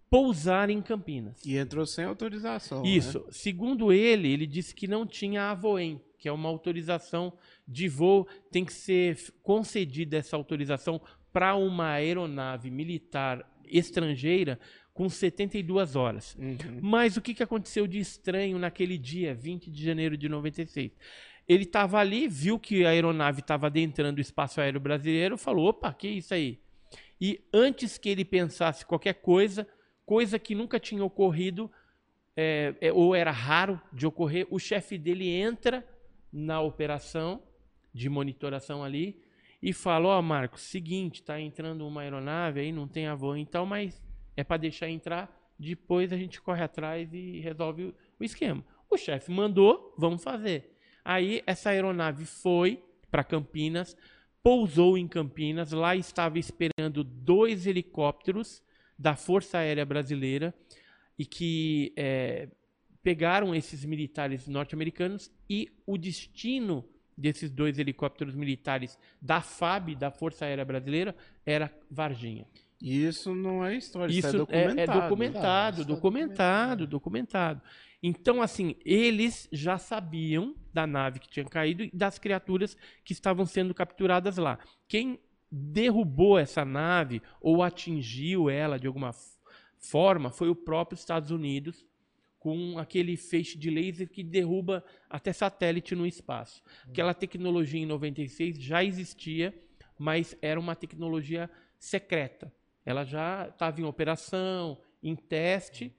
pousar em Campinas. E entrou sem autorização. Né? Isso. Né? Segundo ele, ele disse que não tinha a Voem, que é uma autorização de voo. Tem que ser concedida essa autorização para uma aeronave militar estrangeira com 72 horas. Uhum. Mas o que, que aconteceu de estranho naquele dia, 20 de janeiro de 96? Ele estava ali, viu que a aeronave estava adentrando o espaço aéreo brasileiro, falou: opa, que isso aí? E antes que ele pensasse qualquer coisa, coisa que nunca tinha ocorrido, é, é, ou era raro de ocorrer, o chefe dele entra na operação de monitoração ali e fala: Ó, oh, Marcos, seguinte, tá entrando uma aeronave aí, não tem avô, então, mas é para deixar entrar, depois a gente corre atrás e resolve o esquema. O chefe mandou, vamos fazer. Aí essa aeronave foi para Campinas, pousou em Campinas, lá estava esperando dois helicópteros da Força Aérea Brasileira e que é, pegaram esses militares norte-americanos e o destino desses dois helicópteros militares da FAB, da Força Aérea Brasileira, era Varginha. Isso não é história, isso, isso é documentado. É, é documentado, tá, documentado, documentado. Então, assim, eles já sabiam da nave que tinha caído e das criaturas que estavam sendo capturadas lá. Quem derrubou essa nave ou atingiu ela de alguma forma foi o próprio Estados Unidos com aquele feixe de laser que derruba até satélite no espaço. Aquela tecnologia em 96 já existia, mas era uma tecnologia secreta. Ela já estava em operação, em teste,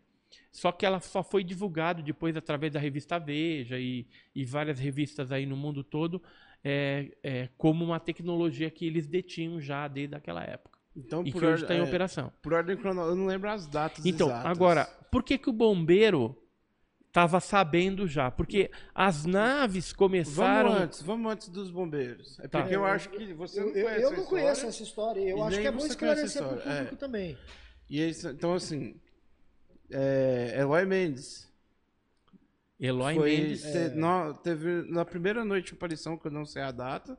só que ela só foi divulgado depois através da revista Veja e, e várias revistas aí no mundo todo é, é, como uma tecnologia que eles detinham já desde aquela época. Então, e que hoje está em é, operação. Por ordem cronológica, eu não lembro as datas Então, exatas. agora, por que, que o bombeiro estava sabendo já? Porque as naves começaram... Vamos antes, vamos antes dos bombeiros. É tá. porque tá. eu acho que você não conhece Eu, eu não conheço essa história, eu acho que é bom esclarecer para o público é. também. E então, assim, é, Eloy Mendes. Eloy foi, Mendes. Te, é... no, teve, na primeira noite de aparição, que eu não sei a data,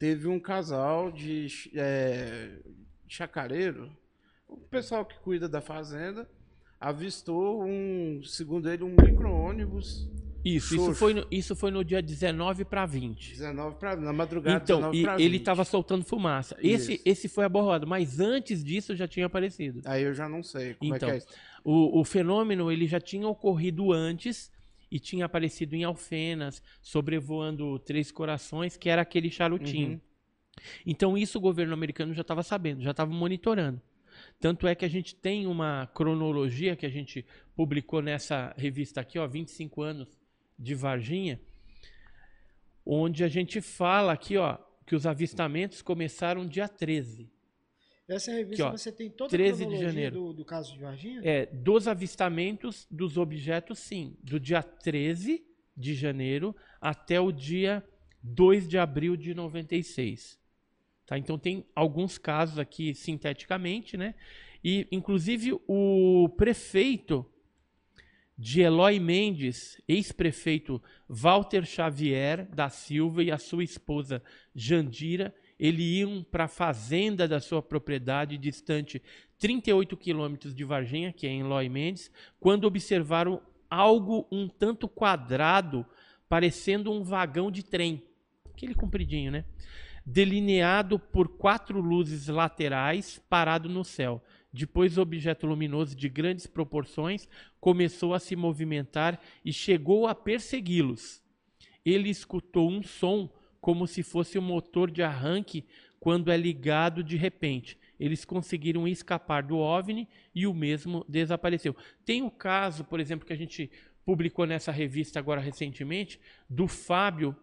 teve um casal de é, chacareiro, o pessoal que cuida da fazenda, avistou um, segundo ele, um micro-ônibus isso, isso foi, no, isso foi no dia 19 para 20. 19 para na madrugada. Então, e ele estava soltando fumaça. Esse, esse foi aborrado, mas antes disso já tinha aparecido. Aí eu já não sei como então, é que é então, isso. O, o fenômeno ele já tinha ocorrido antes e tinha aparecido em Alfenas, sobrevoando Três Corações, que era aquele charutinho. Uhum. Então isso o governo americano já estava sabendo, já estava monitorando. Tanto é que a gente tem uma cronologia que a gente publicou nessa revista aqui, ó, 25 anos de Varginha, onde a gente fala aqui, ó, que os avistamentos começaram dia 13. Essa revista aqui, ó, você tem toda 13 a de janeiro. Do, do caso de Varginha? É, dos avistamentos dos objetos, sim. Do dia 13 de janeiro até o dia 2 de abril de 96. Tá? Então tem alguns casos aqui sinteticamente, né? E inclusive o prefeito de Eloy Mendes, ex-prefeito Walter Xavier da Silva e a sua esposa Jandira, eles iam para a fazenda da sua propriedade, distante 38 quilômetros de Varginha, que é em Eloy Mendes, quando observaram algo um tanto quadrado, parecendo um vagão de trem, aquele compridinho, né? Delineado por quatro luzes laterais parado no céu. Depois, o objeto luminoso de grandes proporções começou a se movimentar e chegou a persegui-los. Ele escutou um som como se fosse um motor de arranque quando é ligado de repente. Eles conseguiram escapar do OVNI e o mesmo desapareceu. Tem o caso, por exemplo, que a gente publicou nessa revista agora recentemente, do Fábio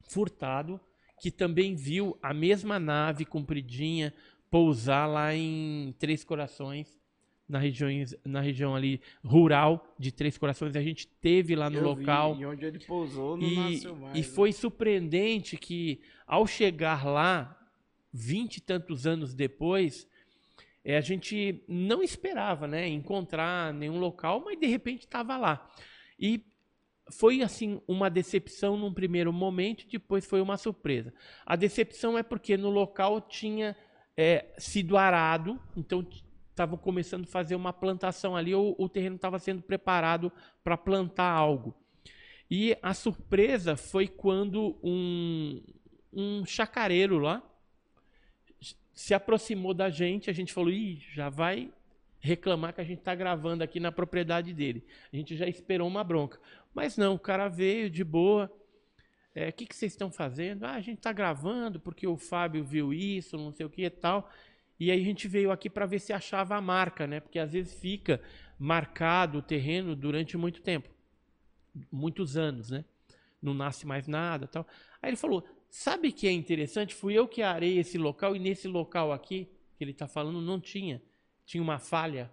Furtado, que também viu a mesma nave compridinha pousar lá em Três Corações, na região, na região ali rural de Três Corações. A gente teve lá no Eu local. Vi, e onde ele pousou não e, nasceu mais. E né? foi surpreendente que, ao chegar lá, vinte e tantos anos depois, é, a gente não esperava né, encontrar nenhum local, mas de repente estava lá. E foi assim uma decepção num primeiro momento, depois foi uma surpresa. A decepção é porque no local tinha é, sido arado, então estavam começando a fazer uma plantação ali, ou o terreno estava sendo preparado para plantar algo. E a surpresa foi quando um, um chacareiro lá se aproximou da gente, a gente falou, Ih, já vai reclamar que a gente está gravando aqui na propriedade dele. A gente já esperou uma bronca. Mas não, o cara veio de boa, é, o que, que vocês estão fazendo? Ah, a gente está gravando porque o Fábio viu isso, não sei o que e tal. E aí a gente veio aqui para ver se achava a marca, né? Porque às vezes fica marcado o terreno durante muito tempo, muitos anos, né? Não nasce mais nada, tal. Aí ele falou: sabe que é interessante? Fui eu que arei esse local e nesse local aqui que ele está falando não tinha, tinha uma falha,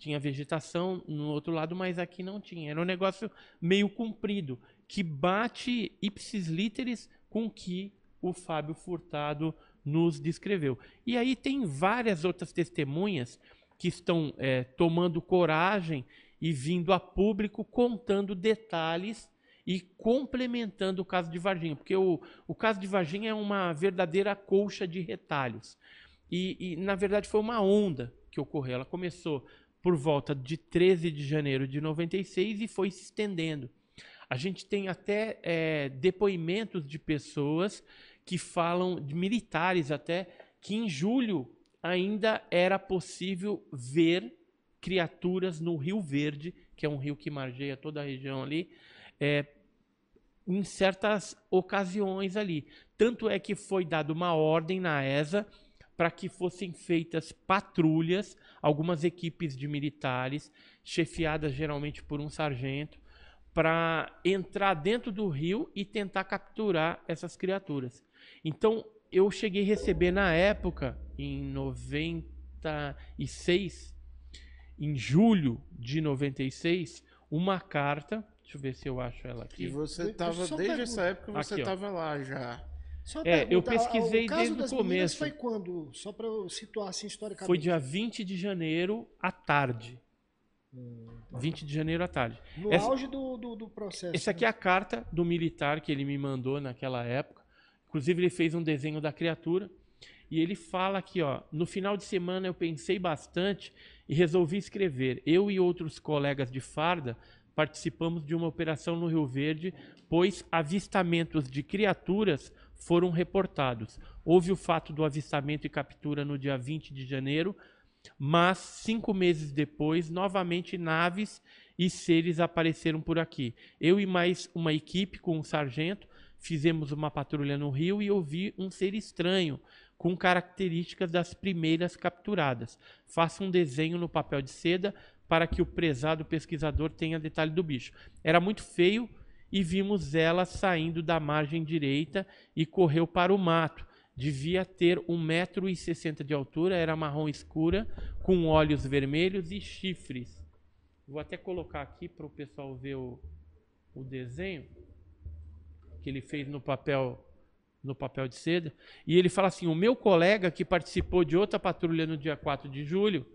tinha vegetação no outro lado, mas aqui não tinha. Era um negócio meio comprido que bate ipsis literis com que o Fábio Furtado nos descreveu. E aí tem várias outras testemunhas que estão é, tomando coragem e vindo a público contando detalhes e complementando o caso de Varginha, porque o, o caso de Varginha é uma verdadeira colcha de retalhos. e, e, na verdade foi uma onda que ocorreu. Ela começou por volta de 13 de janeiro de 96 e foi se estendendo. A gente tem até é, depoimentos de pessoas que falam, de militares até, que em julho ainda era possível ver criaturas no Rio Verde, que é um rio que margeia toda a região ali, é, em certas ocasiões ali. Tanto é que foi dada uma ordem na ESA para que fossem feitas patrulhas, algumas equipes de militares, chefiadas geralmente por um sargento, para entrar dentro do rio e tentar capturar essas criaturas. Então, eu cheguei a receber na época, em 96, em julho de 96, uma carta. Deixa eu ver se eu acho ela aqui. E você estava, desde essa época, você estava lá já. É, eu pesquisei desde o começo. foi quando? Só para eu situar assim historicamente. Foi dia 20 de janeiro à tarde. Hum, 20 de janeiro à tarde. No essa, auge do, do, do processo. Essa aqui é a carta do militar que ele me mandou naquela época. Inclusive, ele fez um desenho da criatura. E ele fala aqui, ó, no final de semana eu pensei bastante e resolvi escrever. Eu e outros colegas de farda participamos de uma operação no Rio Verde, pois avistamentos de criaturas foram reportados. Houve o fato do avistamento e captura no dia 20 de janeiro, mas cinco meses depois, novamente naves e seres apareceram por aqui. Eu e mais uma equipe com um sargento fizemos uma patrulha no rio e ouvi um ser estranho, com características das primeiras capturadas. Faça um desenho no papel de seda para que o prezado pesquisador tenha detalhe do bicho. Era muito feio e vimos ela saindo da margem direita e correu para o mato. Devia ter 1,60m de altura, era marrom escura, com olhos vermelhos e chifres. Vou até colocar aqui para o pessoal ver o, o desenho que ele fez no papel no papel de seda, e ele fala assim: "O meu colega que participou de outra patrulha no dia 4 de julho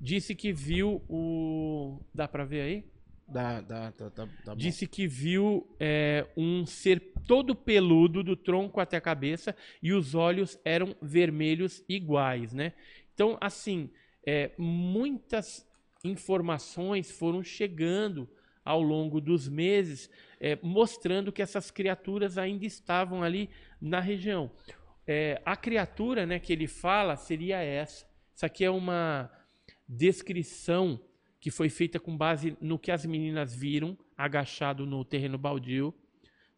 disse que viu o dá para ver aí? Dá, tá, tá, tá Disse que viu é, um ser todo peludo do tronco até a cabeça e os olhos eram vermelhos iguais, né? Então, assim, é, muitas informações foram chegando ao longo dos meses, é, mostrando que essas criaturas ainda estavam ali na região. É, a criatura né, que ele fala seria essa. Isso aqui é uma descrição que foi feita com base no que as meninas viram agachado no terreno baldio.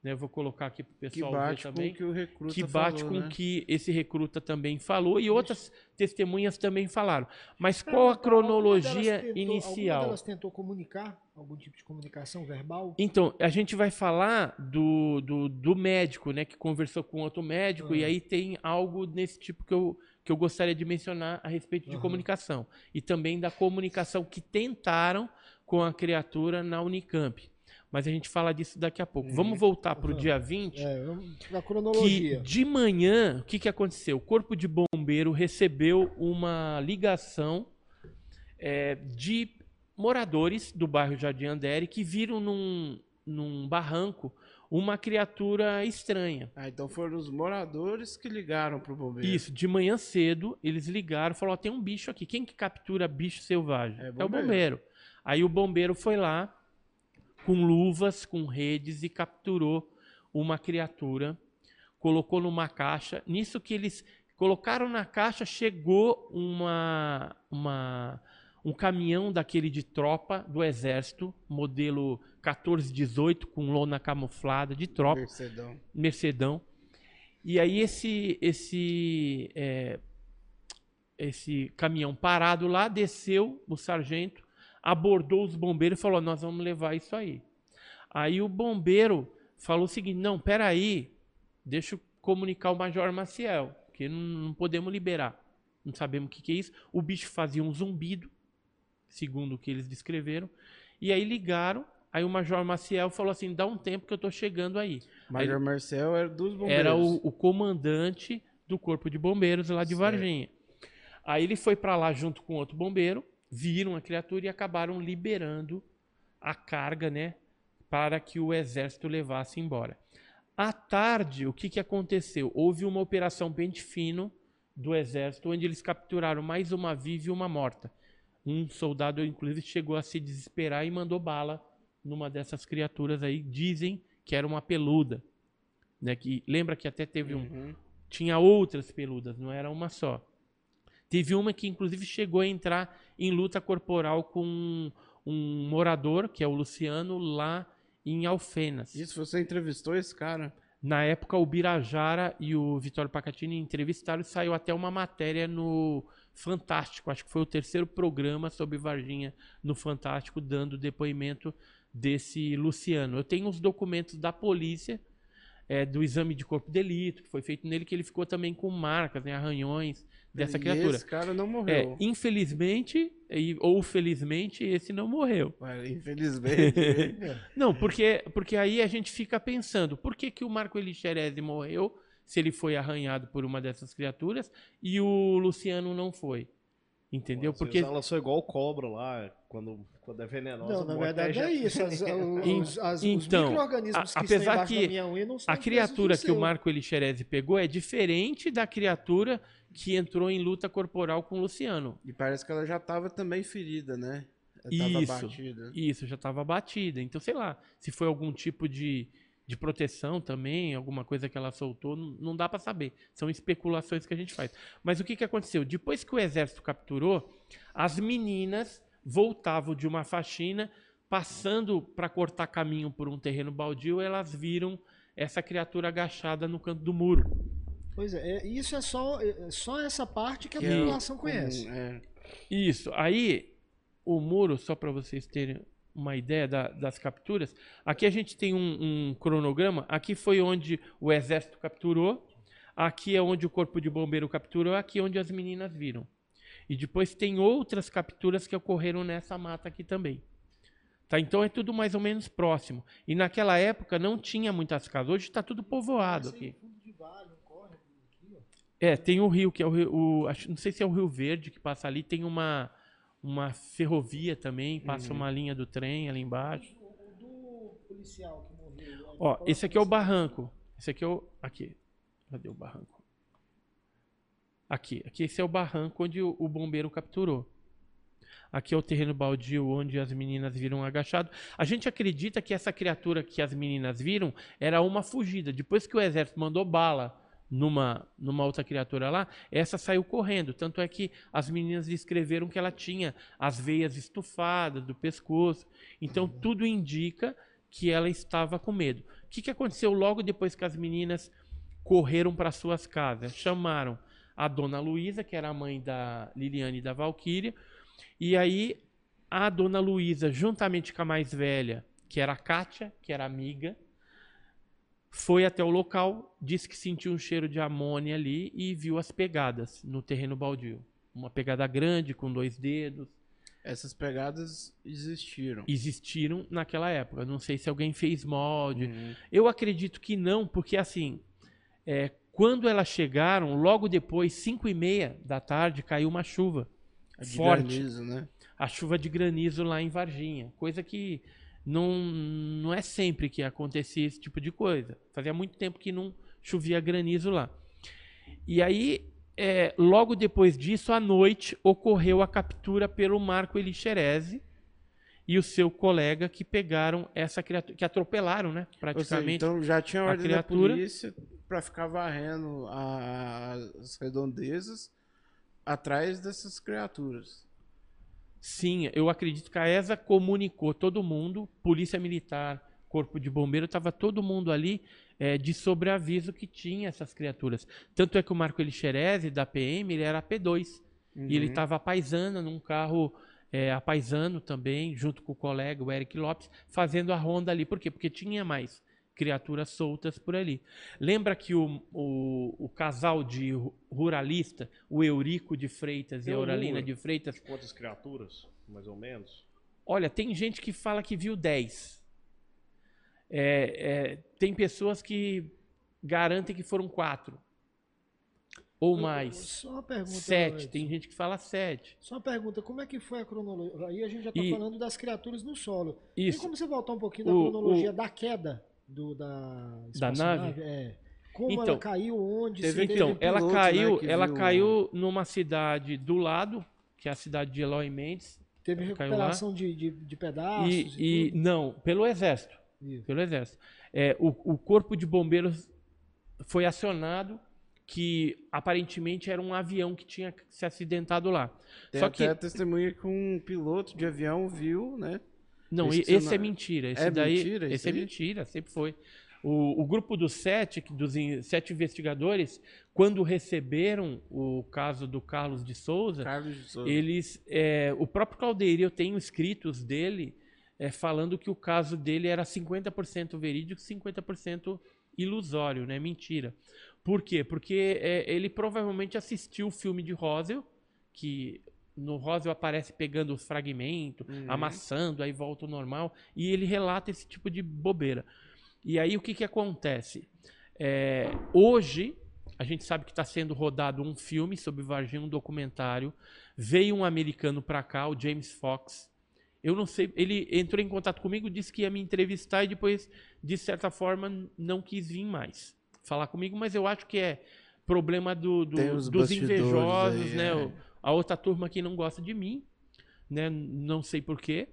Né, eu vou colocar aqui para o pessoal que bate ver também. Com que, o recruta que bate falou, com o né? que esse recruta também falou e outras testemunhas também falaram. Mas qual a cronologia tentou, inicial? Delas tentou comunicar algum tipo de comunicação verbal? Então, a gente vai falar do, do, do médico, né, que conversou com outro médico, Uhum. e aí tem algo nesse tipo que eu, que eu gostaria de mencionar a respeito de Uhum. comunicação. E também da comunicação que tentaram com a criatura na Unicamp. Mas a gente fala disso daqui a pouco. Vamos voltar para o Uhum. dia 20. É, que cronologia. de manhã, o que, que aconteceu? O corpo de bombeiro recebeu uma ligação é, de moradores do bairro Jardim Andere que viram num, num barranco uma criatura estranha. Ah, então foram os moradores que ligaram pro bombeiro. Isso, de manhã cedo, eles ligaram e falaram: ó, tem um bicho aqui. Quem que captura bicho selvagem? É É, o bombeiro. bombeiro. Aí o bombeiro foi lá com luvas, com redes e capturou uma criatura, colocou numa caixa. Nisso que eles colocaram na caixa, chegou uma, uma um caminhão daquele de tropa do exército, modelo 1418 com lona camuflada de tropa. Mercedão. Mercedão. E aí esse esse é, esse caminhão parado lá desceu o sargento, abordou os bombeiros e falou: "Nós vamos levar isso aí". Aí o bombeiro falou o seguinte: "Não, pera aí, deixa eu comunicar o Major Maciel, que não, não podemos liberar. Não sabemos o que, que é isso". O bicho fazia um zumbido, segundo o que eles descreveram. E aí ligaram. Aí o Major Maciel falou assim: "Dá um tempo que eu tô chegando aí". Major Marcel era dos bombeiros. Era o, o comandante do corpo de bombeiros lá de Certo. Varginha. Aí ele foi para lá junto com outro bombeiro, viram a criatura e acabaram liberando a carga, né, para que o exército levasse embora. À tarde, o que, que aconteceu? Houve uma operação pente fino do exército, onde eles capturaram mais uma viva e uma morta. Um soldado, inclusive, chegou a se desesperar e mandou bala numa dessas criaturas aí. Dizem que era uma peluda. Né? Que, lembra que até teve um. Uhum. Tinha outras peludas, não era uma só. Teve uma que, inclusive, chegou a entrar em luta corporal com um, um morador, que é o Luciano, lá em Alfenas. Isso, você entrevistou esse cara? Na época, o Birajara e o Vitório Pacatini entrevistaram e saiu até uma matéria no Fantástico. Acho que foi o terceiro programa sobre Varginha no Fantástico, dando depoimento desse Luciano. Eu tenho os documentos da polícia, é, do exame de corpo de delito, que foi feito nele, que ele ficou também com marcas, né, arranhões dessa e criatura. Esse cara não morreu. É, infelizmente, ou felizmente, esse não morreu. Ué, infelizmente. não, porque, porque aí a gente fica pensando, por que, que o Marco Elixerese morreu se ele foi arranhado por uma dessas criaturas e o Luciano não foi? Entendeu? Pô, Porque ela só igual cobra lá, quando, quando é venenosa. Não, na verdade é isso. As, os, as, então, os micro-organismos que apesar que minha unha não a criatura que o Marco Elixerese pegou é diferente da criatura que entrou em luta corporal com o Luciano. E parece que ela já estava também ferida, né? isso, batida. isso, já estava batida. Então, sei lá, se foi algum tipo de, de proteção também, alguma coisa que ela soltou, não, não dá para saber. São especulações que a gente faz. Mas o que, que aconteceu? Depois que o exército capturou, as meninas voltavam de uma faxina, passando para cortar caminho por um terreno baldio, elas viram essa criatura agachada no canto do muro. Pois é, é isso é só, é só essa parte que a que é população é, conhece. É. Isso. Aí, o muro, só para vocês terem uma ideia da, das capturas. Aqui a gente tem um, um, cronograma. Aqui foi onde o exército capturou. Aqui é onde o corpo de bombeiro capturou. Aqui é onde as meninas viram. E depois tem outras capturas que ocorreram nessa mata aqui também. Tá? Então é tudo mais ou menos próximo. E naquela época não tinha muitas casas. Hoje está tudo povoado aqui. É, tem o rio, que é o rio. O, não sei se é o Rio Verde que passa ali. Tem uma uma ferrovia também, passa uhum. uma linha do trem ali embaixo. O, do policial que morreu. Ó, esse aqui é o barranco. Esse aqui é o. Aqui. Cadê o barranco? Aqui. Aqui esse é o barranco onde o, o bombeiro capturou. Aqui é o terreno baldio onde as meninas viram agachado. A gente acredita que essa criatura que as meninas viram era uma fugida. Depois que o exército mandou bala numa, numa outra criatura lá, essa saiu correndo. Tanto é que as meninas descreveram que ela tinha as veias estufadas do pescoço. Então tudo indica que ela estava com medo. O que, que aconteceu logo depois que as meninas correram para suas casas? Chamaram a dona Luísa, que era a mãe da Liliane e da Valquíria, e aí a dona Luísa, juntamente com a mais velha, que era a Kátia, que era amiga, foi até o local, disse que sentiu um cheiro de amônia ali e viu as pegadas no terreno baldio. Uma pegada grande com dois dedos. Essas pegadas existiram. Existiram naquela época. Não sei se alguém fez molde. Uhum. Eu acredito que não, porque assim, é, quando elas chegaram, logo depois, 5 e meia da tarde, caiu uma chuva de forte. Granizo, né? A chuva de granizo lá em Varginha. Coisa que não, não é sempre que acontecia esse tipo de coisa. Fazia muito tempo que não chovia granizo lá. E aí, é, logo depois disso, à noite, ocorreu a captura pelo Marco Elixerese e o seu colega que pegaram essa criatura, que atropelaram, né? Praticamente. Seja, então já tinha ordem a criatura. da polícia para ficar varrendo as redondezas atrás dessas criaturas. Sim, eu acredito que a ESA comunicou todo mundo, polícia militar, corpo de bombeiro, estava todo mundo ali é, de sobreaviso que tinha essas criaturas. Tanto é que o Marco Elixerese, da PM, ele era P2. Uhum. E ele estava paisando num carro é, apaisando também, junto com o colega, o Eric Lopes, fazendo a ronda ali. Por quê? Porque tinha mais criaturas soltas por ali. Lembra que o, o, o casal de ruralista, o Eurico de Freitas e a Auralina de Freitas. Quantas criaturas, mais ou menos? Olha, tem gente que fala que viu 10. É, é, tem pessoas que garantem que foram quatro. Ou mais. Só uma pergunta. Sete. Tem gente que fala sete. Só uma pergunta: como é que foi a cronologia? Aí a gente já está falando das criaturas no solo. Isso. Tem como você voltar um pouquinho da o, cronologia o... da queda? Do, da, da nave? nave? É. Como então, ela caiu, onde? Teve, então, ela piloto, caiu, né, ela viu... caiu numa cidade do lado, que é a cidade de Eloy Mendes. Teve recuperação de, de, de, pedaços? E, e não, pelo exército. Isso. Pelo exército. É, o, o corpo de bombeiros foi acionado que aparentemente era um avião que tinha se acidentado lá. Tem Só que a testemunha que um piloto de avião viu, né? Não, esse é mentira. Esse é daí, mentira, esse é mentira, sempre foi. O, o, grupo dos sete, dos sete investigadores, quando receberam o caso do Carlos de Souza, Carlos de Souza. eles, é, o próprio Caldeira, eu tenho escritos dele é, falando que o caso dele era 50% verídico, 50% ilusório, né? Mentira. Por quê? Porque é, ele provavelmente assistiu o filme de Roswell, que no Roswell aparece pegando os fragmentos, uhum. amassando, aí volta ao normal, e ele relata esse tipo de bobeira. E aí o que, que acontece? É, hoje, a gente sabe que está sendo rodado um filme sobre Varginha, um documentário. Veio um americano para cá, o James Fox. Eu não sei, ele entrou em contato comigo, disse que ia me entrevistar e depois, de certa forma, não quis vir mais falar comigo, mas eu acho que é problema do, do dos invejosos, aí, né? É. A outra turma que não gosta de mim, né? Não sei porquê,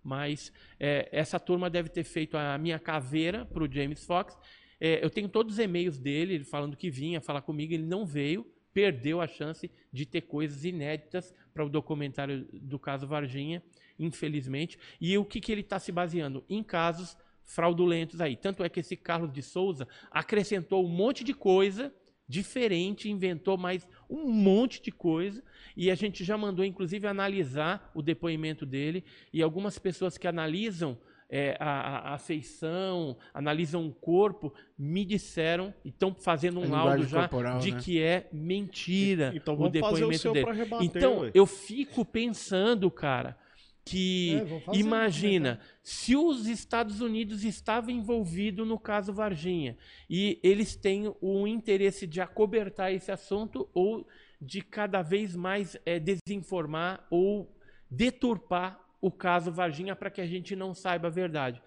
mas é, essa turma deve ter feito a minha caveira para o James Fox. É, eu tenho todos os e-mails dele falando que vinha falar comigo, ele não veio, perdeu a chance de ter coisas inéditas para o documentário do caso Varginha, infelizmente. E o que, que ele está se baseando? Em casos fraudulentos aí. Tanto é que esse Carlos de Souza acrescentou um monte de coisa diferente, inventou mais um monte de coisa e a gente já mandou inclusive analisar o depoimento dele e algumas pessoas que analisam é, a, a, feição, analisam o corpo, me disseram e estão fazendo um laudo já corporal, de né? que é mentira então, o depoimento o dele. Rebater, então ué. eu fico pensando, cara, que é, imagina se os Estados Unidos estavam envolvidos no caso Varginha e eles têm o interesse de acobertar esse assunto ou de cada vez mais é, desinformar ou deturpar o caso Varginha para que a gente não saiba a verdade.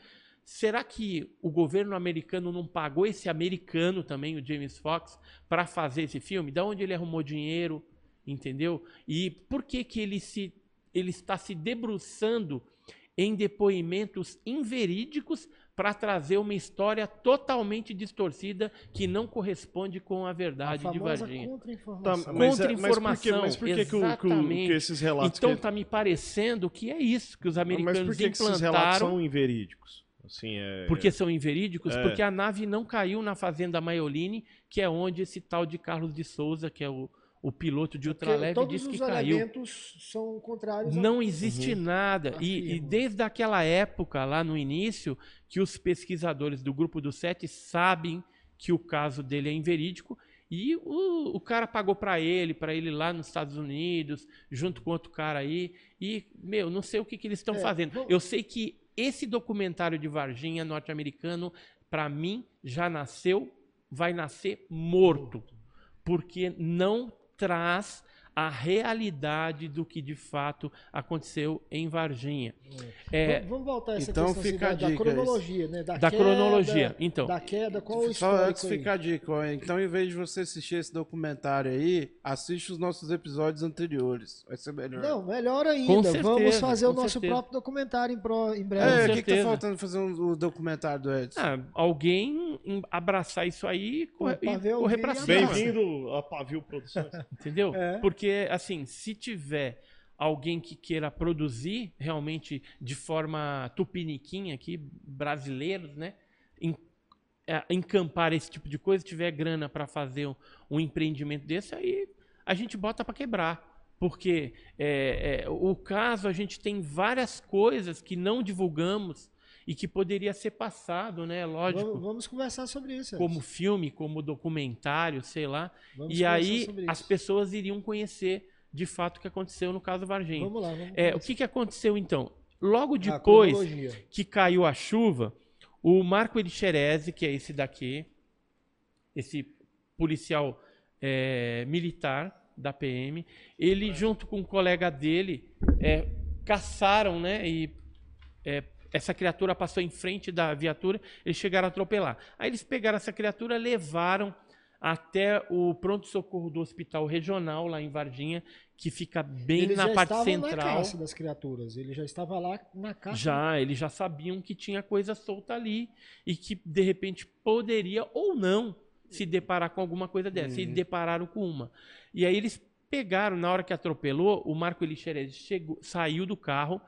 Será que o governo americano não pagou esse americano também, o James Fox, para fazer esse filme? Da onde ele arrumou dinheiro, entendeu? E por que que ele se ele está se debruçando em depoimentos inverídicos para trazer uma história totalmente distorcida que não corresponde com a verdade a de Varginha. Contra-informação. Tá, mas, contra-informação. É, mas por que, mas por que, que, que, que esses relatos... Então está me parecendo que é isso que os americanos mas por que implantaram... esses relatos são inverídicos? Assim, é... Porque são inverídicos? É... Porque a nave não caiu na fazenda Maioline, que é onde esse tal de Carlos de Souza, que é o o piloto de ultraleve disse que caiu. Todos os são contrários. Não existe uhum. nada. E, e, desde aquela época, lá no início, que os pesquisadores do grupo do Sete sabem que o caso dele é inverídico. E o, o cara pagou para ele, para ele lá nos Estados Unidos, junto com outro cara aí. E, meu, não sei o que, que eles estão é, fazendo. Bom... Eu sei que esse documentário de Varginha norte-americano, para mim, já nasceu, vai nascer morto. Porque não traz a realidade do que de fato aconteceu em Varginha. É, vamos voltar a essa então questão fica assim, da, da, cronologia, né? Da, da queda, cronologia, então. Da queda, qual o Só antes fica a dica, então em vez de você assistir esse documentário aí, assiste os nossos episódios anteriores, vai ser melhor. Não, melhor ainda, certeza, vamos fazer o nosso certeza. próprio documentário em, pro, em breve. É, o que, que tá faltando fazer um, o documentário do Edson? Ah, alguém abraçar isso aí e correr, correr pra cima. Bem-vindo a Pavio Produções. Entendeu? É. Porque porque, assim, se tiver alguém que queira produzir realmente de forma tupiniquinha aqui, brasileiros, né? Em, é, encampar esse tipo de coisa, tiver grana para fazer um, um, empreendimento desse, aí a gente bota para quebrar. Porque é, é, o caso, a gente tem várias coisas que não divulgamos e que poderia ser passado, né? Lógico. Vamos, vamos conversar sobre isso. Como filme, como documentário, sei lá. Vamos e aí as pessoas iriam conhecer de fato o que aconteceu no caso Varginha. Vamos lá. Vamos é, o que, que aconteceu então? Logo depois que caiu a chuva, o Marco Elixerese, que é esse daqui, esse policial é, militar da PM, ele junto com um colega dele é, caçaram, né, e é, essa criatura passou em frente da viatura, eles chegaram a atropelar. Aí eles pegaram essa criatura, levaram até o pronto-socorro do hospital regional lá em Varginha, que fica bem eles na já parte central. na caça das criaturas. Ele já estava lá na caça. Já, eles já sabiam que tinha coisa solta ali e que de repente poderia ou não se deparar com alguma coisa dessa. E Uhum. depararam com uma. E aí eles pegaram, na hora que atropelou, o Marco Elixerez chegou, saiu do carro,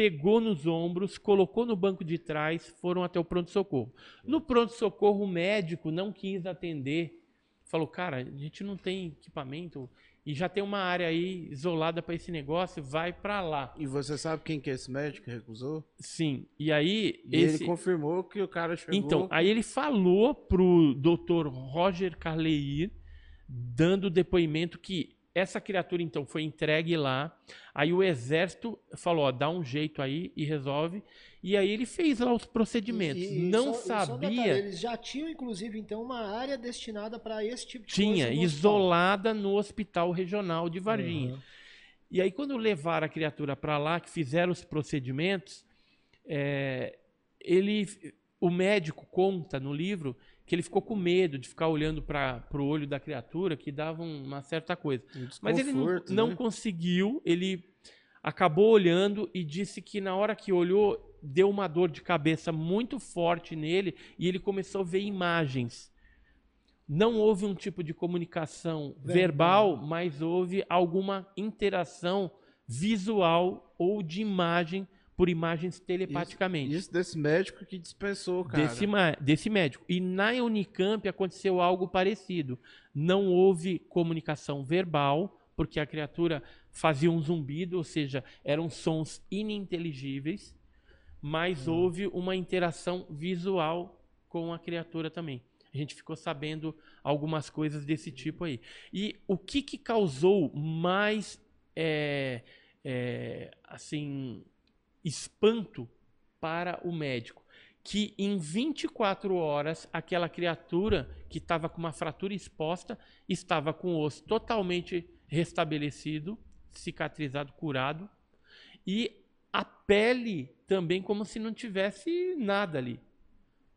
pegou nos ombros, colocou no banco de trás, foram até o pronto-socorro. No pronto-socorro, o médico não quis atender. Falou, cara, a gente não tem equipamento e já tem uma área aí isolada para esse negócio, vai para lá. E você sabe quem que é esse médico que recusou? Sim. E aí E esse ele confirmou que o cara chegou. Então, aí ele falou pro Dr. Roger Carleir, dando depoimento que essa criatura então foi entregue lá. Aí o exército falou, ó, dá um jeito aí e resolve. E aí ele fez lá os procedimentos. E- e não só- sabia. detalhe, eles já tinham, inclusive, então, uma área destinada para esse tipo de tinha coisa. hospital. isolada no hospital regional de Varginha. Uhum. E aí, quando levaram a criatura para lá, que fizeram os procedimentos, é, ele, o médico conta no livro que ele ficou com medo de ficar olhando para o olho da criatura, que dava um- uma certa coisa. Um Mas ele não, desconforto, não né? conseguiu, ele acabou olhando e disse que na hora que olhou, deu uma dor de cabeça muito forte nele e ele começou a ver imagens. Não houve um tipo de comunicação Verbal. mas houve alguma interação visual ou de imagem por imagens telepaticamente. Isso desse médico que dispensou, cara. Desse, desse médico. E na Unicamp aconteceu algo parecido. Não houve comunicação verbal, porque a criatura fazia um zumbido, ou seja, eram sons ininteligíveis, mas houve uma interação visual com a criatura também. A gente ficou sabendo algumas coisas desse tipo aí. E o que, que causou mais é, é, assim espanto para o médico? Que em 24 horas aquela criatura que estava com uma fratura exposta estava com o osso totalmente restabelecido, cicatrizado, curado e a pele também como se não tivesse nada ali.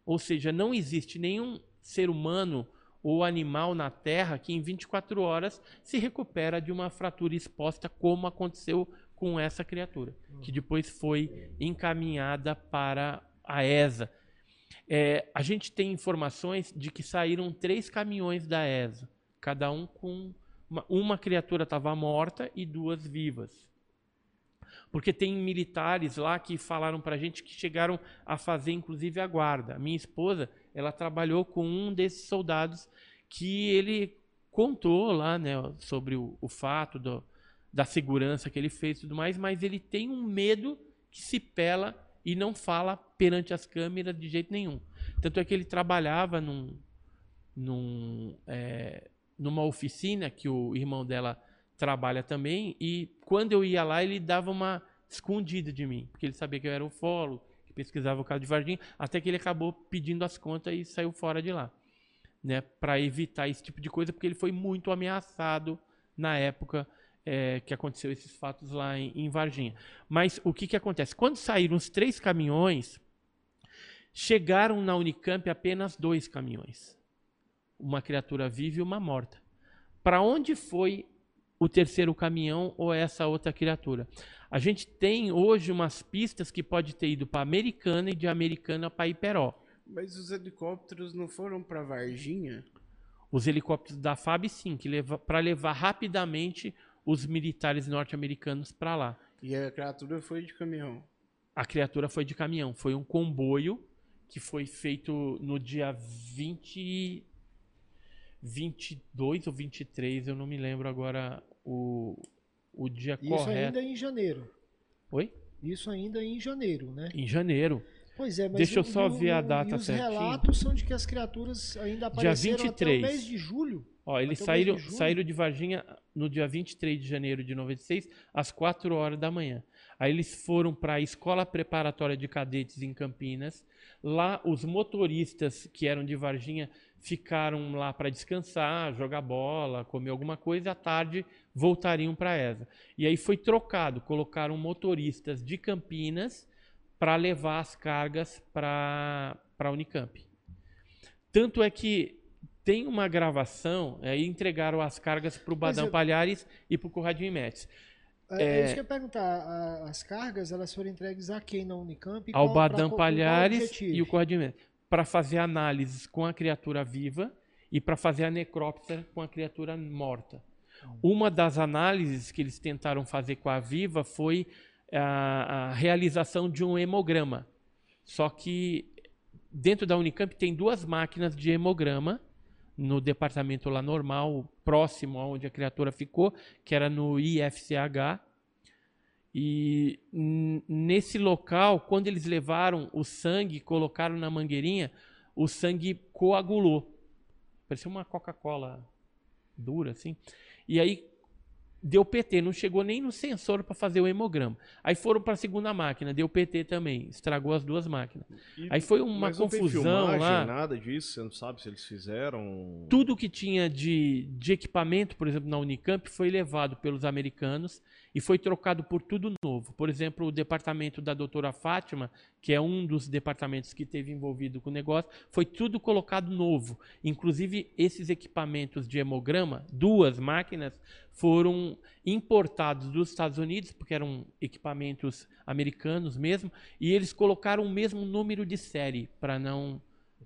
Ou seja, não existe nenhum ser humano ou animal na Terra que em 24 horas se recupera de uma fratura exposta, como aconteceu com essa criatura, que depois foi encaminhada para a ESA. É, a gente tem informações de que saíram três caminhões da ESA, cada um com. Uma, uma criatura estava morta e duas vivas. Porque tem militares lá que falaram pra gente que chegaram a fazer inclusive a guarda. A minha esposa, ela trabalhou com um desses soldados que ele contou lá, né, sobre o, o fato do, da segurança que ele fez e tudo mais, mas ele tem um medo que se pela e não fala perante as câmeras de jeito nenhum. Tanto é que ele trabalhava num, num, é, numa oficina que o irmão dela trabalha também, e quando eu ia lá, ele dava uma escondida de mim, porque ele sabia que eu era ufólogo, que pesquisava o caso de Varginha, até que ele acabou pedindo as contas e saiu fora de lá, né, para evitar esse tipo de coisa, porque ele foi muito ameaçado na época é, que aconteceu esses fatos lá em, em Varginha. Mas o que, que acontece? Quando saíram os três caminhões, chegaram na Unicamp apenas dois caminhões. Uma criatura viva e uma morta. Para onde foi o terceiro caminhão ou essa outra criatura? A gente tem hoje umas pistas que pode ter ido para Americana e de Americana para Iperó. Mas os helicópteros não foram pra Varginha? Os helicópteros da FAB, sim, que leva, para levar rapidamente os militares norte-americanos para lá. E a criatura foi de caminhão. A criatura foi de caminhão. Foi um comboio que foi feito no dia 20, 22 ou 23, eu não me lembro agora o, o dia Isso correto. ainda em janeiro. Oi? Isso ainda em janeiro, né? Em janeiro. Pois é, mas Deixa eu só e o- ver a data e os certinho. relatos são de que as criaturas ainda apareceram até 23. o mês de julho. Ó, eles Até saíram, de saíram de Varginha no dia 23 de janeiro de 96, às 4 horas da manhã. Aí eles foram para a Escola Preparatória de Cadetes em Campinas. Lá, os motoristas que eram de Varginha ficaram lá para descansar, jogar bola, comer alguma coisa. À tarde, voltariam para a ESA. E aí foi trocado. Colocaram motoristas de Campinas para levar as cargas para a Unicamp. Tanto é que tem uma gravação, aí entregaram as cargas para o Badam eu... Palhares e para o Corradinho Metz. É, é, isso que eu ia perguntar, as cargas elas foram entregues a quem na Unicamp? Ao qual, Badam pra, Palhares e o Corradinho Metz. Para fazer análises com a criatura viva e para fazer a necrópsia com a criatura morta. Hum. Uma das análises que eles tentaram fazer com a viva foi a, a realização de um hemograma. Só que dentro da Unicamp tem duas máquinas de hemograma no departamento lá normal, próximo aonde a criatura ficou, que era no IFCH. E nesse local, quando eles levaram o sangue, colocaram na mangueirinha, o sangue coagulou. Parecia uma Coca-Cola dura assim. E aí deu PT, não chegou nem no sensor para fazer o hemograma. Aí foram para a segunda máquina, deu PT também, estragou as duas máquinas. E, Aí foi uma mas confusão não tem filmagem, lá. nada disso, você não sabe se eles fizeram. Tudo que tinha de, de equipamento, por exemplo, na Unicamp, foi levado pelos americanos e foi trocado por tudo novo. Por exemplo, o departamento da doutora Fátima, que é um dos departamentos que teve envolvido com o negócio, foi tudo colocado novo. Inclusive, esses equipamentos de hemograma, duas máquinas, foram importados dos Estados Unidos, porque eram equipamentos americanos mesmo, e eles colocaram o mesmo número de série para não.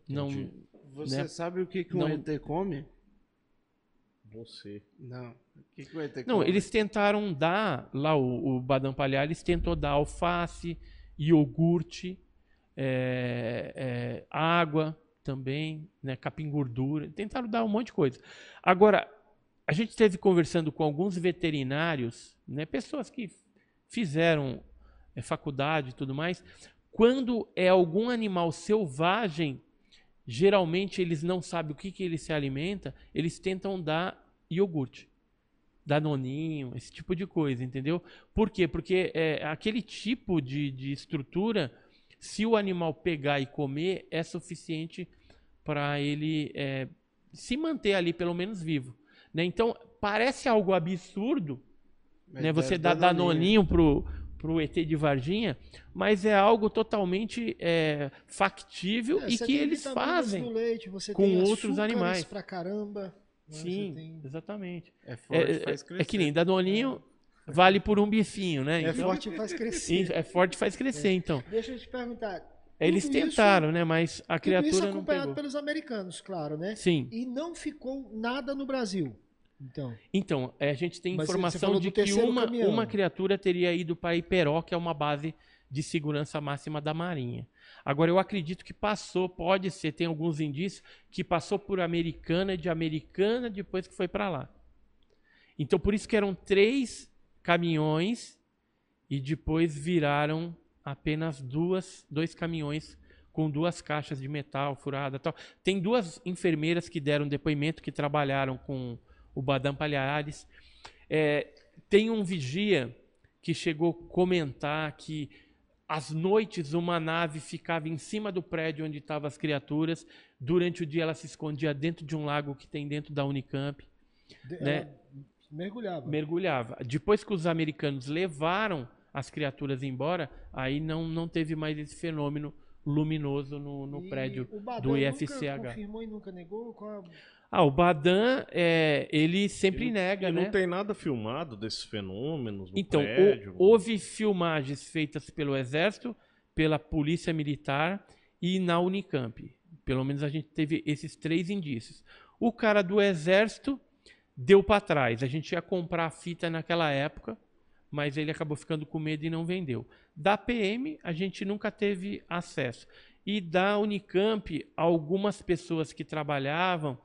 não Você né? sabe o que, que um ET come? Você. Não. O que, que vai ter Não, eles tentaram dar, lá o, o Badam Palhares tentou dar alface, iogurte, é, é, água também, né, capim gordura. Tentaram dar um monte de coisa. Agora, a gente esteve conversando com alguns veterinários, né, pessoas que fizeram é, faculdade e tudo mais. Quando é algum animal selvagem, geralmente eles não sabem o que, que ele se alimenta, eles tentam dar iogurte, danoninho, esse tipo de coisa, entendeu? Por quê? Porque é, aquele tipo de, de estrutura, se o animal pegar e comer, é suficiente para ele é, se manter ali pelo menos vivo. Né? Então, parece algo absurdo né? você dar danoninho pro pro ET de Varginha, mas é algo totalmente é, factível é, e que eles fazem leite, com outros animais. Pra caramba. Né? Sim, tem... exatamente. É forte, é, faz crescer. É que nem danoninho é. vale por um bifinho, né? É então, forte e faz crescer. É forte e faz crescer, então. Deixa eu te perguntar. Eles tentaram, isso, né? Mas a criatura isso acompanhado pelos americanos, claro, né? Sim. E não ficou nada no Brasil. Então, então é, a gente tem informação de que uma, uma criatura teria ido para Iperó, que é uma base de segurança máxima da Marinha. Agora, eu acredito que passou, pode ser, tem alguns indícios, que passou por Americana, de Americana, depois que foi para lá. Então, por isso que eram três caminhões e depois viraram apenas duas, dois caminhões com duas caixas de metal furada tal. Tem duas enfermeiras que deram depoimento que trabalharam com o Badam Palhares. É, tem um vigia que chegou a comentar que às noites uma nave ficava em cima do prédio onde estavam as criaturas, durante o dia ela se escondia dentro de um lago que tem dentro da Unicamp. De, né? Mergulhava. Mergulhava. Depois que os americanos levaram as criaturas embora, aí não, não teve mais esse fenômeno luminoso no, no prédio do IFCH. Nunca confirmou e nunca negou? Qual ah, o Badan, é, ele sempre nega, né? Não tem nada filmado desses fenômenos no então, prédio? O, houve filmagens feitas pelo Exército, pela Polícia Militar e na Unicamp. Pelo menos a gente teve esses três indícios. O cara do Exército deu para trás. A gente ia comprar a fita naquela época, mas ele acabou ficando com medo e não vendeu. Da PM, a gente nunca teve acesso. E da Unicamp, algumas pessoas que trabalhavam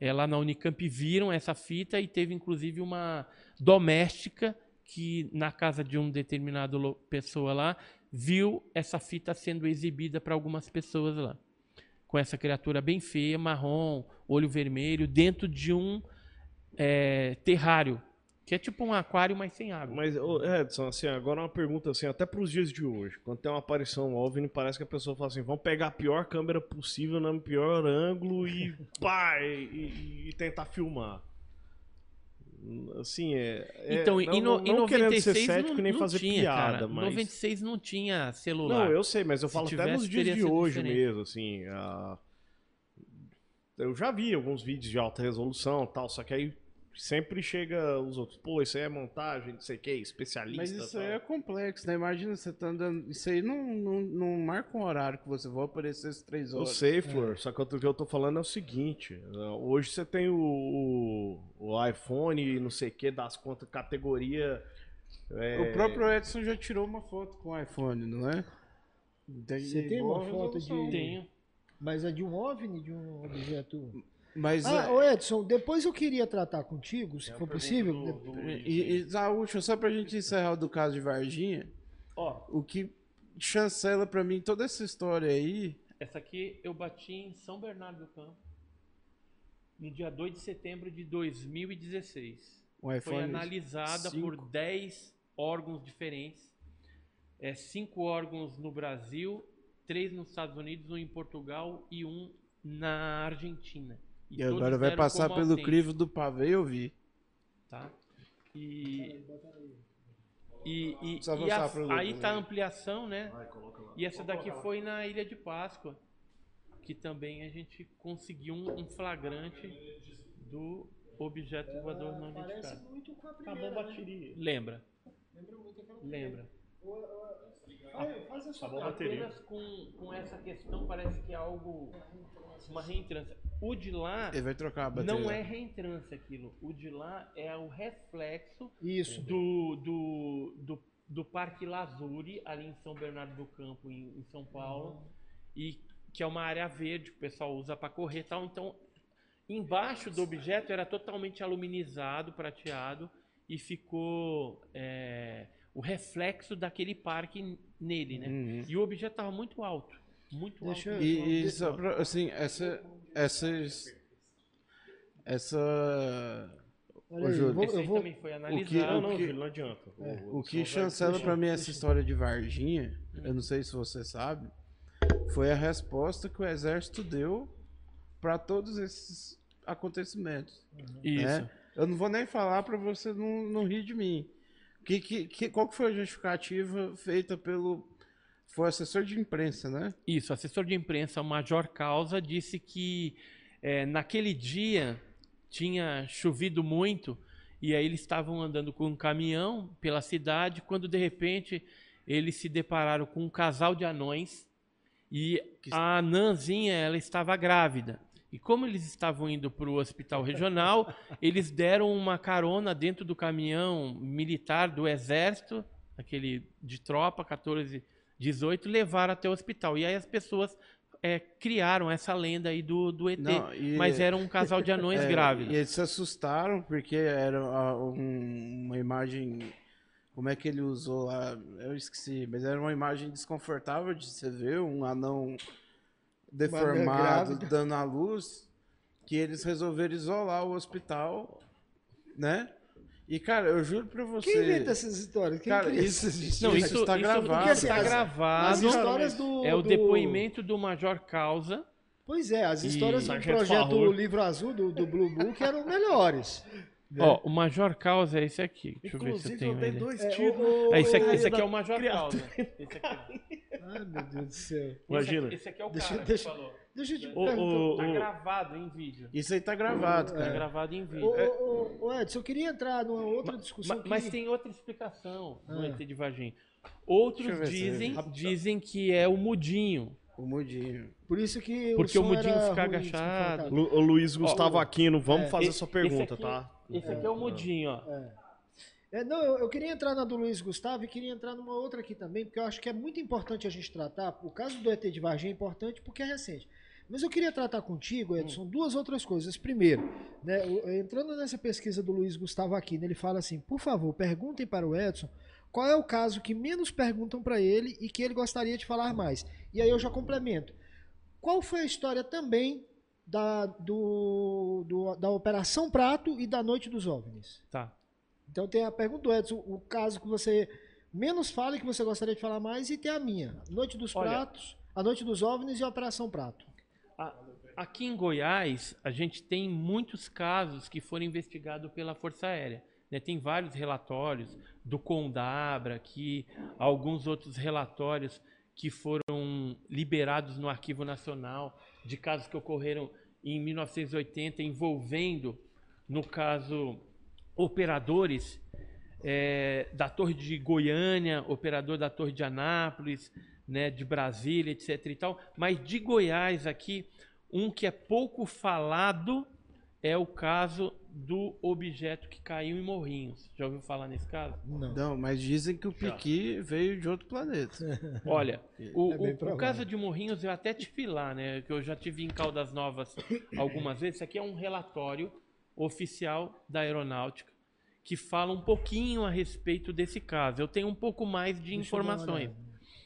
é, lá na Unicamp viram essa fita e teve inclusive uma doméstica que na casa de um determinado pessoa lá viu essa fita sendo exibida para algumas pessoas lá. Com essa criatura bem feia marrom olho vermelho dentro de um é, terrário que é tipo um aquário, mas sem água. Mas, Edson, assim, agora uma pergunta assim, até para os dias de hoje. Quando tem uma aparição OVNI, parece que a pessoa fala assim, vamos pegar a pior câmera possível, no pior ângulo e pá, e, e, e tentar filmar. Assim, é. é então, não, em, no, não, em 96 ser cético, não, nem fazer tinha, piada, cara. mas. 96 não tinha celular. Não, eu sei, mas eu falo tivesse, até nos dias de hoje diferente. mesmo, assim. A... Eu já vi alguns vídeos de alta resolução tal, só que aí sempre chega os outros, pô, isso aí é montagem, não sei o que, especialista. Mas isso tal. aí é complexo, né? Imagina você tá andando. Isso aí não, não, não marca um horário que você vai aparecer as três horas. Eu sei, Flor, é. só que o que eu tô falando é o seguinte: hoje você tem o, o, o iPhone e não sei o que, das contas, categoria. É... O próprio Edson já tirou uma foto com o iPhone, não é? Tem você tem uma foto de. Tenho. Mas é de um OVNI, de um objeto. Mas, ah, é... Edson, depois eu queria tratar contigo, se é for possível. Do, do... E, e Zaúcho, só pra gente encerrar do caso de Varginha, Ó, o que chancela pra mim toda essa história aí. Essa aqui eu bati em São Bernardo do Campo, no dia 2 de setembro de 2016. Foi analisada cinco. por 10 órgãos diferentes. É, cinco órgãos no Brasil, três nos Estados Unidos, um em Portugal e um na Argentina. E, e agora vai passar pelo crivo do pavê eu vi. Tá? E. E, e, e a, aí tá a ampliação, né? E essa daqui foi na Ilha de Páscoa, que também a gente conseguiu um, um flagrante do objeto voador não identificado. Acabou a bateria. Lembra? Lembra? Faz a sua Apenas com, com essa questão parece que é algo uma reentrância. O de lá Ele vai trocar a bateria. não é reentrância aquilo. O de lá é o reflexo Isso. Do, do, do, do Parque Lazuri, ali em São Bernardo do Campo, em, em São Paulo. Uhum. E que é uma área verde que o pessoal usa para correr tal. Então, embaixo do objeto era totalmente aluminizado, prateado, e ficou é, o reflexo daquele parque nele, né? Uhum. E o objeto estava muito alto. Muito Deixa alto. E, e só pra, assim, essa, essas. Essa. Olha aí, Júlio, eu vou, também foi analisado. O que, não, não, Júlio, não adianta. É. O, o que chancela para mim essa história de Varginha, hum. eu não sei se você sabe, foi a resposta que o exército deu para todos esses acontecimentos. Uhum. Isso. Né? Eu não vou nem falar para você não, não rir de mim. Que, que, que, qual que foi a justificativa feita pelo foi assessor de imprensa, né? Isso, assessor de imprensa, o Major Causa, disse que é, naquele dia tinha chovido muito e aí eles estavam andando com um caminhão pela cidade quando de repente eles se depararam com um casal de anões e a anãzinha ela estava grávida. E como eles estavam indo para o hospital regional, eles deram uma carona dentro do caminhão militar do exército, aquele de tropa, 14 18 levaram até o hospital. E aí as pessoas é, criaram essa lenda aí do, do ET. Não, e... Mas era um casal de anões é, grávidos. E eles se assustaram porque era um, uma imagem. Como é que ele usou lá? Eu esqueci, mas era uma imagem desconfortável de você ver um anão deformado dando a luz. Que eles resolveram isolar o hospital, né? E, cara, eu juro pra você. Quem inventa essas histórias? Quem cara, isso, isso, não, isso, tá gravado. Porque, assim, tá gravado. As histórias do. É o depoimento do Major Causa. Pois é, as histórias do projeto Farrur. Livro Azul, do, do Blue Book, eram melhores. Né? Ó, o Major Causa é esse aqui. Deixa Inclusive, eu ver se eu tenho eu dei dois tiros. É, o, é, esse, aqui, esse aqui é o Major Causa. Esse aqui. Ai, meu Deus do céu. Imagina. Esse, esse aqui é o deixa, cara deixa, que falou. Deixa eu te o, o, Tá gravado em vídeo. Isso aí tá gravado, cara. Tá gravado em vídeo. Ô, ô, Edson, eu queria entrar numa outra discussão. Mas, que... mas tem outra explicação no ah. ET de Varginha. Outros dizem, dizem que é o mudinho. O mudinho. Por isso que Porque o, o mudinho fica agachado. O Luiz Gustavo ó, Aquino, vamos é, fazer esse, sua pergunta, esse aqui, tá? Esse aqui é o mudinho, ó. É. É, não, eu, eu, queria entrar na do Luiz Gustavo e queria entrar numa outra aqui também, porque eu acho que é muito importante a gente tratar. O caso do ET de Varginha é importante porque é recente. Mas eu queria tratar contigo, Edson, hum. duas outras coisas. Primeiro, né, entrando nessa pesquisa do Luiz Gustavo aqui, né, ele fala assim: por favor, perguntem para o Edson qual é o caso que menos perguntam para ele e que ele gostaria de falar mais. E aí eu já complemento. Qual foi a história também da, do, do, da Operação Prato e da Noite dos OVNIs? Tá. Então tem a pergunta do Edson, o caso que você menos fala e que você gostaria de falar mais, e tem a minha. Noite dos Olha, Pratos, a Noite dos OVNIs e a Operação Prato. Aqui em Goiás, a gente tem muitos casos que foram investigados pela Força Aérea. Né? Tem vários relatórios do Condabra, que alguns outros relatórios que foram liberados no Arquivo Nacional de casos que ocorreram em 1980 envolvendo, no caso, operadores é, da Torre de Goiânia, operador da Torre de Anápolis, né, de Brasília, etc. E tal. Mas de Goiás aqui, um que é pouco falado é o caso do objeto que caiu em Morrinhos. Já ouviu falar nesse caso? Não, Não mas dizem que o Piqui Já. veio de outro planeta. Olha, o, é o, o, caso de Morrinhos eu até te lá, né? Que eu já tive em Caldas Novas algumas vezes. Isso aqui é um relatório oficial da aeronáutica que fala um pouquinho a respeito desse caso. Eu tenho um pouco mais de Deixa informações.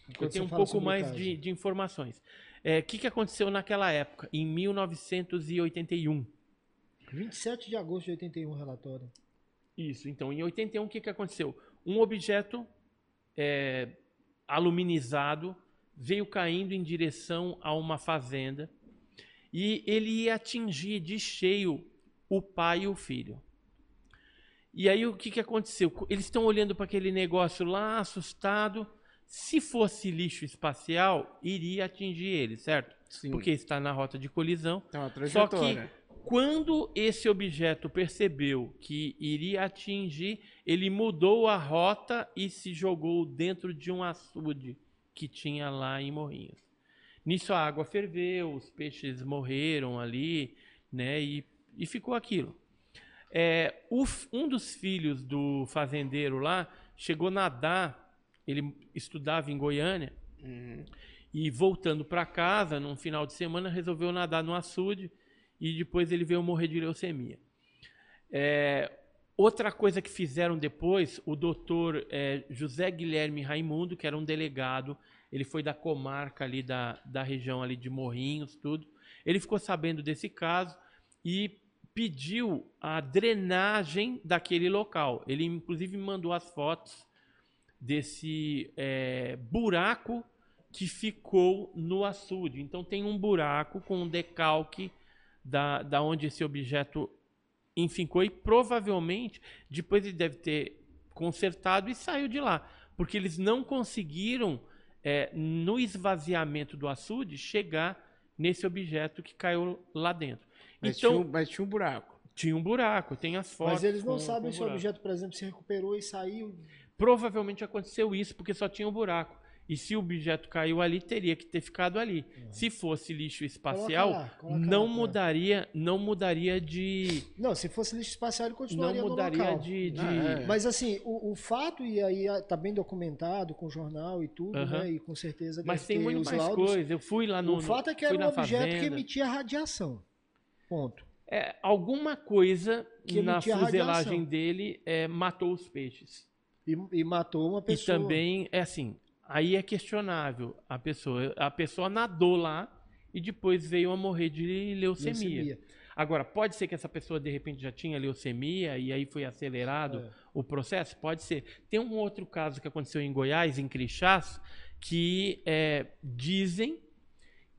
Eu, eu tenho um pouco mais de, de, informações. O é, que, que aconteceu naquela época, em 1981? 27 de agosto de 81, relatório. Isso, então, em 81, o que, que aconteceu? Um objeto é, aluminizado veio caindo em direção a uma fazenda e ele ia atingir de cheio o pai e o filho. E aí o que, que aconteceu? Eles estão olhando para aquele negócio lá, assustado. Se fosse lixo espacial, iria atingir ele, certo? Sim. Porque está na rota de colisão. É Só que quando esse objeto percebeu que iria atingir, ele mudou a rota e se jogou dentro de um açude que tinha lá em Morrinhos. Nisso a água ferveu, os peixes morreram ali, né? E, e ficou aquilo. É, o, um dos filhos do fazendeiro lá chegou a nadar, ele estudava em Goiânia, uhum. e voltando para casa, num final de semana, resolveu nadar no açude e depois ele veio morrer de leucemia. É, outra coisa que fizeram depois, o doutor é, José Guilherme Raimundo, que era um delegado, ele foi da comarca ali da, da região ali de Morrinhos, tudo. Ele ficou sabendo desse caso e pediu a drenagem daquele local. Ele inclusive mandou as fotos desse é, buraco que ficou no açude. Então tem um buraco com um decalque da, da onde esse objeto enfincou e provavelmente depois ele deve ter consertado e saiu de lá, porque eles não conseguiram é, no esvaziamento do açude chegar nesse objeto que caiu lá dentro. Mas, então, tinha, mas tinha um buraco. Tinha um buraco, tem as fotos. Mas eles não com, sabem com se o objeto, por exemplo, se recuperou e saiu. Provavelmente aconteceu isso porque só tinha um buraco. E se o objeto caiu ali, teria que ter ficado ali. Uhum. Se fosse lixo espacial, coloca lá, coloca não lá, mudaria, não mudaria de. Não, se fosse lixo espacial, ele continuaria não mudaria no local. de. de... É. Mas assim, o, o, fato e aí está bem documentado com o jornal e tudo, uhum. né? E com certeza. Mas tem muito mais laudos. coisa. Eu fui lá no. O fato é que era um objeto fazenda. que emitia radiação. Ponto. É, alguma coisa que na fuselagem radiação. dele é, matou os peixes. E, e matou uma pessoa. E também, é assim, Aí é questionável a pessoa. A pessoa nadou lá e depois veio a morrer de leucemia. leucemia. Agora, pode ser que essa pessoa de repente já tinha leucemia e aí foi acelerado é. o processo? Pode ser. Tem um outro caso que aconteceu em Goiás, em Crixás, que é, dizem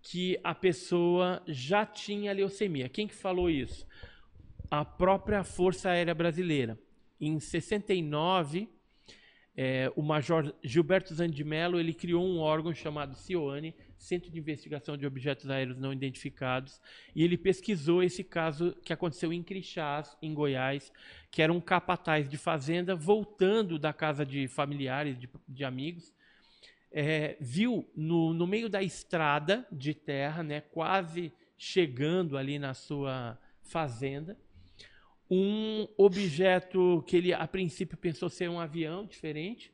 que a pessoa já tinha leucemia. Quem que falou isso? A própria Força Aérea Brasileira. Em 69, é, o Major Gilberto Zandimelo ele criou um órgão chamado CIOANE, Centro de Investigação de Objetos Aéreos Não Identificados, e ele pesquisou esse caso que aconteceu em Crixás, em Goiás, que era um capataz de fazenda voltando da casa de familiares, de, de amigos, é, viu no, no meio da estrada de terra, né, quase chegando ali na sua fazenda, um objeto que ele a princípio pensou ser um avião diferente,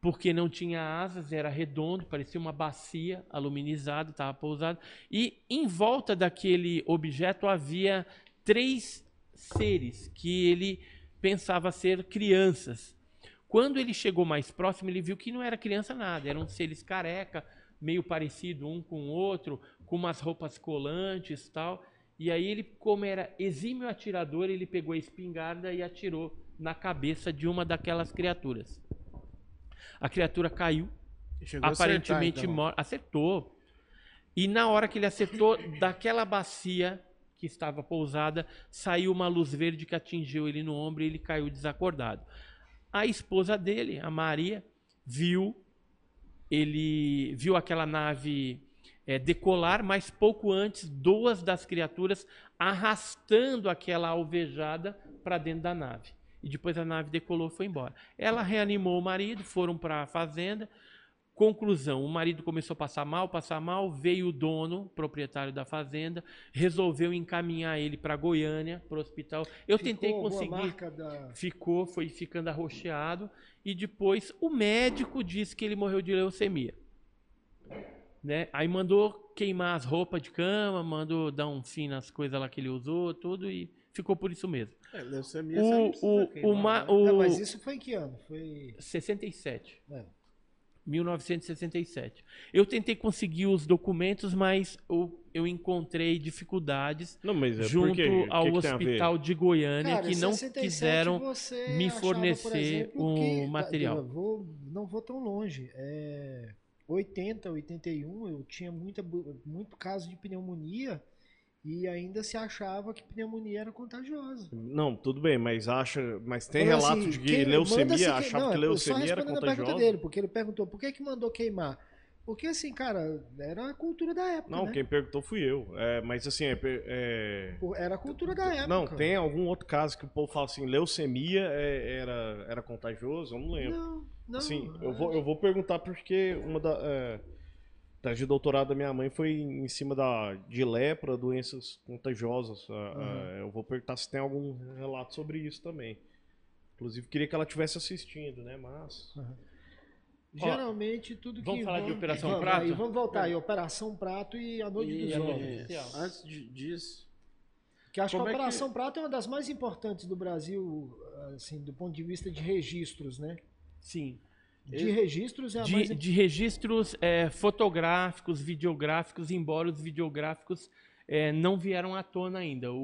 porque não tinha asas, era redondo, parecia uma bacia aluminizada, estava pousado. E em volta daquele objeto havia três seres que ele pensava ser crianças. Quando ele chegou mais próximo, ele viu que não era criança nada, eram seres careca, meio parecido um com o outro, com umas roupas colantes tal. E aí ele, como era exímio atirador, ele pegou a espingarda e atirou na cabeça de uma daquelas criaturas. A criatura caiu, Chegou aparentemente morta. Acertou. E na hora que ele acertou, daquela bacia que estava pousada, saiu uma luz verde que atingiu ele no ombro e ele caiu desacordado. A esposa dele, a Maria, viu ele viu aquela nave é, decolar, mas pouco antes, duas das criaturas arrastando aquela alvejada para dentro da nave. E depois a nave decolou e foi embora. Ela reanimou o marido, foram para a fazenda. Conclusão: o marido começou a passar mal, passar mal. Veio o dono, proprietário da fazenda, resolveu encaminhar ele para Goiânia, para o hospital. Eu ficou tentei conseguir. Da... Ficou, foi ficando arroxeado. E depois o médico disse que ele morreu de leucemia. Né? Aí mandou queimar as roupas de cama, mandou dar um fim nas coisas lá que ele usou, tudo, e ficou por isso mesmo. É, leucemia o, o, queimar, o, né? o, Não, mas isso foi em que ano? Foi... 67. É. 1967. Eu tentei conseguir os documentos, mas eu, eu encontrei dificuldades não, é junto ao que hospital de Goiânia Cara, que não quiseram me fornecer o um material. Vou, não vou tão longe. É, 80, 81, eu tinha muita, muito caso de pneumonia e ainda se achava que pneumonia era contagiosa. Não, tudo bem, mas acha, mas tem relato assim, de que leucemia, achava não, que leucemia era contagiosa. dele, porque ele perguntou por que que mandou queimar. Porque assim, cara, era a cultura da época. Não, né? quem perguntou fui eu. É, mas assim, é, é, Era a cultura da época. Não, tem algum outro caso que o povo fala assim, leucemia é, era, era contagioso? Eu não lembro. Não, não. Assim, eu vou, eu vou perguntar porque uma da. É, tese de doutorado da minha mãe foi em cima da, de lepra, doenças contagiosas. Uhum. eu vou perguntar se tem algum relato sobre isso também. Inclusive, queria que ela tivesse assistindo, né? Mas. Uhum. Geralmente, tudo que. Vamos falar de Operação vamos, Prato? Aí, vamos voltar aí, Operação Prato e a Noite e, dos Jovens. Antes disso. Que acho que a Operação que... Prato é uma das mais importantes do Brasil, assim, do ponto de vista de registros, né? Sim. De registros é a de, mais... de registros é, fotográficos, videográficos, embora os videográficos é, não vieram à tona ainda. O,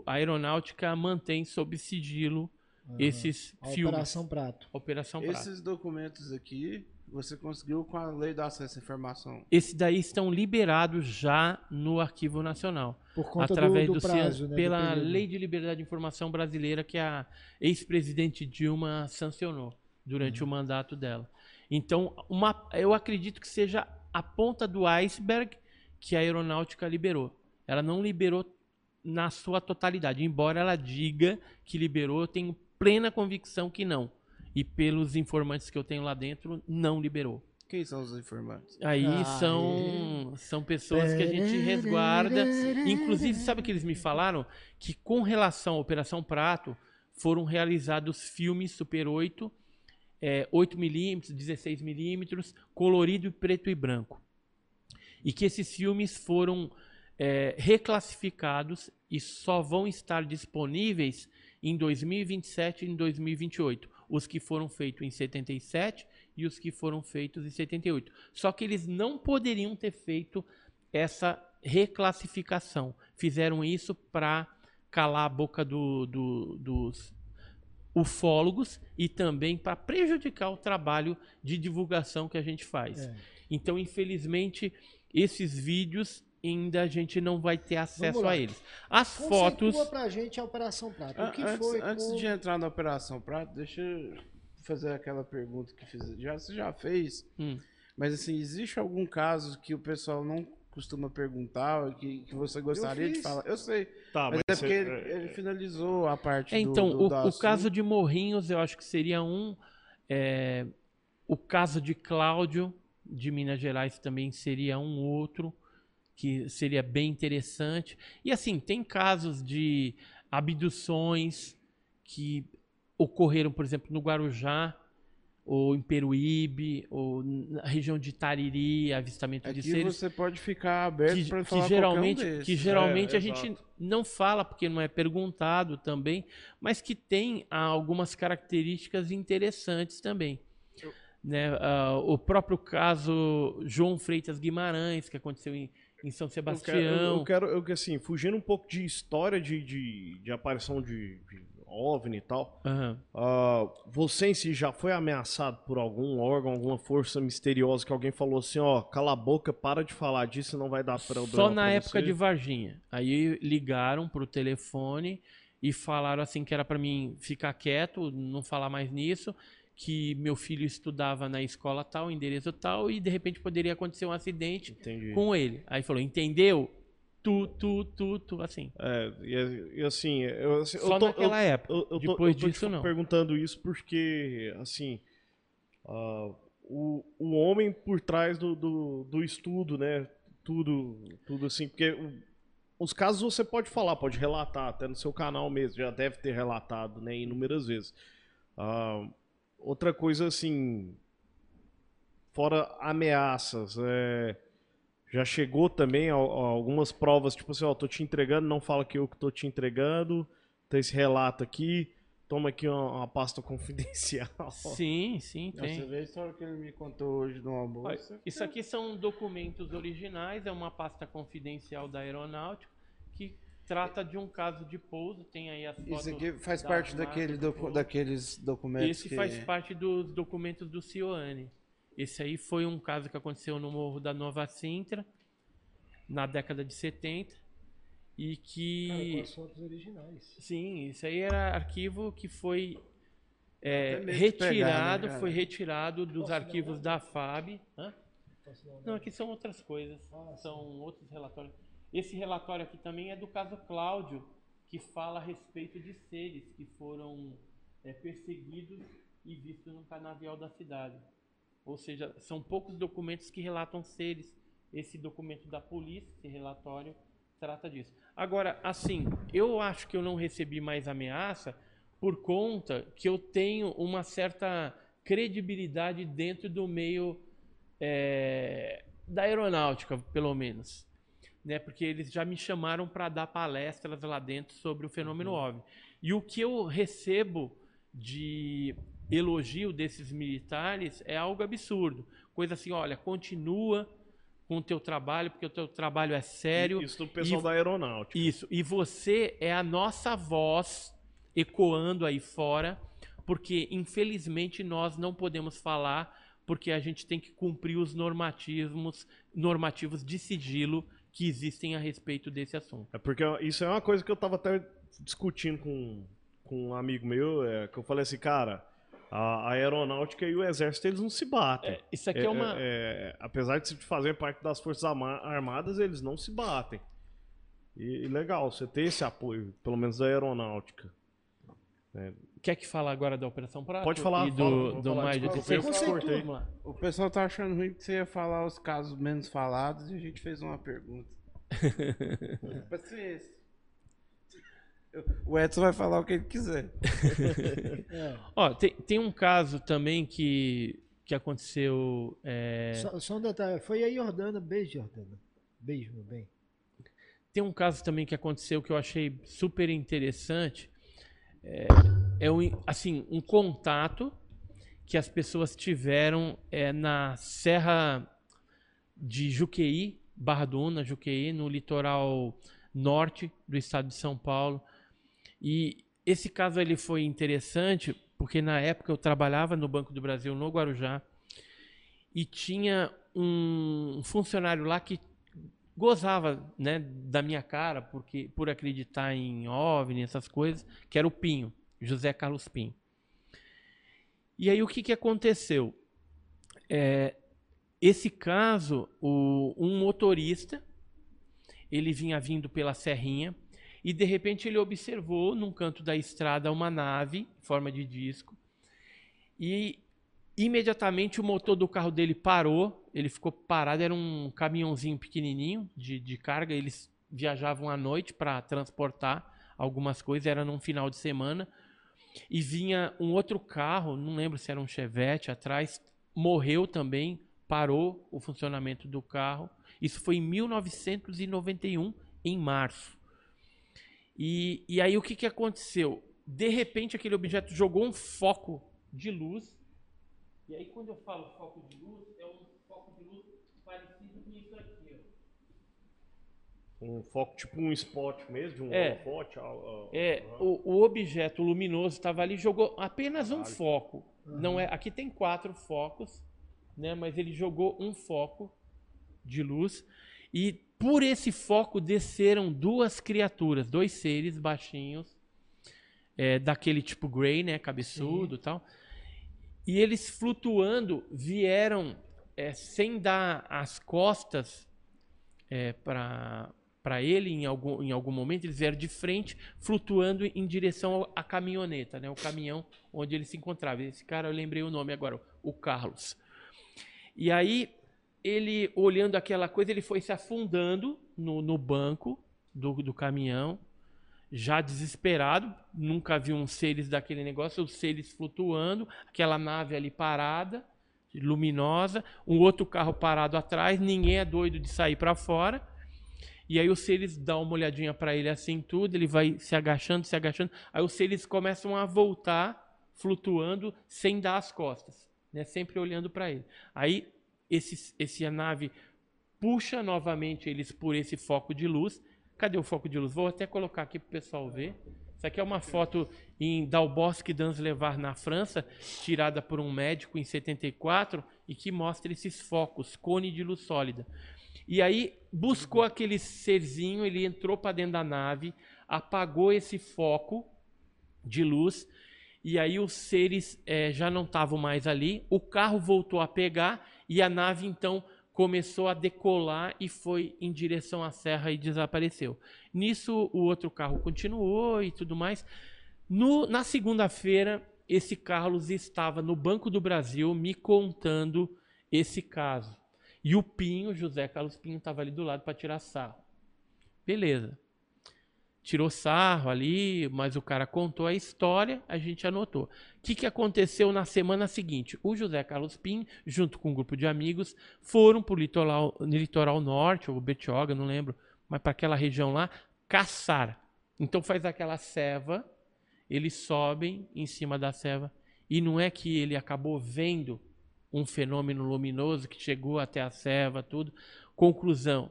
o, a aeronáutica mantém sob sigilo uhum. esses a filmes. Operação Prato. Operação Prato. Esses documentos aqui você conseguiu com a lei do acesso à informação? Esses daí estão liberados já no Arquivo Nacional. Por conta através do, do, do prazo, né, pela Lei de Liberdade de Informação Brasileira que a ex-presidente Dilma sancionou durante uhum. o mandato dela. Então, uma, eu acredito que seja a ponta do iceberg que a aeronáutica liberou. Ela não liberou na sua totalidade, embora ela diga que liberou, eu tenho plena convicção que não. E pelos informantes que eu tenho lá dentro, não liberou. Quem são os informantes? Aí ah, são, são pessoas que a gente resguarda. Inclusive, sabe o que eles me falaram? Que com relação à Operação Prato, foram realizados filmes Super 8 é, 8mm, 16mm, colorido e preto e branco. E que esses filmes foram é, reclassificados e só vão estar disponíveis em 2027 e em 2028. Os que foram feitos em 77 e os que foram feitos em 78. Só que eles não poderiam ter feito essa reclassificação. Fizeram isso para calar a boca do, do, dos ufólogos e também para prejudicar o trabalho de divulgação que a gente faz. É. Então, infelizmente, esses vídeos ainda a gente não vai ter acesso a eles. As Conceitua fotos. pra gente a Operação Prato. O que antes, foi? Antes de entrar na Operação Prato, deixa eu fazer aquela pergunta que fiz. Já, você já fez. Hum. Mas assim, existe algum caso que o pessoal não costuma perguntar, que, que você gostaria de falar. Eu sei. Tá, mas, mas é porque ele, é, ele, finalizou a parte é, então, do, do, o, o caso de Morrinhos, eu acho que seria um. É, o caso de Cláudio, de Minas Gerais, também seria um outro, que seria bem interessante. E assim, tem casos de abduções que ocorreram, por exemplo, no Guarujá, ou em Peruíbe, ou na região de Tariri, avistamento Aqui de seres. você pode ficar aberto para falar que geralmente, um Que geralmente é, a exato. gente não fala, porque não é perguntado também, mas que tem ah, algumas características interessantes também. Eu... Né? Uh, o próprio caso João Freitas Guimarães, que aconteceu em, em São Sebastião. Eu quero, eu, eu quero assim, fugindo um pouco de história de, de, de aparição de, de OVNI e tal. Uhum. Uh, você em si já foi ameaçado por algum órgão, alguma força misteriosa que alguém falou assim, ó, cala a boca, para de falar disso, não vai dar para Só na época você. de Varginha. Aí ligaram pro telefone e falaram assim que era para mim ficar quieto, não falar mais nisso, que meu filho estudava na escola tal, endereço tal, e de repente poderia acontecer um acidente Entendi. com ele. Aí falou, entendeu? Tu, tu, tu, tu, assim. É, e, e assim, eu, assim, Só eu tô, naquela eu, época. Eu, eu, Depois tô, disso, não. perguntando isso porque, assim, uh, o, o homem por trás do, do, do, estudo, né? Tudo, tudo assim, porque os casos você pode falar, pode relatar, até no seu canal mesmo, já deve ter relatado, né, inúmeras vezes. Uh, Outra coisa assim, fora ameaças, é, já chegou também a, a algumas provas, tipo assim, ó, tô te entregando, não fala que eu que tô te entregando, tem esse relato aqui, toma aqui uma, uma pasta confidencial. Sim, sim, tem. Você vê a história que ele me contou hoje no almoço. Isso aqui são documentos originais, é uma pasta confidencial da aeronáutica que trata de um caso de pouso, tem aí as fotos. Isso aqui faz parte daquele docu daqueles documentos. Esse que... faz parte dos documentos do Cioane. Esse aí foi um caso que aconteceu no Morro da Nova Sintra, na década de 70. E que. Cara, com as fotos originais. Sim, isso aí era arquivo que foi é, retirado, pegar, né, foi retirado dos Posso arquivos da FAB. Hã? Não, aqui são outras coisas. Ah, são sim. outros relatórios. Esse relatório aqui também é do caso Cláudio, que fala a respeito de seres que foram é, perseguidos e vistos no canavial da cidade. Ou seja, são poucos documentos que relatam seres. Esse documento da polícia, esse relatório, trata disso. Agora, assim, eu acho que eu não recebi mais ameaça por conta que eu tenho uma certa credibilidade dentro do meio é, da aeronáutica, pelo menos né? Porque eles já me chamaram para dar palestras lá dentro sobre o fenômeno uhum. OVNI. E o que eu recebo de elogio desses militares é algo absurdo. Coisa assim, olha, continua com o teu trabalho, porque o teu trabalho é sério. Isso do pessoal e, da aeronáutica. Isso. E você é a nossa voz ecoando aí fora, porque infelizmente nós não podemos falar, porque a gente tem que cumprir os normativos, normativos de sigilo que existem a respeito desse assunto. É porque isso é uma coisa que eu estava até discutindo com, com um amigo meu, é, que eu falei assim, cara, a, aeronáutica e o exército eles não se batem. É, isso aqui é, é uma. É, é, apesar de fazer parte das forças armadas, eles não se batem. E, e legal, você ter esse apoio, pelo menos da aeronáutica. É. Quer que fale agora da Operação Prato? Pode falar. E do, fala, do mais de O pessoal tá achando ruim que você ia falar os casos menos falados e a gente fez uma pergunta. Paciência. O Edson vai falar o que ele quiser. é. Ó, tem, tem um caso também que, que aconteceu. É... Só, só, um detalhe, foi a Jordana. Beijo, Jordana. Beijo, meu bem. Tem um caso também que aconteceu que eu achei super interessante é, é um, assim, um contato que as pessoas tiveram é, na Serra de Juqueí, Barra do Una, Juqueí, no litoral norte do estado de São Paulo. E esse caso ele foi interessante porque na época eu trabalhava no Banco do Brasil, no Guarujá, e tinha um funcionário lá que gozava né, da minha cara porque por acreditar em OVNI, essas coisas, que era o Pinho, José Carlos Pinho. E aí o que, que aconteceu? É, esse caso, o, um motorista, ele vinha vindo pela serrinha e de repente ele observou num canto da estrada uma nave em forma de disco e imediatamente o motor do carro dele parou ele ficou parado, era um caminhãozinho pequenininho de, de carga, eles viajavam à noite para transportar algumas coisas, era num final de semana, e vinha um outro carro, não lembro se era um Chevette atrás, morreu também, parou o funcionamento do carro. Isso foi em 1991, em março. E, e aí o que, que aconteceu? De repente aquele objeto jogou um foco de luz. E aí quando eu falo foco de luz, é um Um foco tipo um spot mesmo, de um É. holofote. ah, É, o, o objeto luminoso estava ali, jogou apenas um foco. Não é, aqui tem quatro focos, né? Mas ele jogou um foco de luz e por esse foco desceram duas criaturas, dois seres baixinhos, é, daquele tipo Grey, né? Cabeçudo e tal. E eles flutuando vieram é, sem dar as costas é, para para ele em algum, em algum momento, eles vieram de frente, flutuando em direção à caminhoneta, né? o caminhão onde ele se encontrava. Esse cara, eu lembrei o nome agora, o Carlos. E aí, ele, olhando aquela coisa, ele foi se afundando no, no banco do, do caminhão, já desesperado, nunca viu uns seres daquele negócio, os seres flutuando, aquela nave ali parada, luminosa, um outro carro parado atrás, ninguém é doido de sair para fora. E aí os seres dão uma olhadinha para ele assim tudo, ele vai se agachando, se agachando. Aí os seres começam a voltar flutuando sem dar as costas, né? Sempre olhando para ele. Aí esse esse a nave puxa novamente eles por esse foco de luz. Cadê o foco de luz? Vou até colocar aqui para o pessoal ver. Isso aqui é uma foto em Dalbosque Levar na França, tirada por um médico em 74 e que mostra esses focos, cone de luz sólida. E aí buscou aquele serzinho, ele entrou para dentro da nave, apagou esse foco de luz e aí os seres eh, já não estavam mais ali. O carro voltou a pegar e a nave então começou a decolar e foi em direção à serra e desapareceu. Nisso o outro carro continuou e tudo mais. No- na segunda-feira esse Carlos estava no Banco do Brasil me contando esse caso. E o Pinho, José Carlos Pinho, estava ali do lado para tirar sarro. Beleza. Tirou sarro ali, mas o cara contou a história, a gente anotou. O que, que aconteceu na semana seguinte? O José Carlos Pinho, junto com um grupo de amigos, foram para o litoral, litoral norte, ou Betioga, não lembro, mas para aquela região lá, caçar. Então faz aquela ceva, eles sobem em cima da ceva, e não é que ele acabou vendo um fenômeno luminoso que chegou até a serva, tudo. Conclusão.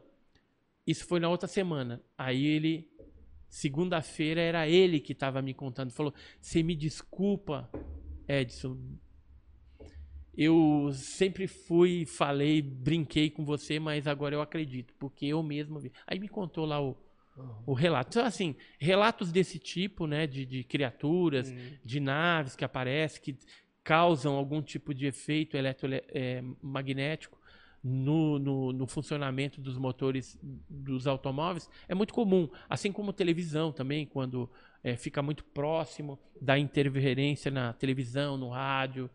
Isso foi na outra semana. Aí ele, segunda-feira, era ele que estava me contando. Falou: Você me desculpa, Edson. Eu sempre fui, falei, brinquei com você, mas agora eu acredito, porque eu mesmo vi. Aí me contou lá o, o relato. Então, assim, relatos desse tipo, né, de, de criaturas, de naves que aparecem, que causam algum tipo de efeito eletromagnético no, no, no funcionamento dos motores dos automóveis, é muito comum. Assim como televisão também, quando eh, fica muito próximo da interferência na televisão, no rádio,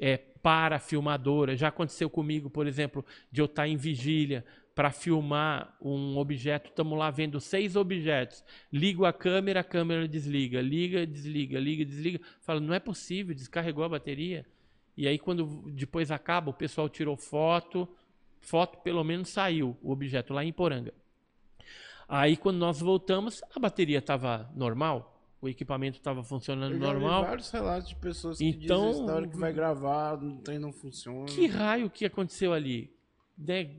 é, para a filmadora. Já aconteceu comigo, por exemplo, de eu estar em vigília para filmar um objeto, estamos lá vendo seis objetos. Ligo a câmera, a câmera desliga, liga, desliga, liga, desliga. Falo, não é possível, descarregou a bateria. E aí, quando depois acaba, o pessoal tirou foto, foto pelo menos saiu o objeto lá em Poranga. Aí, quando nós voltamos, a bateria estava normal, o equipamento estava funcionando Eu já vi normal. vários relatos de pessoas que Então, dizem história que vai gravar, o trem não funciona. Que raio que aconteceu ali? Né?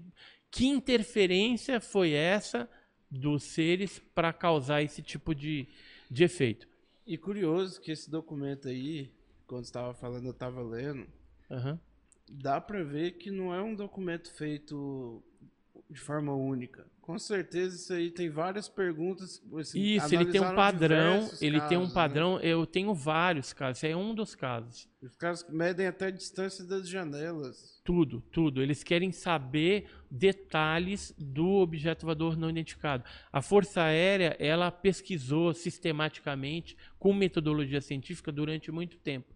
Que interferência foi essa dos seres para causar esse tipo de, de efeito? E curioso que esse documento aí, quando estava falando, eu estava lendo, Aham. Dá pra ver que não é um documento feito de forma única. Com certeza isso aí tem várias perguntas. assim, Isso, ele tem um padrão, ele tem um casos, né? padrão, eu tenho vários casos, é um dos casos. Os caras medem até a distância das janelas. Tudo, tudo. Eles querem saber detalhes do objeto voador não identificado. A Força Aérea, ela pesquisou sistematicamente com metodologia científica durante muito tempo.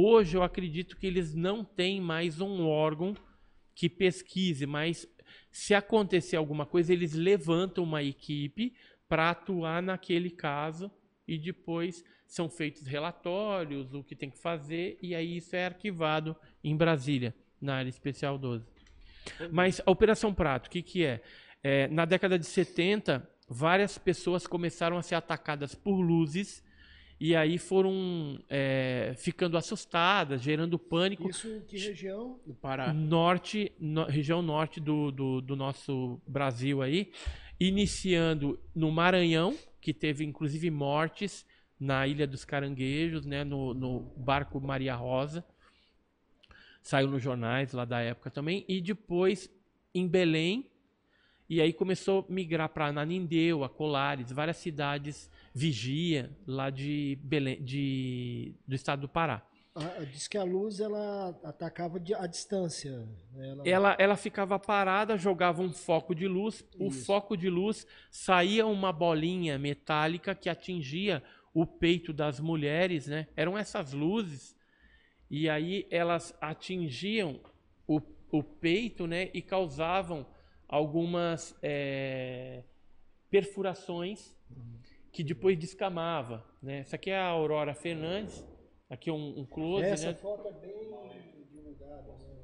Hoje eu acredito que eles não têm mais um órgão que pesquise, mas se acontecer alguma coisa, eles levantam uma equipe para atuar naquele caso e depois são feitos relatórios, o que tem que fazer, e aí isso é arquivado em Brasília, na área especial 12. Mas a Operação Prato, o que, que é? É, Na década de 70, várias pessoas começaram a ser atacadas por luzes e aí foram é, ficando assustadas, gerando pânico. Isso em que região? No Pará. Norte, no- região norte do, do, do nosso Brasil aí. iniciando no Maranhão, que teve inclusive mortes na Ilha dos Caranguejos, né, no, no barco Maria Rosa. Saiu nos jornais lá da época também. E depois em Belém. E aí começou a migrar para Ananindeu, a Colares, várias cidades vigia lá de Belém, de, do estado do Pará. Ah, diz que a luz ela atacava à distância. Né? Ela... ela... Ela, ficava parada, jogava um foco de luz. Isso. O foco de luz saía uma bolinha metálica que atingia o peito das mulheres, né? Eram essas luzes. E aí elas atingiam o, o peito, né? E causavam algumas é, perfurações que depois descamava, né? Essa aqui é a Aurora Fernandes Aqui um, um close, Essa né? foto é bem divulgada, né?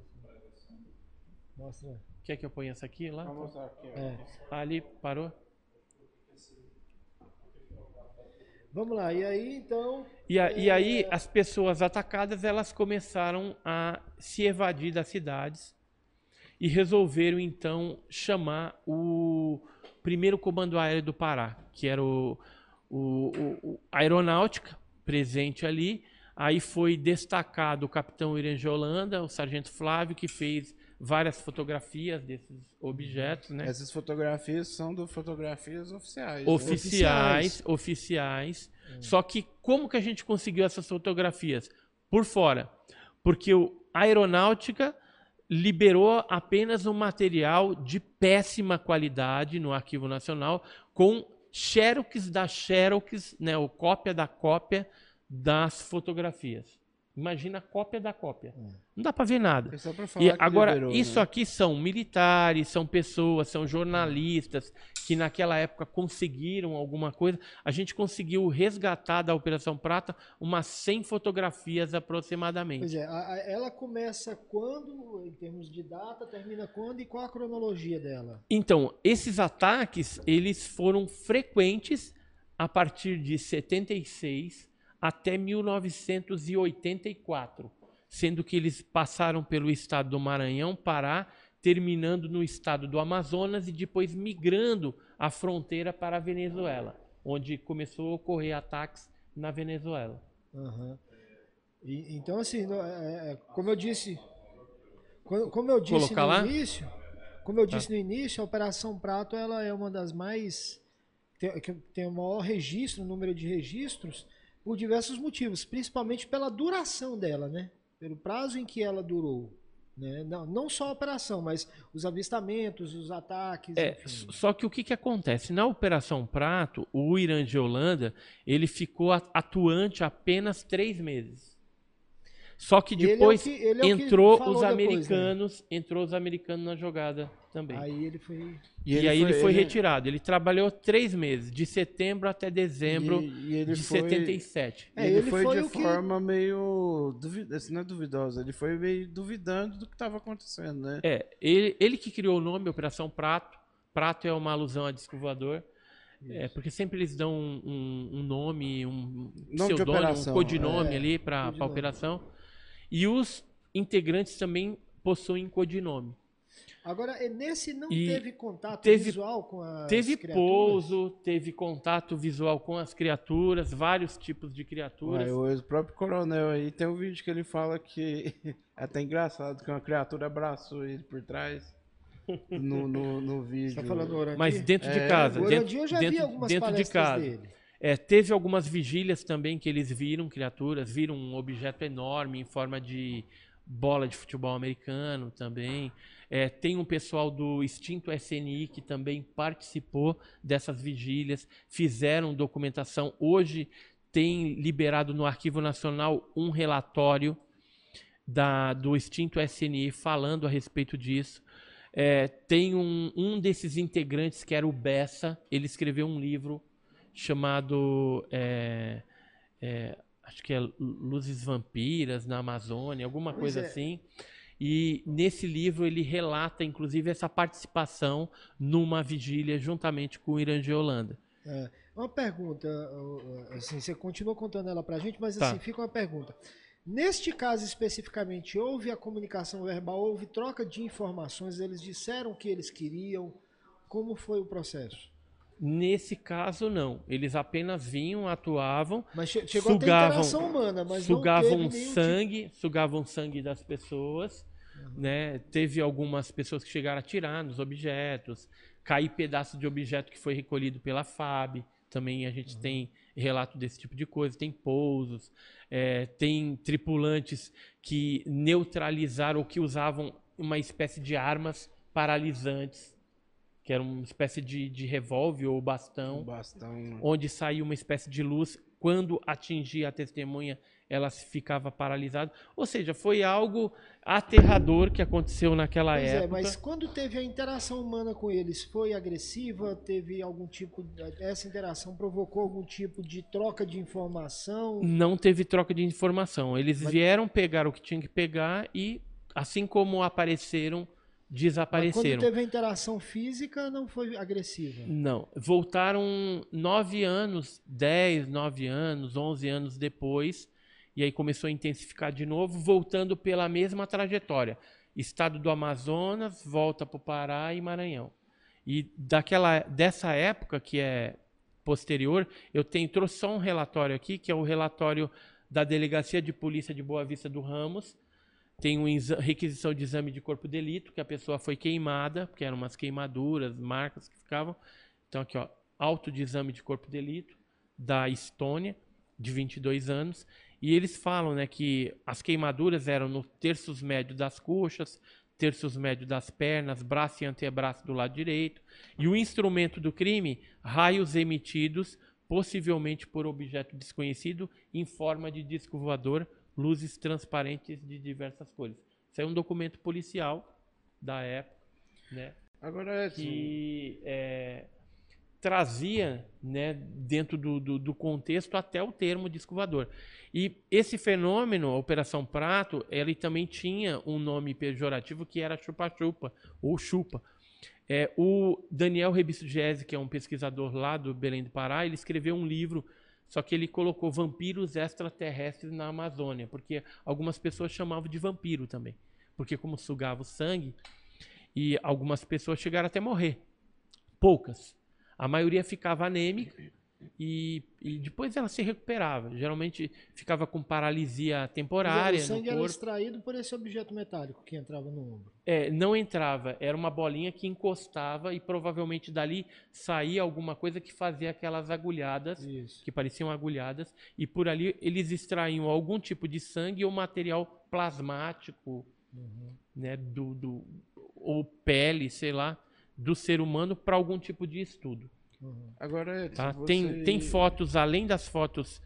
Mostra. Quer que eu ponha essa aqui lá? Vamos mostrar aqui. É. ali, parou? Vamos lá, e aí então. E, a, é... e aí as pessoas atacadas elas começaram a se evadir das cidades e resolveram então chamar o primeiro comando aéreo do Pará, que era o, o, o, o aeronáutica presente ali, Aí foi destacado o capitão Irene Holanda, o sargento Flávio, que fez várias fotografias desses objetos, né? Essas fotografias são do fotografias oficiais. Né? Oficiais, né? oficiais. Hum. Só que como que a gente conseguiu essas fotografias? Por fora. Porque a aeronáutica liberou apenas um material de péssima qualidade no Arquivo Nacional com xerox da xerox, né, ou cópia da cópia das fotografias. Imagina a cópia da cópia. É. Não dá para ver nada. e agora, liberou, isso né? aqui são militares, são pessoas, são jornalistas que naquela época conseguiram alguma coisa. A gente conseguiu resgatar da Operação Prata umas 100 fotografias aproximadamente. Pois é, a, a, ela começa quando, em termos de data, termina quando e qual a cronologia dela? Então, esses ataques, eles foram frequentes a partir de 76 até 1984, sendo que eles passaram pelo estado do Maranhão, Pará, terminando no estado do Amazonas e depois migrando a fronteira para a Venezuela, onde começou a ocorrer ataques na Venezuela. Uhum. E, então, assim, é, é, como eu disse, como eu disse Colocar no lá? início, como eu disse tá. no início, a Operação Prato ela é uma das mais tem, tem o maior registro, número de registros por diversos motivos, principalmente pela duração dela, né? Pelo prazo em que ela durou. Né? Não, não só a operação, mas os avistamentos, os ataques. É, só que o que, que acontece? Na Operação Prato, o Irã de Holanda ele ficou atuante apenas três meses. Só que depois é o que, é entrou os americanos, depois, né? entrou os americanos na jogada também. Aí ele foi e, e aí foi, ele foi ele... retirado. Ele trabalhou três meses, de setembro até dezembro e, de foi... 77. É, ele, ele foi, foi de forma que... meio duvidosa, assim, não é duvidosa, ele foi meio duvidando do que estava acontecendo, né? É, ele, ele que criou o nome Operação Prato. Prato é uma alusão a disco voador. É, porque sempre eles dão um, um, um nome, um nome pseudônimo, um codinome é, ali para a operação. E os integrantes também possuem codinome. Agora, é, nesse não e teve contato teve, visual com as Teve criaturas? pouso, teve contato visual com as criaturas, vários tipos de criaturas. o próprio coronel aí tem um vídeo que ele fala que é até engraçado que uma criatura abraçou ele por trás. No, no, no vídeo. Você tá falando Orandi? Mas dentro de é, casa. O dentro, eu já dentro, vi algumas dentro de casa. Dele. É, teve algumas vigílias também que eles viram criaturas, viram um objeto enorme em forma de bola de futebol americano também. É, tem um pessoal do extinto SNI que também participou dessas vigílias, fizeram documentação. Hoje tem liberado no Arquivo Nacional um relatório da, do extinto SNI falando a respeito disso. É, tem um, um desses integrantes que era o Bessa, ele escreveu um livro chamado é, é, acho que é Luzes Vampiras na Amazônia, alguma pois coisa é. assim. E nesse livro ele relata, inclusive, essa participação numa vigília juntamente com o Irã de Holanda. É, uma pergunta, assim, você continua contando ela pra gente, mas tá. assim, fica uma pergunta. Neste caso especificamente, houve a comunicação verbal, houve troca de informações, eles disseram o que eles queriam, como foi o processo? Nesse caso, não. Eles apenas vinham, atuavam, mas che chegou sugavam, a humana, mas sugavam sangue, tipo... sugavam sangue das pessoas, uhum. né? Teve algumas pessoas que chegaram a tirar nos objetos, cair pedaço de objeto que foi recolhido pela FAB. Também a gente uhum. tem relato desse tipo de coisa. Tem pousos, é, tem tripulantes que neutralizaram ou que usavam uma espécie de armas paralisantes que era uma espécie de, de revólver ou bastão, um bastão, onde saía uma espécie de luz. Quando atingia a testemunha, ela ficava paralisada. Ou seja, foi algo aterrador que aconteceu naquela pois época. É, mas quando teve a interação humana com eles, foi agressiva? Teve algum tipo. Essa interação provocou algum tipo de troca de informação? Não teve troca de informação. Eles mas... vieram pegar o que tinham que pegar e, assim como apareceram desapareceram. Mas quando teve a interação física, não foi agressiva? Não. Voltaram nove anos, dez, nove anos, onze anos depois, e aí começou a intensificar de novo, voltando pela mesma trajetória. Estado do Amazonas, volta para o Pará e Maranhão. E daquela, dessa época, que é posterior, eu tenho, trouxe só um relatório aqui, que é o relatório da Delegacia de Polícia de Boa Vista do Ramos, tem uma requisição de exame de corpo de delito, que a pessoa foi queimada, que eram umas queimaduras, marcas que ficavam. Então, aqui, ó, auto de exame de corpo de delito da Estônia, de 22 anos. E eles falam né, que as queimaduras eram no terços médio das coxas, terços médio das pernas, braço e antebraço do lado direito. E o instrumento do crime, raios emitidos, possivelmente por objeto desconhecido, em forma de disco voador luzes transparentes de diversas cores. Isso é um documento policial da época, né? Agora é que é, trazia, né, dentro do, do, do, contexto até o termo disco voador. E esse fenômeno, a Operação Prato, ele também tinha um nome pejorativo que era chupa-chupa ou chupa. É, o Daniel Rebisto Gese, que é um pesquisador lá do Belém do Pará, ele escreveu um livro só que ele colocou vampiros extraterrestres na Amazônia, porque algumas pessoas chamavam de vampiro também. Porque como sugava o sangue, e algumas pessoas chegaram até morrer. Poucas. A maioria ficava anêmica e, e, depois ela se recuperava. Geralmente ficava com paralisia temporária. Dizer, o sangue era extraído por esse objeto metálico que entrava no ombro. É, não entrava. Era uma bolinha que encostava e provavelmente dali saía alguma coisa que fazia aquelas agulhadas, Isso. que pareciam agulhadas, e por ali eles extraíam algum tipo de sangue ou material plasmático, uhum. né, do, do, ou pele, sei lá, do ser humano para algum tipo de estudo. Uhum. Agora, tá? você... tem, tem fotos, além das fotos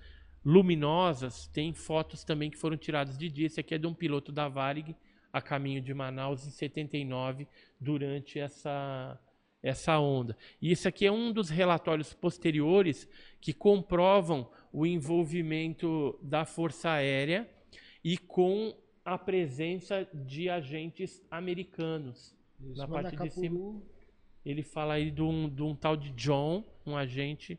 luminosas, tem fotos também que foram tiradas de dia. Esse aqui é de um piloto da Varig a caminho de Manaus em 79, durante essa, essa onda. E isso aqui é um dos relatórios posteriores que comprovam o envolvimento da Força Aérea e com a presença de agentes americanos Isso, na parte de cima ele fala aí de um, de um tal de John, um agente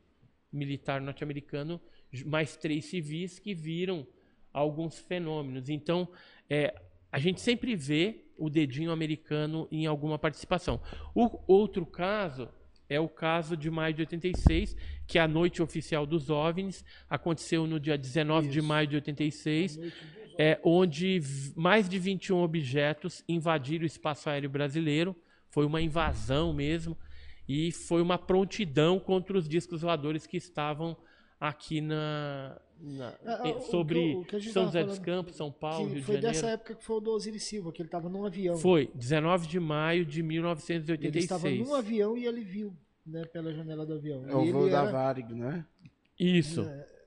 militar norte-americano, mais três civis que viram alguns fenômenos. Então, é, a gente sempre vê o dedinho americano em alguma participação. O outro caso é o caso de maio de 86, que é a noite oficial dos OVNIs, aconteceu no dia 19 Isso. de maio de 86, é, onde mais de 21 objetos invadiram o espaço aéreo brasileiro, foi uma invasão mesmo e foi uma prontidão contra os discos voadores que estavam aqui na, na é, é sobre o que, o que São José dos Campos, São Paulo, Rio Foi de dessa época que foi o do Osiris Silva, que ele estava num avião. Foi, 19 de maio de 1986. Ele estava num avião e ele viu, né, pela janela do avião. É o voo da Varig, né? Isso. É,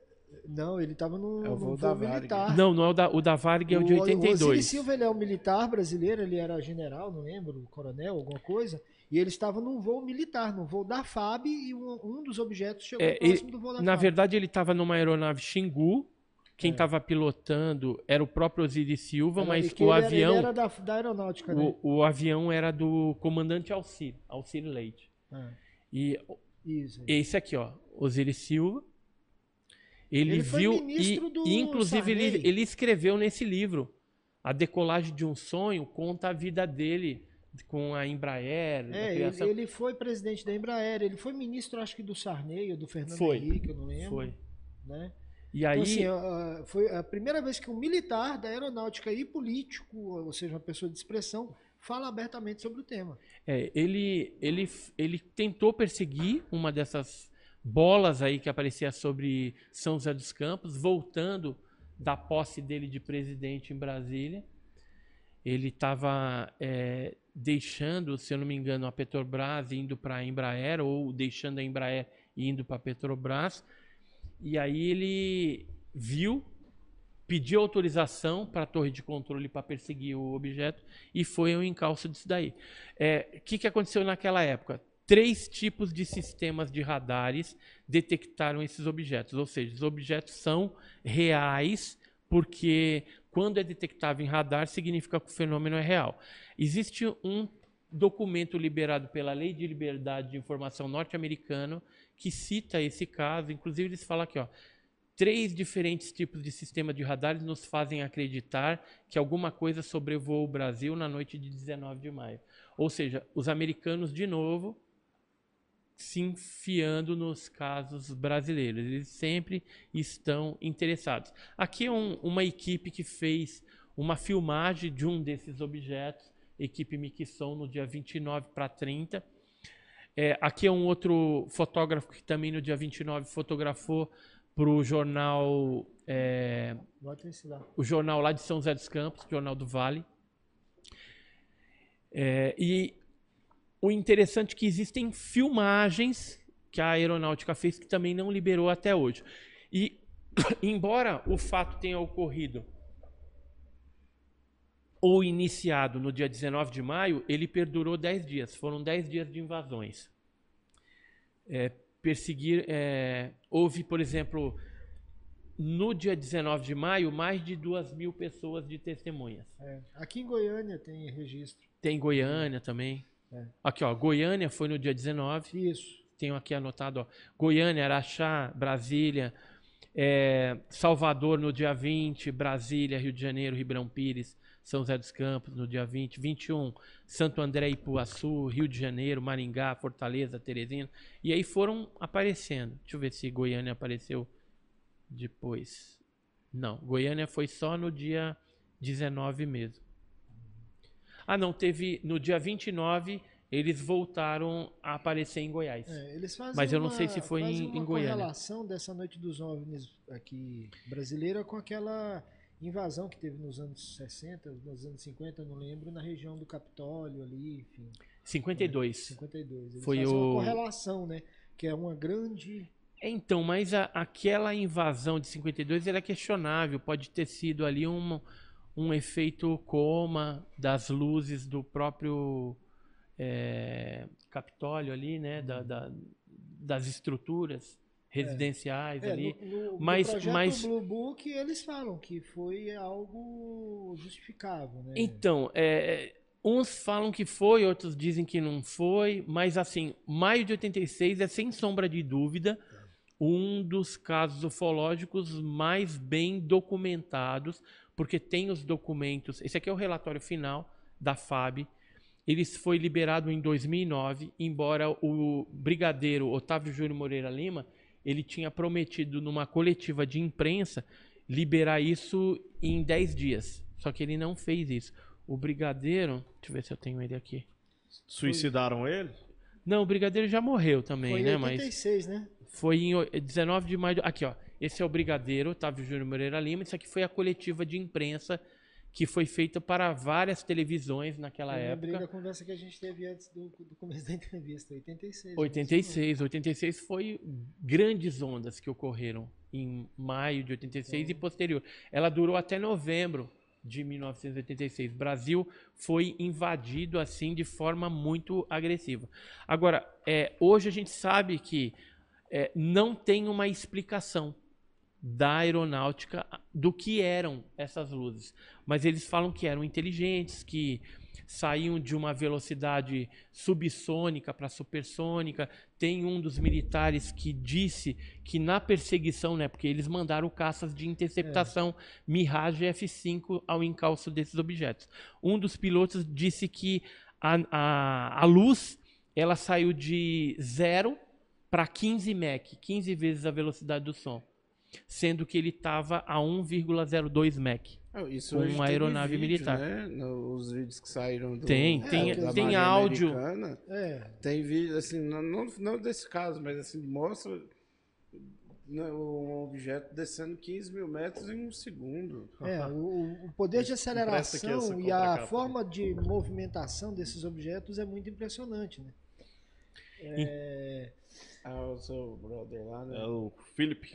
não, ele estava no, é o voo, voo militar. Não, não é o da, o da Varg é o de 82. O Osiris Silva ele é um militar brasileiro, ele era general, não lembro, coronel, alguma coisa. E ele estava num voo militar, num voo da FAB, e um, um dos objetos chegou é, próximo ele, do voo da Na FAB. verdade, ele estava numa aeronave Xingu. Quem estava é. pilotando era o próprio Osiris Silva, era, mas o ele avião. Era, ele era da, da aeronáutica, né? O, avião era do comandante Alcir, Alcir Leite. É. E Isso, esse aqui, ó, Osiris Silva ele, ele viu e, e inclusive ele, ele, escreveu nesse livro a decolagem de um sonho conta a vida dele com a Embraer. É, ele, ele, foi presidente da Embraer, ele foi ministro, acho que do Sarney ou do Fernando foi, Henrique, eu não lembro. Foi. Né? E então, aí... Então, assim, foi a primeira vez que um militar da aeronáutica e político, ou seja, uma pessoa de expressão, fala abertamente sobre o tema. É, ele, ele, ele tentou perseguir uma dessas bolas aí que aparecia sobre São José dos Campos, voltando da posse dele de presidente em Brasília. Ele estava é, deixando, se eu não me engano, a Petrobras indo para a Embraer, ou deixando a Embraer indo para a Petrobras. E aí ele viu, pediu autorização para a torre de controle para perseguir o objeto e foi o encalço disso daí. O é, que, que aconteceu naquela época? Três tipos de sistemas de radares detectaram esses objetos, ou seja, os objetos são reais porque quando é detectável em radar, significa que o fenômeno é real. Existe um documento liberado pela Lei de Liberdade de Informação norte-americano que cita esse caso. Inclusive, eles falam aqui, ó, três diferentes tipos de sistema de radares nos fazem acreditar que alguma coisa sobrevoou o Brasil na noite de 19 de maio. Ou seja, os americanos, de novo, se enfiando nos casos brasileiros. Eles sempre estão interessados. Aqui é um, uma equipe que fez uma filmagem de um desses objetos, equipe Mixon, no dia 29 para 30. É, aqui é um outro fotógrafo que também no dia 29 fotografou para o jornal. É, o jornal lá de São José dos Campos, Jornal do Vale. É, e o interessante é que existem filmagens que a aeronáutica fez que também não liberou até hoje. E, embora o fato tenha ocorrido ou iniciado no dia 19 de maio, ele perdurou 10 dias. Foram 10 dias de invasões. É, perseguir. É, houve, por exemplo, no dia 19 de maio, mais de 2 mil pessoas de testemunhas. É, aqui em Goiânia tem registro. Tem Goiânia também. É. Aqui, ó, Goiânia foi no dia 19. Isso. Tenho aqui anotado, ó. Goiânia, Araxá, Brasília, é, Salvador no dia 20, Brasília, Rio de Janeiro, Ribeirão Pires, São José dos Campos no dia 20, 21, Santo André Ipuaçu, Rio de Janeiro, Maringá, Fortaleza, Teresina. E aí foram aparecendo. Deixa eu ver se Goiânia apareceu depois. Não, Goiânia foi só no dia 19 mesmo. Ah, não, teve no dia 29 eles voltaram a aparecer em Goiás. É, Mas eu não sei se foi em, em Goiânia. uma relação dessa noite dos OVNIs aqui brasileira com aquela invasão que teve nos anos 60, nos anos 50, não lembro, na região do Capitólio ali, enfim. 52. É, 52. Eles foi o... uma correlação, né? Que é uma grande... Então, mas a, aquela invasão de 52 era questionável, pode ter sido ali uma um efeito coma das luzes do próprio é, Capitólio ali, né, da, da, das estruturas residenciais é. ali. No, no, mas, no projeto mas Blue Book eles falam que foi algo justificável, né? Então, é, uns falam que foi, outros dizem que não foi, mas assim, maio de 86 é sem sombra de dúvida um dos casos ufológicos mais bem documentados, porque tem os documentos. Esse aqui é o relatório final da FAB. Ele foi liberado em 2009, embora o brigadeiro Otávio Júnior Moreira Lima ele tinha prometido numa coletiva de imprensa liberar isso em 10 dias. Só que ele não fez isso. O brigadeiro, deixa eu ver se eu tenho ele aqui. Suicidaram ele? Não, o brigadeiro já morreu também, foi né? Em 86, Mas né? Foi em 19 de maio. Aqui, ó. Esse é o Brigadeiro, Otávio Júnior Moreira Lima. Isso aqui foi a coletiva de imprensa que foi feita para várias televisões naquela Eu época. da conversa que a gente teve antes do, do começo da entrevista, 86. 86, 86 foi grandes ondas que ocorreram em maio de 86 e posterior. Ela durou até novembro de 1986. O Brasil foi invadido assim de forma muito agressiva. Agora, é, hoje a gente sabe que é, não tem uma explicação da aeronáutica do que eram essas luzes. Mas eles falam que eram inteligentes, que saíam de uma velocidade subsônica para supersônica. Tem um dos militares que disse que na perseguição, né, porque eles mandaram caças de interceptação é. Mirage F5 ao encalço desses objetos. Um dos pilotos disse que a, a, a luz ela saiu de 0 para 15 Mach, 15 vezes a velocidade do som, sendo que ele estava a 1,02 Mach. Isso Com uma tem aeronave vídeo, militar. Né? Os vídeos que saíram do. Tem, é, tem- da tem Marinha áudio. Americana, É, Tem vídeo, assim, não, não, desse caso, mas assim, mostra né, um objeto descendo 15 mil metros em um segundo. é, o, o poder de aceleração e a forma de movimentação desses objetos é muito impressionante, né? É, Ah, o seu brother lá, né? É o Philip.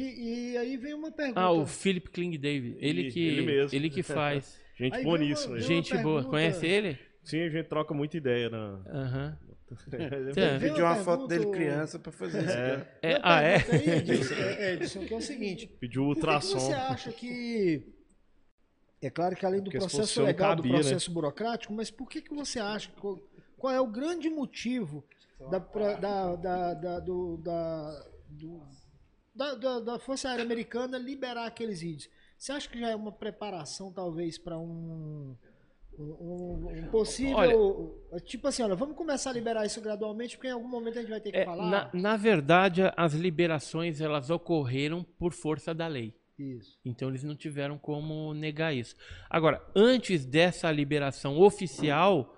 E, e aí vem uma pergunta. Ah, o Philip Kling David, ele que ele mesmo. ele que faz. Gente boníssima. uma- gente. Gente boa, pergunta- conhece ele? Sim, a gente troca muita ideia na. Aham. Eu É. pedi uma uma foto dele pergunta- criança pra fazer isso. né? É, Uma ah, é? pergunta aí, Edson, é, Edson, que é o seguinte: Pediu por que que, ultrassom. você acha que. É claro que além do Porque processo legal, cabia, do né? processo burocrático, mas por que, que você acha? Qual, qual é o grande motivo da, pra- da, da, da, do, da, do- da, da- da Força Aérea Americana liberar aqueles vídeos? Você acha que já é uma preparação, talvez, para um, um, um possível. tipo assim, olha, vamos começar a liberar isso gradualmente, porque em algum momento a gente vai ter que É, falar. na, na verdade, as liberações elas ocorreram por força da lei. Isso. Então eles não tiveram como negar isso. Agora, antes dessa liberação oficial,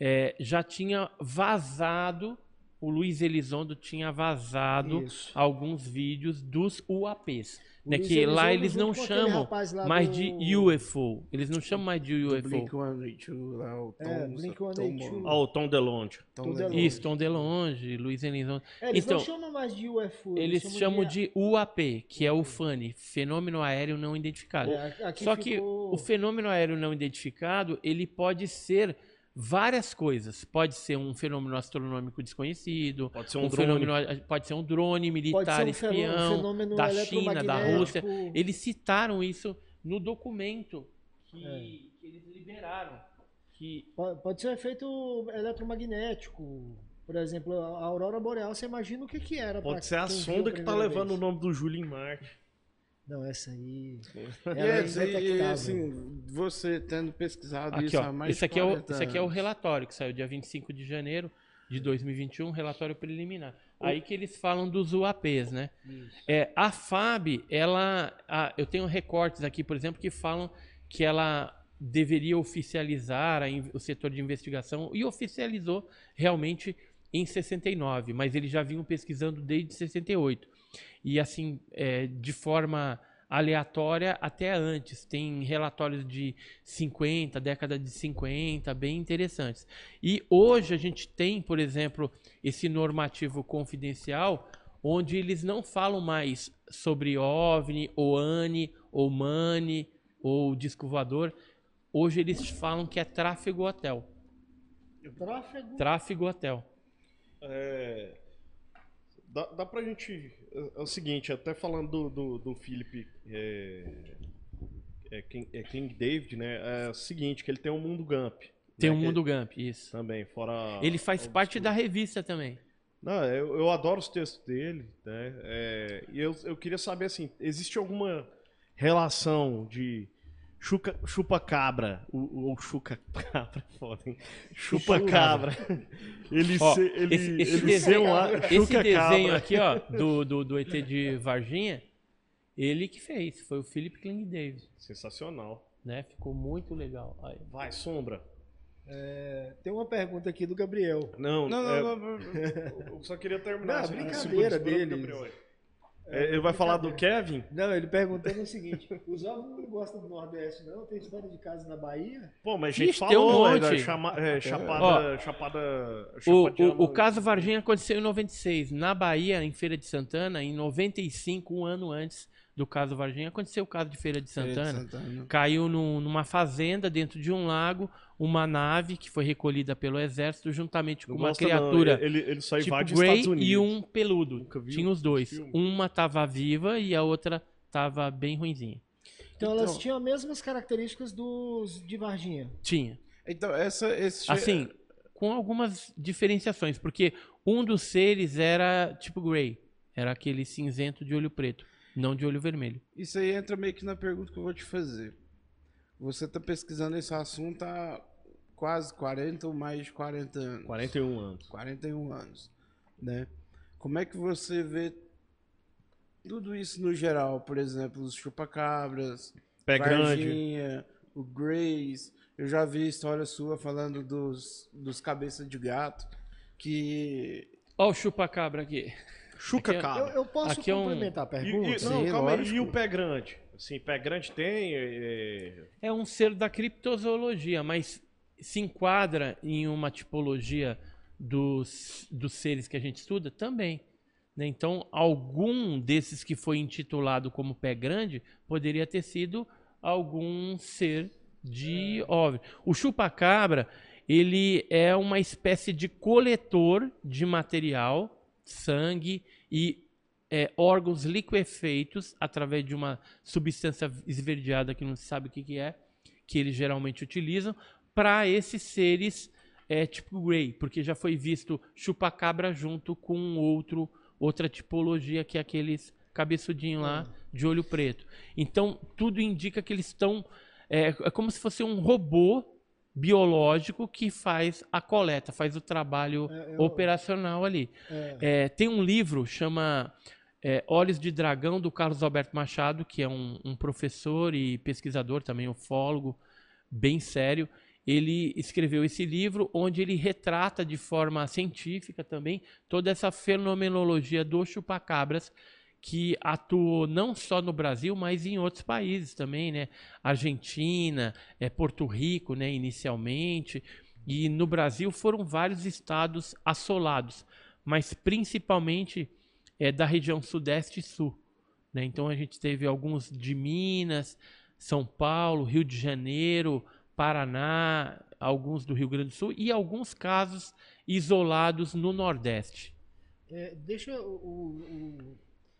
é, já tinha vazado, o Luiz Elizondo tinha vazado Isso. alguns vídeos dos UAPs. O Né, Luiz que lá Elizondo eles junto não chamam lá mais do- de UFO. Eles não chamam mais de UFO. Blink-182 lá, o Tom... É, Blink-182. Tom- Ó, o Tom DeLonge. Tom Tom DeLonge. Isso, Tom DeLonge, Luiz Elizondo. É, eles Então, não chamam mais de UFO. Eles chamam de UAP, que é o FANI, Fenômeno Aéreo Não Identificado. É, Só que ficou- o fenômeno aéreo não identificado, ele pode ser várias coisas. Pode ser um fenômeno astronômico desconhecido, Pode ser um, drone. fenômeno, pode ser um drone Pode militar ser um espião fenômeno da China, da. Rússia. Eles citaram isso no documento que, É. que eles liberaram. Que Pode, pode ser um efeito eletromagnético. Por exemplo, a aurora boreal, você imagina o que que era. Pode ser a sonda que tá primeira levando vez. o nome do Júlio em Marte. Não, essa aí... Ela é é, e, assim, você tendo pesquisado Aqui, isso ó, há mais esse de aqui, é o, 40 esse aqui é o relatório que saiu dia 25 de janeiro de 2021, relatório preliminar. Aí que eles falam dos UAPs, né? É, a FAB, ela, a- eu tenho recortes aqui, por exemplo, que falam que ela deveria oficializar a o setor de investigação e oficializou realmente em 69, mas eles já vinham pesquisando desde 68. E assim, é, de forma aleatória até antes. Tem relatórios de 50, década de 50, bem interessantes. E hoje a gente tem, por exemplo, esse normativo confidencial, onde eles não falam mais sobre OVNI, ou ANI, ou MANI, ou disco voador. Hoje eles falam que é tráfego hotel. Tráfego. Tráfego hotel. É, dá, dá pra gente. É, é o seguinte, até falando do, do, do Philip é, é, King, é King David, né? É o seguinte, que ele tem um mundo Gump. Tem né, o que- Mundo Gump, isso. Também, fora. Ele faz o parte da revista também. Não, eu, eu adoro os textos dele, né? É, e eu, eu queria saber assim, existe alguma relação de chuca- chupa-cabra, ou chuca-cabra, foda, hein? Chupa-cabra. Ele, Ó, ser- ele, esse, esse ele desenho, uma esse desenho aqui, ó, do, do, do ET de Varginha, ele que fez, foi o Philip Kling Davis, Sensacional. né? Ficou muito legal. Aí. Vai, Sombra. Tem uma pergunta aqui do Gabriel. Não, Não, é, não, não, não. eu só queria terminar. Não, assim, brincadeira segura- ele vai falar do Kevin? Não, ele perguntando o seguinte: os ovos não gostam do Nordeste, não? Tem história de casa na Bahia? Pô, mas a gente Ixi, tem um falou, monte. é, chama- é, chapada, Ó, chapada, O, chapada o, o caso Varginha aconteceu em 96. Na Bahia, em Feira de Santana, em 95, um ano antes do caso Varginha, aconteceu o caso de Feira de Santana. Santana. Caiu num- numa fazenda dentro de um lago, uma nave que foi recolhida pelo exército juntamente com Não uma gosta, não. criatura Ele, ele só tipo invade Grey Estados Unidos. e um peludo. Tinha os dois. filme? Uma tava viva e a outra tava bem ruinzinha. Então, elas Então- tinham as mesmas características dos de Varginha. Tinha. Então, essa, esse... Assim, com algumas diferenciações, porque um dos seres era tipo Grey. Era aquele cinzento de olho preto, não de olho vermelho. Isso aí entra meio que na pergunta que eu vou te fazer. Você está pesquisando esse assunto há quase 40 ou mais de 40 anos. 41 anos. 41 anos, né? Como é que você vê tudo isso no geral? Por exemplo, os chupacabras, Pé Varginha, grande. o Grace. Eu já vi história sua falando dos, dos cabeças de gato, que... Olha o chupacabra aqui. Chuca Aqui é- cabra. Eu, eu posso Aqui é um- complementar a E- pergunta? e- não, Sim, calma aí. E o pé grande? Assim, pé grande tem. é, É um ser da criptozoologia, mas se enquadra em uma tipologia dos, dos seres que a gente estuda também. né? Então, algum desses que foi intitulado como pé grande poderia ter sido algum ser de OVNI. O chupacabra, ele é uma espécie de coletor de material, sangue e é, órgãos liquefeitos através de uma substância esverdeada que não se sabe o que, que é, que eles geralmente utilizam, para esses seres é, tipo Grey, porque já foi visto chupacabra junto com outro, outra tipologia que é aqueles cabeçudinhos lá de olho preto. Então, tudo indica que eles estão. É, é como se fosse um robô biológico que faz a coleta, faz o trabalho É, eu- operacional ali. É, É, tem um livro chama é, Olhos de Dragão do Carlos Alberto Machado, que é um, um professor e pesquisador também, ufólogo, bem sério. Ele escreveu esse livro onde ele retrata de forma científica também toda essa fenomenologia dos chupacabras que atuou não só no Brasil, mas em outros países também, né? Argentina, é, Porto Rico, né? Inicialmente. E no Brasil foram vários estados assolados, mas principalmente é, da região sudeste e sul. Né? Então a gente teve alguns de Minas, São Paulo, Rio de Janeiro, Paraná, alguns do Rio Grande do Sul e alguns casos isolados no Nordeste. é, deixa o, o-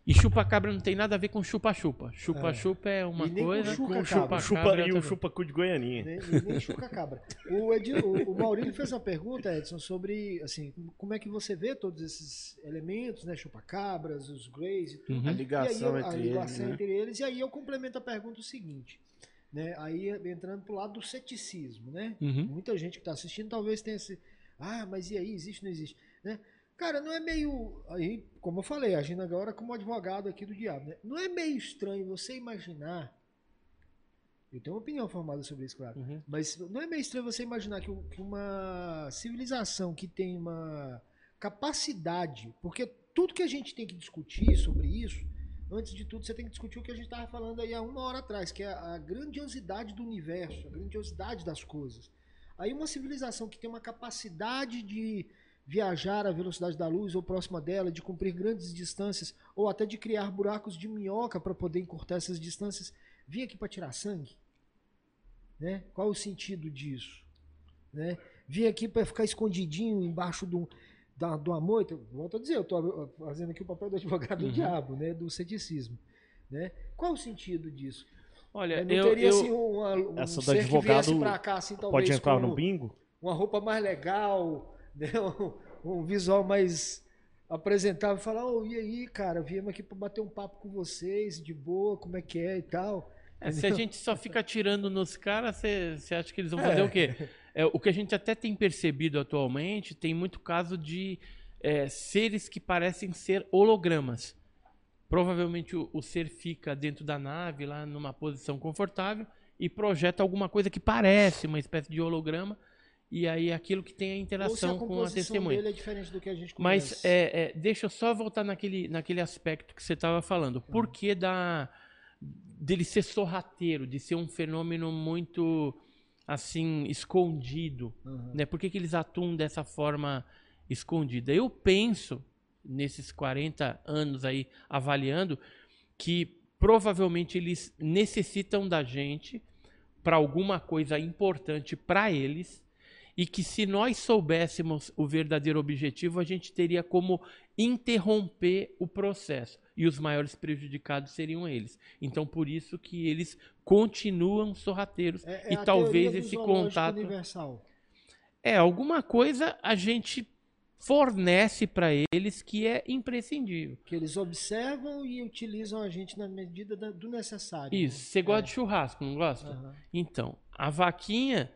E chupa-cabra não tem nada a ver com chupa-chupa. Chupa-chupa é. uma E nem com coisa, chupa, chupa-cabra é e o chupa-cu de Goianinha. Nem, nem chuca cabra. O, o, o Maurílio fez uma pergunta, Edson, sobre assim, como é que você vê todos esses elementos, né? Chupa-cabras, os greys e tudo. Uhum. A E ligação aí, eu- a entre ligação eles, né? entre eles. E aí eu complemento a pergunta o seguinte. Né? Aí entrando pro lado do ceticismo, né? Uhum. Muita gente que está assistindo talvez tenha esse. Ah, mas e aí? Existe ou não existe? Né? Cara, não é meio. Aí, como eu falei, agindo agora como advogado aqui do diabo, né? Não é meio estranho você imaginar. Eu tenho uma opinião formada sobre isso, claro. Uhum. Mas não é meio estranho você imaginar que, que uma civilização que tem uma capacidade, porque tudo que a gente tem que discutir sobre isso, antes de tudo, você tem que discutir o que a gente estava falando aí há uma hora atrás, que é a grandiosidade do universo, a grandiosidade das coisas. Aí uma civilização que tem uma capacidade de viajar à velocidade da luz ou próxima dela, de cumprir grandes distâncias, ou até de criar buracos de minhoca para poder encurtar essas distâncias, vir aqui para tirar sangue? Né? Qual o sentido disso? Né? Vir aqui para ficar escondidinho embaixo de, um, da, de uma moita? Volto a dizer, eu estou fazendo aqui o papel do advogado Uhum. do diabo, né? do ceticismo. Né? Qual o sentido disso? Olha, não eu, teria eu- assim, um Essa do ser que advogado viesse pra cá, assim, talvez, Pode entrar no bingo? uma roupa mais legal, né? um, um visual mais apresentável, e falar, oh, e aí, cara, viemos aqui para bater um papo com vocês, de boa, como é que é e tal. É, se a gente só fica atirando nos caras, você acha que eles vão fazer É. o quê? É, o que a gente até tem percebido atualmente, tem muito caso de é, seres que parecem ser hologramas. Provavelmente o, o ser fica dentro da nave, lá numa posição confortável, e projeta alguma coisa que parece uma espécie de holograma, e aí aquilo que tem a se a interação com a testemunha. dele é diferente do que a gente Mas conhece. é, é, deixa eu só voltar naquele, naquele aspecto que você estava falando. Por Uhum. que da, dele ser sorrateiro, de ser um fenômeno muito assim escondido? Uhum. Né? Por que, que eles atuam dessa forma escondida? Eu penso, nesses 40 anos aí avaliando, que provavelmente eles necessitam da gente para alguma coisa importante para eles e que se nós soubéssemos o verdadeiro objetivo, a gente teria como interromper o processo e os maiores prejudicados seriam eles. Então por isso que eles continuam sorrateiros É- é e talvez esse contato universal. é alguma coisa a gente fornece para eles que é imprescindível. Que eles observam e utilizam a gente na medida da- do necessário. Isso, você gosta de churrasco, não gosta? Aham. Então, a vaquinha,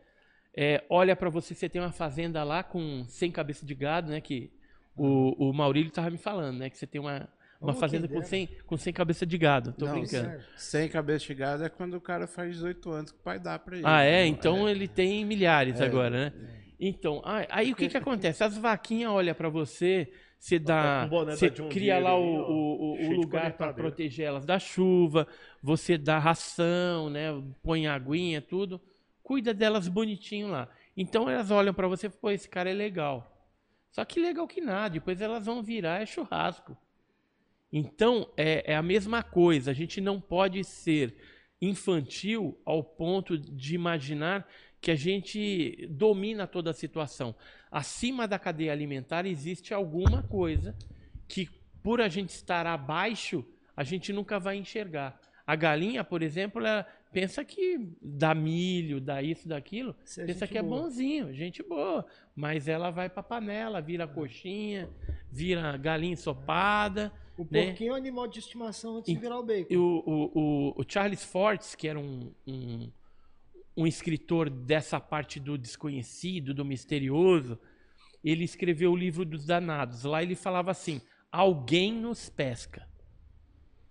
é, olha para você, você tem uma fazenda lá com 100 cabeças de gado, né? Que o, o Maurílio estava me falando, né? Que você tem uma, uma oh, fazenda com 100, com 100 cabeças de gado. Tô Não, brincando. Certo. 100 cabeças de gado é quando o cara faz 18 anos que o pai dá para ele. Ah, é? Então é. ele tem milhares é, agora, né? É. Então, aí o que que acontece? As vaquinhas olham para você, você dá, você cria lá o, o, o lugar para proteger elas da chuva, você dá ração, né? Põe aguinha, tudo cuida delas bonitinho lá. Então elas olham para você e pô, esse cara é legal. Só que legal que nada, depois elas vão virar é churrasco. Então é, é a mesma coisa, a gente não pode ser infantil ao ponto de imaginar que a gente domina toda a situação. Acima da cadeia alimentar existe alguma coisa que, por a gente estar abaixo, a gente nunca vai enxergar. A galinha, por exemplo, ela, pensa que dá milho, dá isso, daquilo, é pensa que é boa. é bonzinho, gente boa. Mas ela vai pra panela, vira coxinha, vira galinha ensopada. O né? porquinho é um animal de estimação antes e, de virar o bacon. E o, o, o, o Charles Fortes, que era um, um, um escritor dessa parte do desconhecido, do misterioso, ele escreveu o livro dos danados. Lá ele falava assim: alguém nos pesca.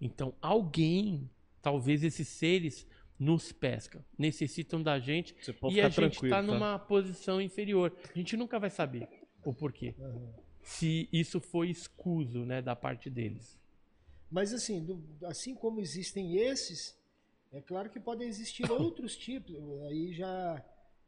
Então, alguém, talvez esses seres nos pesca, necessitam da gente e a gente está tá? numa posição inferior. A gente nunca vai saber o porquê. Uhum. Se isso foi escuso né, da parte deles. Mas assim, do, assim como existem esses, é claro que podem existir outros tipos. Aí já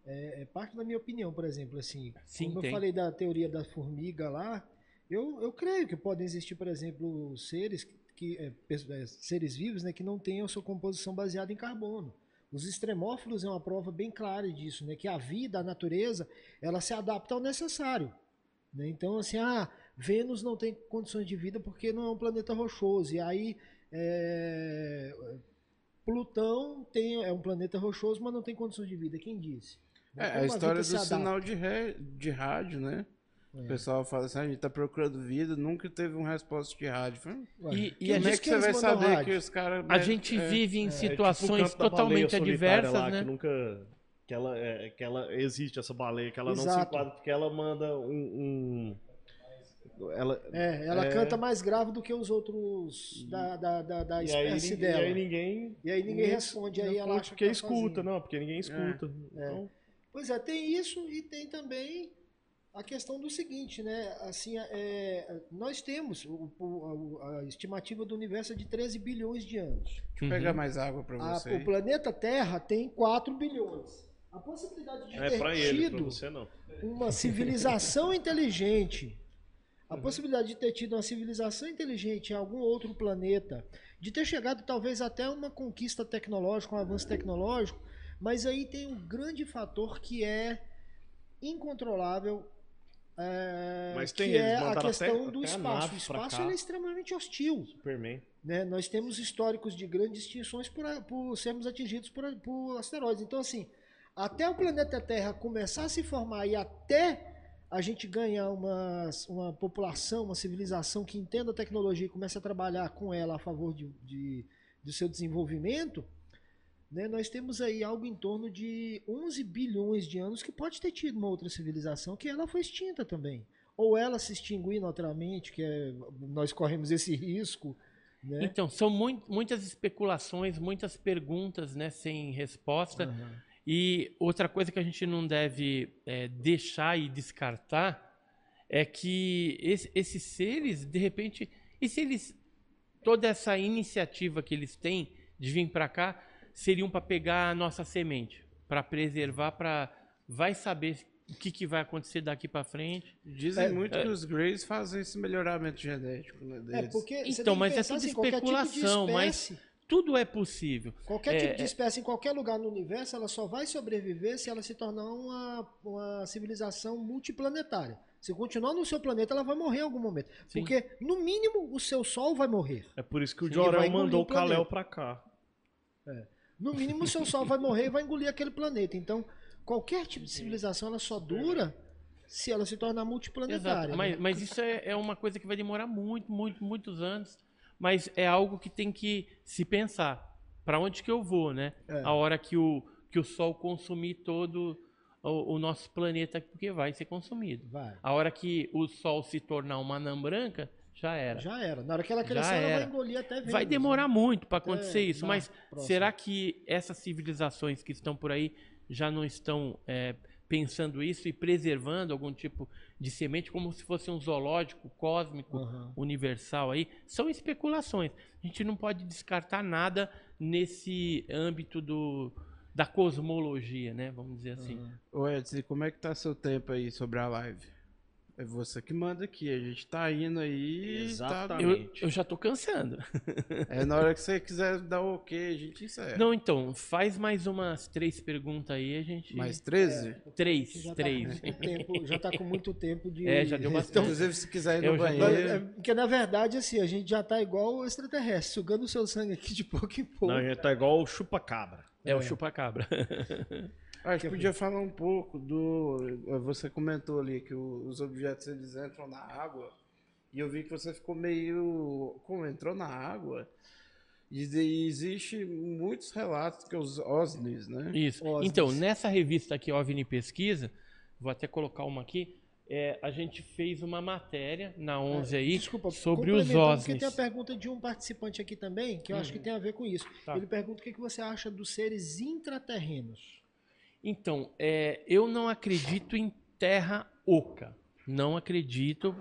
é, é, parte da minha opinião, por exemplo, assim, Sim, como tem. eu falei da teoria da formiga lá, eu, eu creio que podem existir, por exemplo, seres que é, é, seres vivos né, que não tenham sua composição baseada em carbono. Os extremófilos é uma prova bem clara disso, né, que a vida, a natureza, ela se adapta ao necessário. Né? Então, assim, ah, Vênus não tem condições de vida porque não é um planeta rochoso. E aí, é, Plutão tem, é um planeta rochoso, mas não tem condições de vida. Quem disse? É, a história do sinal de, ré, de rádio, né? É. O pessoal fala assim, ah, a gente tá procurando vida, nunca teve uma resposta de rádio. e, e como é que, que você vai saber rádio? que os caras... A gente é, vive em é, situações tipo totalmente adversas, lá, né? Que nunca... Que ela, é, que ela existe, essa baleia, que ela Exato. não se enquadra, porque ela manda um... um... Ela, é, ela é... canta mais grave do que os outros da, da, da, da espécie aí, dela. E aí ninguém. E aí ninguém responde. Aí ela acha porque que tá escuta, não, porque ninguém escuta. É, então... Pois é, tem isso e tem também a questão do seguinte, né? Assim, é, nós temos o, o, a estimativa do universo é de 13 bilhões de anos. Deixa eu uhum. pegar mais água para você. A, o planeta Terra tem 4 bilhões. A possibilidade de é ter tido ele, uma civilização inteligente, a uhum. possibilidade de ter tido uma civilização inteligente em algum outro planeta, de ter chegado talvez até uma conquista tecnológica, um avanço tecnológico, mas aí tem um grande fator que é incontrolável é, Mas tem, que é a questão até, do até espaço. O espaço é extremamente hostil. Superman. Né? Nós temos históricos de grandes extinções por, por sermos atingidos por, por asteroides. Então, assim, até o planeta Terra começar a se formar e até a gente ganhar uma, uma população, uma civilização que entenda a tecnologia e comece a trabalhar com ela a favor de, de, do seu desenvolvimento, né, nós temos aí algo em torno de 11 bilhões de anos que pode ter tido uma outra civilização que ela foi extinta também. Ou ela se extinguir naturalmente, que é, nós corremos esse risco. Né? Então, são muito, muitas especulações, muitas perguntas né, sem resposta. Uhum. E outra coisa que a gente não deve é, deixar e descartar é que esse, esses seres, de repente, e se eles. toda essa iniciativa que eles têm de vir para cá seriam para pegar a nossa semente, para preservar, para vai saber o que, que vai acontecer daqui para frente. Dizem é, muito é, que os Greys fazem esse melhoramento genético né, deles. É porque então, mas é tudo assim, especulação, tipo mas tudo é possível. Qualquer é, tipo de é espécie em qualquer lugar no universo, ela só vai sobreviver se ela se tornar uma, uma civilização multiplanetária. Se continuar no seu planeta, ela vai morrer em algum momento. Sim. Porque, no mínimo, o seu Sol vai morrer. É por isso que o Jorel mandou o Kalel para cá. É no mínimo o seu Sol vai morrer e vai engolir aquele planeta. Então, qualquer tipo de civilização ela só dura se ela se tornar multiplanetária. Né? Mas, mas, isso é, é, uma coisa que vai demorar muito, muito, muitos anos. Mas é algo que tem que se pensar. Para onde que eu vou, né? É. A hora que o, que o Sol consumir todo o, o, nosso planeta, porque vai ser consumido. Vai. A hora que o Sol se tornar uma anã branca, já era. Já era. Na hora que ela crescer, ela vai engolir até Vênus. Vai demorar né? muito para acontecer isso, mas próximo. será que essas civilizações que estão por aí já não estão é, pensando isso e preservando algum tipo de semente como se fosse um zoológico cósmico uhum. universal aí? São especulações. A gente não pode descartar nada nesse âmbito do, da cosmologia, né? Vamos dizer assim. Uhum. Ô Edson, como é que tá seu tempo aí sobre a live? É você que manda aqui, a gente tá indo aí. Exatamente. Tá... Eu, eu, já tô cansando. É na hora que você quiser dar o ok, a gente encerra. Não, então, faz mais umas três perguntas aí, a gente. Mais 13? É, três, já tá três. Tá tempo, já tá com muito tempo de. É, já deu bastante. Inclusive, se quiser ir no banheiro. É, porque na verdade, assim, a gente já tá igual o extraterrestre, sugando o seu sangue aqui de pouco em pouco. Não, a gente tá igual o chupa-cabra. É, é, o chupa-cabra. A gente podia falar um pouco do. Você comentou ali que os objetos eles entram na água. E eu vi que você ficou meio. Como entrou na água? E existe muitos relatos que os OSNIs, né? Isso. OSNIs. Então, nessa revista aqui, OVNI Pesquisa, vou até colocar uma aqui. É, a gente fez uma matéria na 11 é, aí Desculpa, sobre os OSNIs. Porque tem a pergunta de um participante aqui também, que eu acho que uhum. tem a ver com isso. Tá. Ele pergunta o que você acha dos seres intraterrenos. Então, é, eu não acredito em terra oca. Não acredito,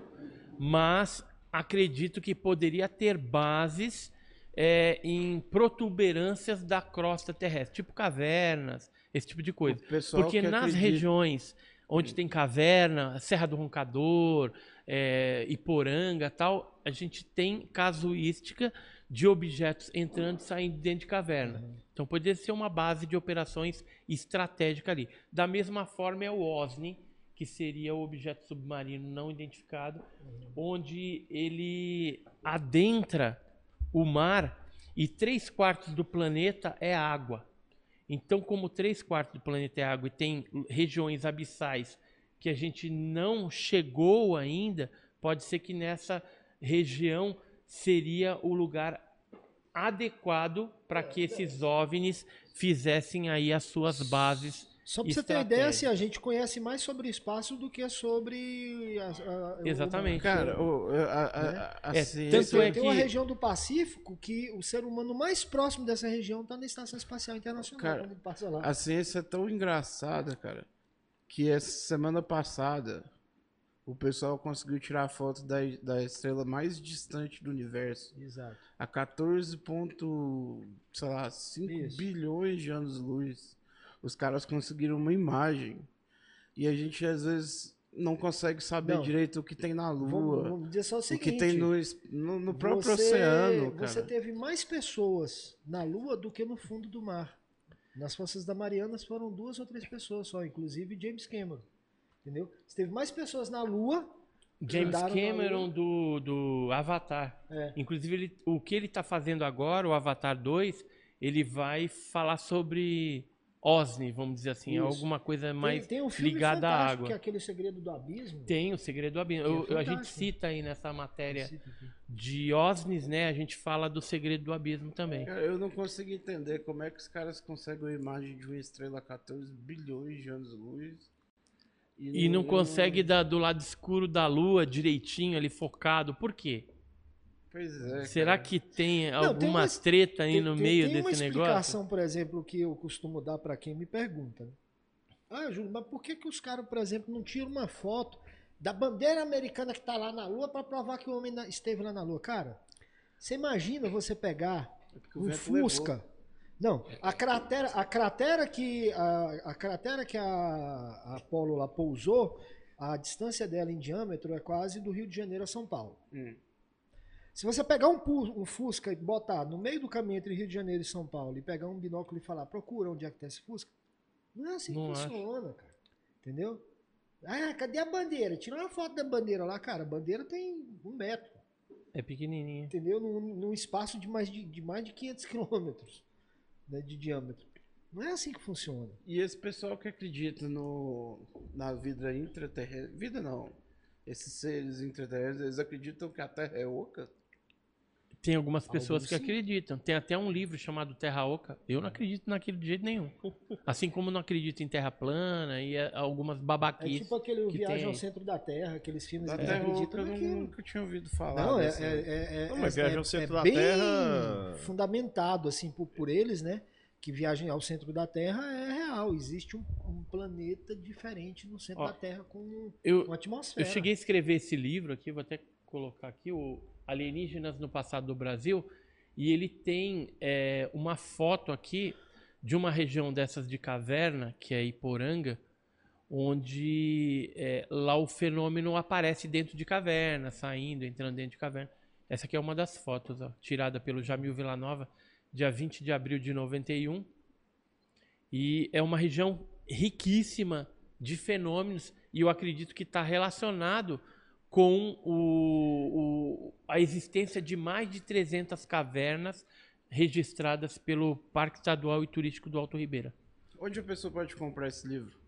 mas acredito que poderia ter bases é, em protuberâncias da crosta terrestre, tipo cavernas, esse tipo de coisa. Porque nas acredita... regiões onde tem caverna, Serra do Roncador, é, Iporanga tal, a gente tem casuística de objetos entrando e saindo dentro de caverna. Uhum. Então poderia ser uma base de operações estratégica ali. Da mesma forma é o OSNI, que seria o objeto submarino não identificado, uhum. onde ele adentra o mar e três quartos do planeta é água. Então, como três quartos do planeta é água e tem regiões abissais que a gente não chegou ainda, pode ser que nessa região seria o lugar adequado para que esses OVNIs fizessem aí as suas bases só para você ter ideia, assim, a gente conhece mais sobre o espaço do que sobre. A, a, Exatamente. O, cara, o, a, a, né? é, tanto é tem que... uma região do Pacífico que o ser humano mais próximo dessa região está na Estação Espacial Internacional, cara, quando ele passa lá. A ciência é tão engraçada, cara, que essa semana passada o pessoal conseguiu tirar foto da, da estrela mais distante do universo. Exato. A 14,5 bilhões de anos-luz os caras conseguiram uma imagem. E a gente às vezes não consegue saber não. direito o que tem na Lua. Vamos, vamos dizer só o seguinte. O que tem no, no, no próprio você, oceano. Cara. Você teve mais pessoas na Lua do que no fundo do mar. Nas Forças da Marianas foram duas ou três pessoas só, inclusive James Cameron. Entendeu? Você teve mais pessoas na Lua. James Cameron do, do Avatar. É. Inclusive, ele, o que ele está fazendo agora, o Avatar 2, ele vai falar sobre OSNI, vamos dizer assim, é Isso. alguma coisa mais tem, tem um ligada à água. Que é aquele segredo do abismo. Tem o segredo do abismo. É a gente cita aí nessa matéria de OSNIs, né? A gente fala do segredo do abismo também. Eu não consigo entender como é que os caras conseguem a imagem de uma estrela a 14 bilhões de anos-luz. E, e, não, não consegue dar do lado escuro da lua direitinho ali focado. Por quê? Pois é. Será cara. que tem alguma não, tem uma, treta aí tem, no meio tem, desse negócio? Tem uma explicação, por exemplo, que eu costumo dar para quem me pergunta. Ah, Júlio, mas por que, que os caras, por exemplo, não tiram uma foto da bandeira americana que está lá na Lua para provar que o homem esteve lá na Lua? Cara, você imagina você pegar é um Fusca. Levou. Não, a cratera, a cratera que a, a cratera que a, a Apollo lá pousou, a distância dela em diâmetro é quase do Rio de Janeiro a São Paulo. Hum. Se você pegar um, um, Fusca e botar no meio do caminho entre Rio de Janeiro e São Paulo e pegar um binóculo e falar, procura onde é que está esse Fusca, não é assim que funciona, cara. Entendeu? Ah, cadê a bandeira? Tira uma foto da bandeira lá, cara. A bandeira tem um metro. É pequenininha. Entendeu? Num, num espaço de mais de, de, mais de 500 quilômetros né, de diâmetro. Não é assim que funciona. E esse pessoal que acredita no, na vida intraterrestre... Vida não. Esses seres intraterrestres, eles acreditam que a Terra é oca? Tem algumas pessoas Alguns que sim. acreditam. Tem até um livro chamado Terra Oca. Eu não acredito naquilo de jeito nenhum. Assim como não acredito em Terra plana e é, algumas babaquices. É tipo aquele Viagem tem... ao Centro da Terra, aqueles filmes da que Terra acreditam Oca, naquilo. Eu nunca tinha ouvido falar. Não, é, é, é, não, mas Viagem ao Centro da Terra... fundamentado assim por, por eles, né? que Viagem ao Centro da Terra é real. Existe um, um planeta diferente no centro Ó, da Terra com eu, uma atmosfera. Eu cheguei a escrever esse livro aqui, vou até colocar aqui, o Alienígenas no Passado do Brasil, e ele tem é, uma foto aqui de uma região dessas de caverna, que é Iporanga, onde é, lá o fenômeno aparece dentro de caverna, saindo, entrando dentro de caverna. Essa aqui é uma das fotos, ó, tirada pelo Jamil Villanova, dia 20 de abril de 91. E é uma região riquíssima de fenômenos, e eu acredito que está relacionado com o, o, a existência de mais de 300 cavernas registradas pelo Parque Estadual e Turístico do Alto Ribeira. Onde a pessoa pode comprar esse livro?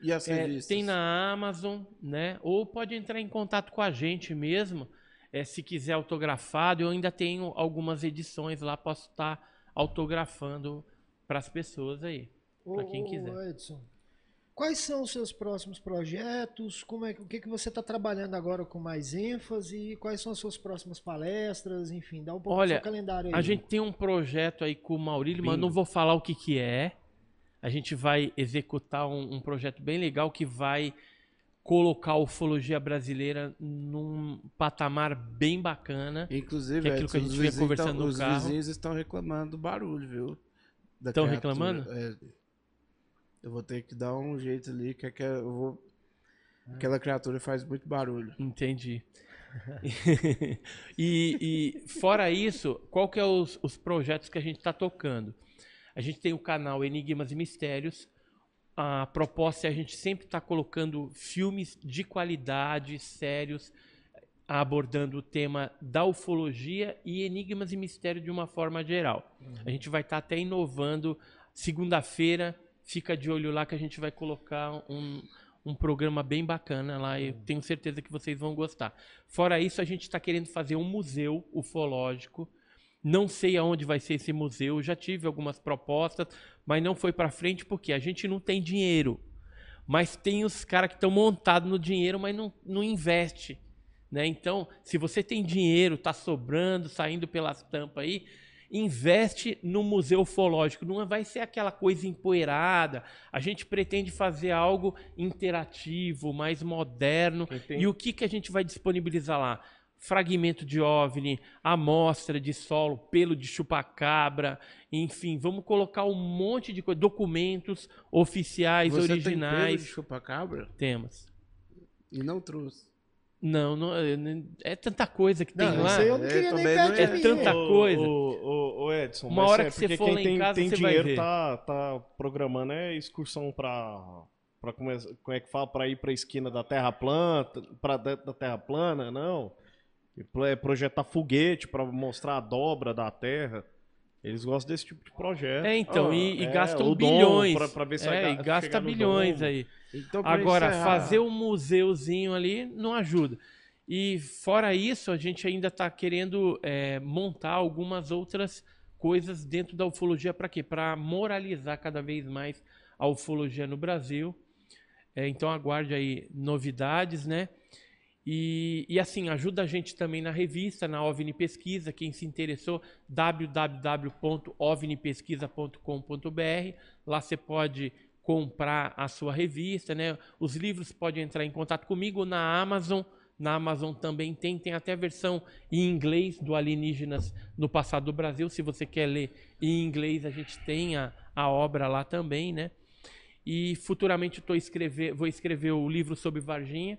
E as é, revistas? Tem na Amazon, né? Ou pode entrar em contato com a gente mesmo, é, se quiser autografado. Eu ainda tenho algumas edições lá, posso estar autografando para as pessoas aí, para quem quiser. Edson, Quais são os seus próximos projetos? Como é, o que, que você está trabalhando agora com mais ênfase? Quais são as suas próximas palestras? Enfim, dá um pouco Olha, do seu calendário aí. A gente tem um projeto aí com o Maurílio, Bingo. mas não vou falar o que, que é. A gente vai executar um, um projeto bem legal que vai colocar a ufologia brasileira num patamar bem bacana. Inclusive, que é aquilo que a gente vinha conversando no os carro. Os vizinhos estão reclamando do barulho, viu? Estão reclamando? É, eu vou ter que dar um jeito ali, que, é que eu vou... aquela criatura faz muito barulho. Entendi. e, e, fora isso, qual que é os, os projetos que a gente está tocando? A gente tem o canal Enigmas e Mistérios. A proposta é a gente sempre estar tá colocando filmes de qualidade, sérios, abordando o tema da ufologia e enigmas e mistérios de uma forma geral. Uhum. A gente vai estar tá até inovando. Segunda-feira fica de olho lá que a gente vai colocar um, um programa bem bacana lá. Eu tenho certeza que vocês vão gostar. Fora isso, a gente está querendo fazer um museu ufológico. Não sei aonde vai ser esse museu. Já tive algumas propostas, mas não foi para frente porque a gente não tem dinheiro. Mas tem os caras que estão montados no dinheiro, mas não, não investe. Né? Então, se você tem dinheiro, está sobrando, saindo pelas tampas aí, investe no museu ufológico. Não vai ser aquela coisa empoeirada. A gente pretende fazer algo interativo, mais moderno. E o que, que a gente vai disponibilizar lá? Fragmento de OVNI, amostra de solo, pelo de chupacabra, enfim, vamos colocar um monte de coisa, documentos oficiais, Você originais. Tem pelo de chupacabra? Temos. E não trouxe. Não, não é, é tanta coisa que tem não, lá. Eu não queria nem perto é tanta coisa. O, o, Edson, uma hora é que você for lá em casa, tem você dinheiro, vai ver. Tá, tá programando é excursão para para como, é, como é que fala para ir para a esquina da Terra plana, para da Terra plana, não. É projetar foguete para mostrar a dobra da Terra. Eles gostam desse tipo de projeto. É, então, ah, e, e é, gastam bilhões. Pra, pra ver se é, e gasta bilhões aí. Então, Agora, encerrar... fazer um museuzinho ali não ajuda. E fora isso, a gente ainda está querendo é, montar algumas outras coisas dentro da ufologia para quê? Para moralizar cada vez mais a ufologia no Brasil. É, então aguarde aí novidades, né? E, e, assim, ajuda a gente também na revista, na OVNI Pesquisa, quem se interessou, www.ovnipesquisa.com.br. Lá você pode comprar a sua revista, né? Os livros podem entrar em contato comigo na Amazon. Na Amazon também tem, tem até a versão em inglês do Alienígenas no Passado do Brasil. Se você quer ler em inglês, a gente tem a, a obra lá também, né? E futuramente eu escrever, vou escrever o livro sobre Varginha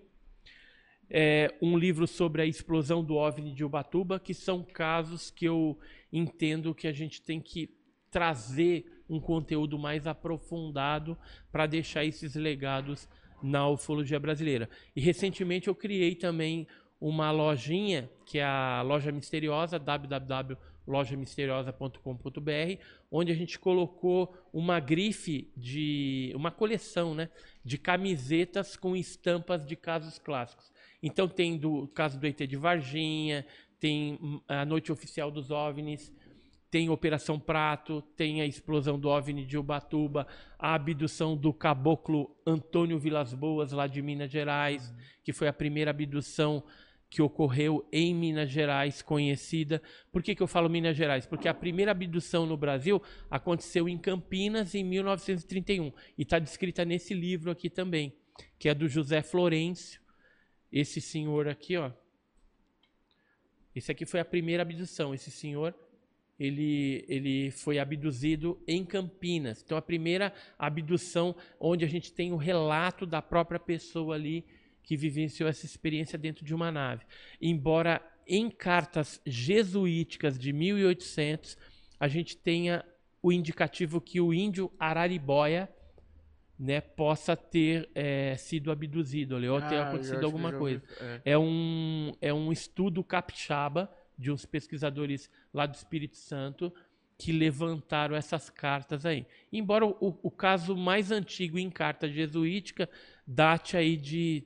é, um livro sobre a explosão do OVNI de Ubatuba, que são casos que eu entendo que a gente tem que trazer um conteúdo mais aprofundado para deixar esses legados na ufologia brasileira. E recentemente eu criei também uma lojinha, que é a Loja Misteriosa, www.lojamisteriosa.com.br, onde a gente colocou uma grife de uma coleção, né, de camisetas com estampas de casos clássicos. Então tem do caso do ET de Varginha, tem hum, a Noite Oficial dos OVNIs, tem Operação Prato, tem a explosão do OVNI de Ubatuba, a abdução do caboclo Antônio Vilas Boas, lá de Minas Gerais, que foi a primeira abdução que ocorreu em Minas Gerais, conhecida. Por que, que eu falo Minas Gerais? Porque a primeira abdução no Brasil aconteceu em Campinas em 1931 e está descrita nesse livro aqui também, que é do José Florencio. Esse senhor aqui, ó. Esse aqui foi a primeira abdução. Esse senhor, ele, ele foi abduzido em Campinas. Então, a primeira abdução onde a gente tem o relato da própria pessoa ali que vivenciou essa experiência dentro de uma nave. Embora em cartas jesuíticas de 1800 a gente tenha o indicativo que o índio Araribóia né, possa ter é, sido abduzido ali, ou ah, ter acontecido alguma coisa. É. é. um, é um estudo capixaba de uns pesquisadores lá do Espírito Santo que levantaram essas cartas aí. Embora o, o caso mais antigo em carta jesuítica date aí de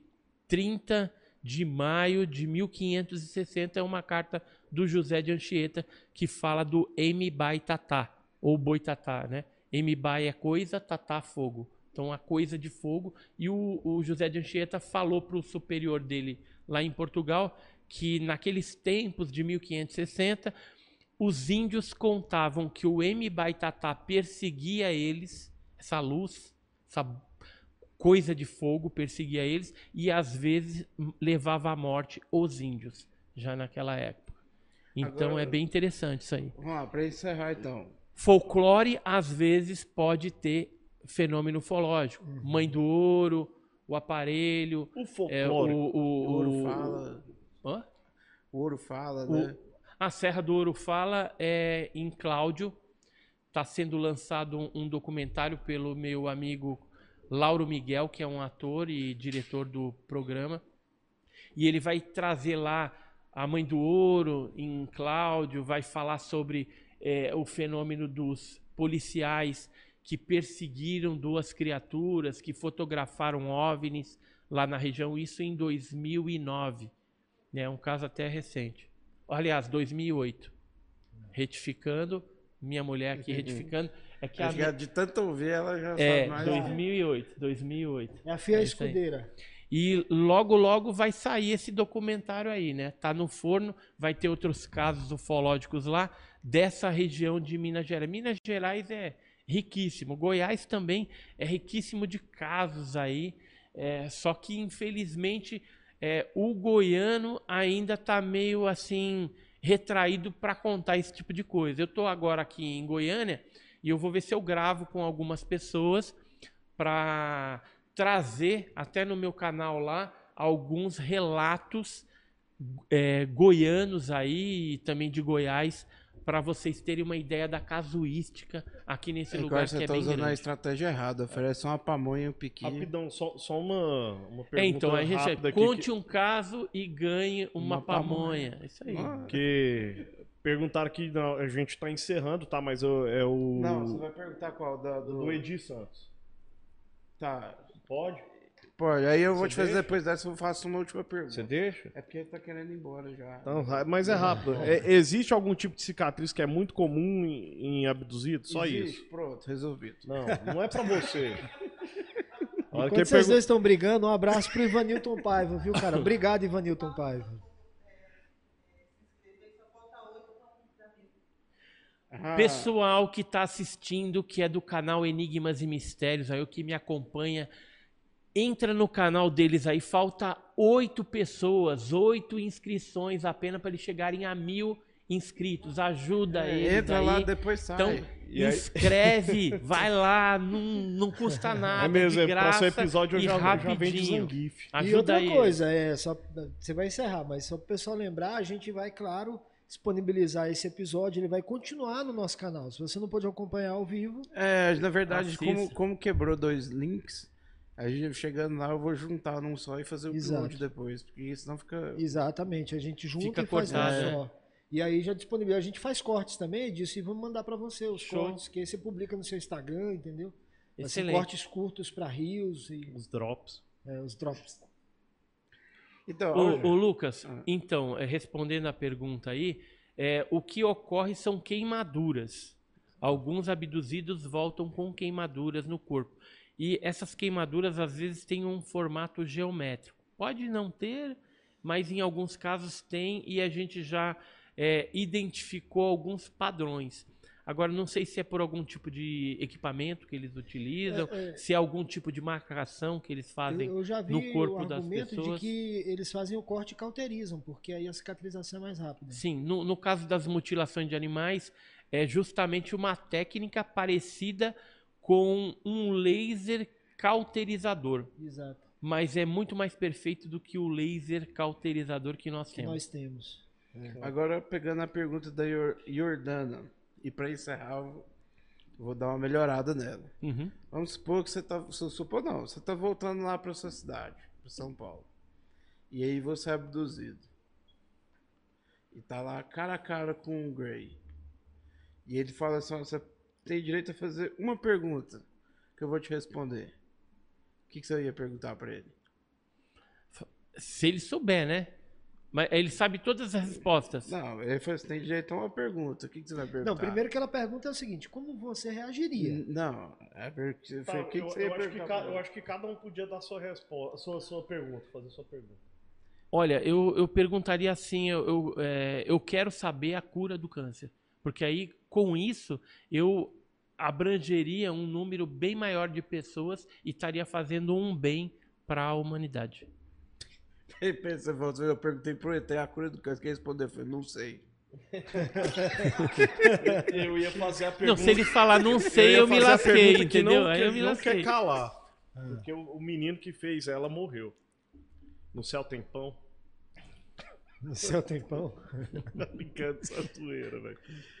30 de maio de 1560 é uma carta do José de Anchieta que fala do Emibai Tatá, ou Boitatá, né? Emibai é coisa, Tatá fogo. Então a coisa de fogo. E o, o José de Anchieta falou para o superior dele lá em Portugal que naqueles tempos de 1560 os índios contavam que o Emibai Tatá perseguia eles, essa luz, essa coisa de fogo perseguia eles e às vezes levava à morte os índios, já naquela época. Então Agora, é bem interessante isso aí. Vamos lá, para encerrar então. Folclore às vezes pode ter fenômeno ufológico. Uhum. Mãe do ouro, o aparelho. O folclore. É, o, o, o, ouro fala. Hã? O ouro fala, né? A Serra do Ouro Fala é em Cláudio. Está sendo lançado um, um documentário pelo meu amigo Lauro Miguel, que é um ator e diretor do programa. E ele vai trazer lá a Mãe do Ouro, em Cláudio, vai falar sobre é, o fenômeno dos policiais que perseguiram duas criaturas, que fotografaram OVNIs lá na região, isso em 2009. É né? um caso até recente. Aliás, 2008. Retificando, minha mulher aqui retificando. É que a... de tanto ouvir ela já é, sabe mais. 2008, 2008. É a Fia é Escudeira. E logo, logo vai sair esse documentário aí, né? Tá no forno, vai ter outros casos ufológicos lá dessa região de Minas Gerais. Minas Gerais é riquíssimo. Goiás também é riquíssimo de casos aí. É, só que, infelizmente, é, o goiano ainda tá meio assim retraído para contar esse tipo de coisa. Eu tô agora aqui em Goiânia e eu vou ver se eu gravo com algumas pessoas para trazer até no meu canal lá alguns relatos é, goianos aí e também de Goiás para vocês terem uma ideia da casuística aqui nesse é, lugar que é tá bem usando grande. a estratégia errada, oferece uma pamonha um piquinho. Rapidão, só, só uma, uma pergunta é, então, a gente conte que... um caso e ganhe uma, uma pamonha. pamonha. Isso aí. Ah, que Perguntaram aqui, não, a gente tá encerrando, tá? Mas eu, é o. Não, você vai perguntar qual? Da, do... do Edi Santos. Tá. Pode? Pode. Aí eu vou te fazer depois dessa, eu faço uma última pergunta. Você deixa? É porque ele tá querendo ir embora já. Então, mas é rápido. É, existe algum tipo de cicatriz que é muito comum em, em abduzido? Só existe. isso. Pronto, resolvido. Não, não é pra você. Enquanto vocês pergun... dois estão brigando, um abraço pro Ivanilton Paiva, viu, cara? Obrigado, Ivanilton Paiva. Ah. Pessoal que está assistindo, que é do canal Enigmas e Mistérios, aí o que me acompanha, entra no canal deles aí. Falta oito pessoas, oito inscrições apenas para eles chegarem a mil inscritos. Ajuda é, eles. Entra aí. lá, depois sai. Então, e inscreve, vai lá, não, não custa é nada. É mesmo, de graça episódio eu já, rapidinho. já Ajuda e outra eles. coisa, é, só, você vai encerrar, mas só para o pessoal lembrar, a gente vai, claro disponibilizar esse episódio, ele vai continuar no nosso canal. Se você não pode acompanhar ao vivo. É, na verdade, como, como, quebrou dois links, a gente chegando lá, eu vou juntar num só e fazer o upload depois, porque senão fica. Exatamente, a gente junta fica e faz um só. E aí já disponibiliza. A gente faz cortes também disso e vamos mandar para você os Show. cortes, que aí você publica no seu Instagram, entendeu? Excelente. cortes curtos para rios e. Os drops. É, os drops. Então, o, o Lucas, ah. então, é, respondendo a pergunta aí, é, o que ocorre são queimaduras. Alguns abduzidos voltam com queimaduras no corpo. E essas queimaduras, às vezes, têm um formato geométrico. Pode não ter, mas em alguns casos tem, e a gente já é, identificou alguns padrões. Agora, não sei se é por algum tipo de equipamento que eles utilizam, é, é, se é algum tipo de marcação que eles fazem no corpo das pessoas. Eu já vi o argumento de que eles fazem o corte e cauterizam, porque aí a cicatrização é mais rápida. Sim, no, no caso das mutilações de animais, é justamente uma técnica parecida com um laser cauterizador. Exato. Mas é muito mais perfeito do que o laser cauterizador que nós que temos. nós temos. É. Agora, pegando a pergunta da Jordana, e para encerrar, vou dar uma melhorada nela. Uhum. Vamos supor que você está. Supor não, você está voltando lá para sua cidade, para São Paulo. E aí você é abduzido. E tá lá cara a cara com o Gray. E ele fala assim: você tem direito a fazer uma pergunta que eu vou te responder. O que, que você ia perguntar para ele? Se ele souber, né? Mas ele sabe todas as respostas. Não, ele falou assim, tem direito a uma pergunta. O que, que você vai perguntar? Não, primeiro que ela pergunta é o seguinte, como você reagiria? Não, é porque... Tá, que eu, que eu, acho que ca, eu acho que cada um podia dar sua resposta, sua, sua pergunta, fazer sua pergunta. Olha, eu, eu perguntaria assim, eu, eu, é, eu quero saber a cura do câncer. Porque aí, com isso, eu abrangeria um número bem maior de pessoas e estaria fazendo um bem para a humanidade. Pensa, eu perguntei pro ET a cura do câncer, quem respondeu? Eu falei, não sei. eu ia fazer a pergunta. Não, se ele falar não sei, eu, eu me lasquei, entendeu? Não, Aí eu me lasquei. não quer calar. Porque o, o, menino que fez ela morreu. No céu tem pão. No céu tem pão? Tá brincando essa zoeira, velho.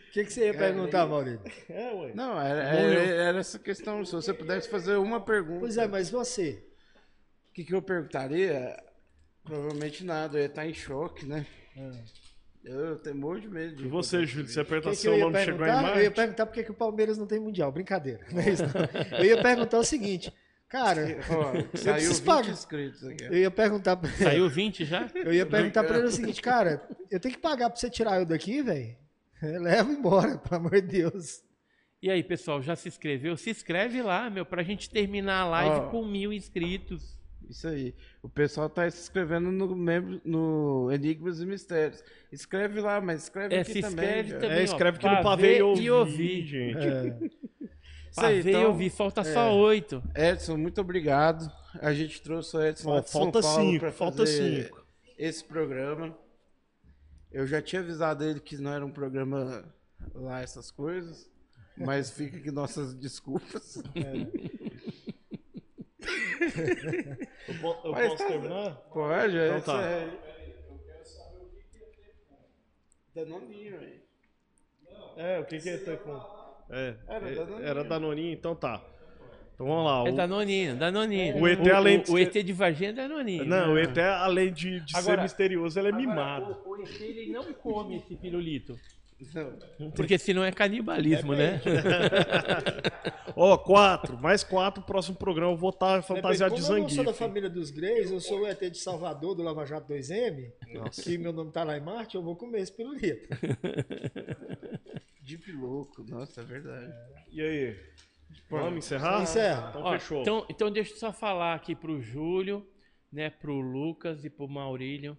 O que, que você ia perguntar, Maurício? É, ué. Não, era, era, era, essa questão. Se você pudesse fazer uma pergunta. Pois é, mas você? O que, que eu perguntaria? Provavelmente nada, eu ia estar em choque, né? É. Eu tenho muito de medo de. E você, Júlio, você aperta seu nome chegou em Marte? Eu ia perguntar por que o Palmeiras não tem Mundial. Brincadeira. Não é isso, não. Eu ia perguntar o seguinte. Cara, Ó, saiu 20 pagar. inscritos aqui. Eu ia perguntar pra... Saiu 20 já? Eu ia perguntar pra ele o seguinte, cara, eu tenho que pagar pra você tirar eu daqui, velho? Leva embora, pelo amor de Deus. E aí, pessoal, já se inscreveu? Se inscreve lá, meu, pra gente terminar a live Ó, com mil inscritos. Isso aí. O pessoal tá se inscrevendo no, membro, no Enigmas e Mistérios. Escreve lá, mas escreve é, aqui se também. Escreve também é, escreve aqui no pavê e ouvir, ouvir gente. É. Isso aí, então, ouvir, falta é. só oito. Edson, muito obrigado. A gente trouxe o Edson lá falta São Paulo cinco, falta cinco. esse programa. Eu já tinha avisado ele que não era um programa lá essas coisas, mas fica aqui nossas desculpas. É. eu, po eu posso tá... terminar? Pode, então tá. É... Eu quero saber o que, que ia ter com. Danoninho aí. É, o que, que ia ter com. É, era é, Danoninho. Era Danoninho, então tá. Então vamos lá. É Danoninho, Danoninho. O ET, além de... o, o ET de Varginha é Danoninho. Não, né? o ET, além de, de agora, ser misterioso, ele é agora, mimado. O, o ET, ele não come esse pirulito. Porque senão é canibalismo, é né? Ó, oh, quatro, mais quatro, próximo programa eu vou estar fantasiado de zanguinho. Eu sou da família dos Greys, eu sou o ET de Salvador, do Lava Jato 2M, Nossa. que meu nome tá lá em Marte, eu vou comer esse pirulito. Deep louco, nossa, é verdade. É. E aí? Vamos encerrar? Encerra. Então Ó, fechou. Então, então deixa eu só falar aqui pro Júlio, né, pro Lucas e pro Maurílio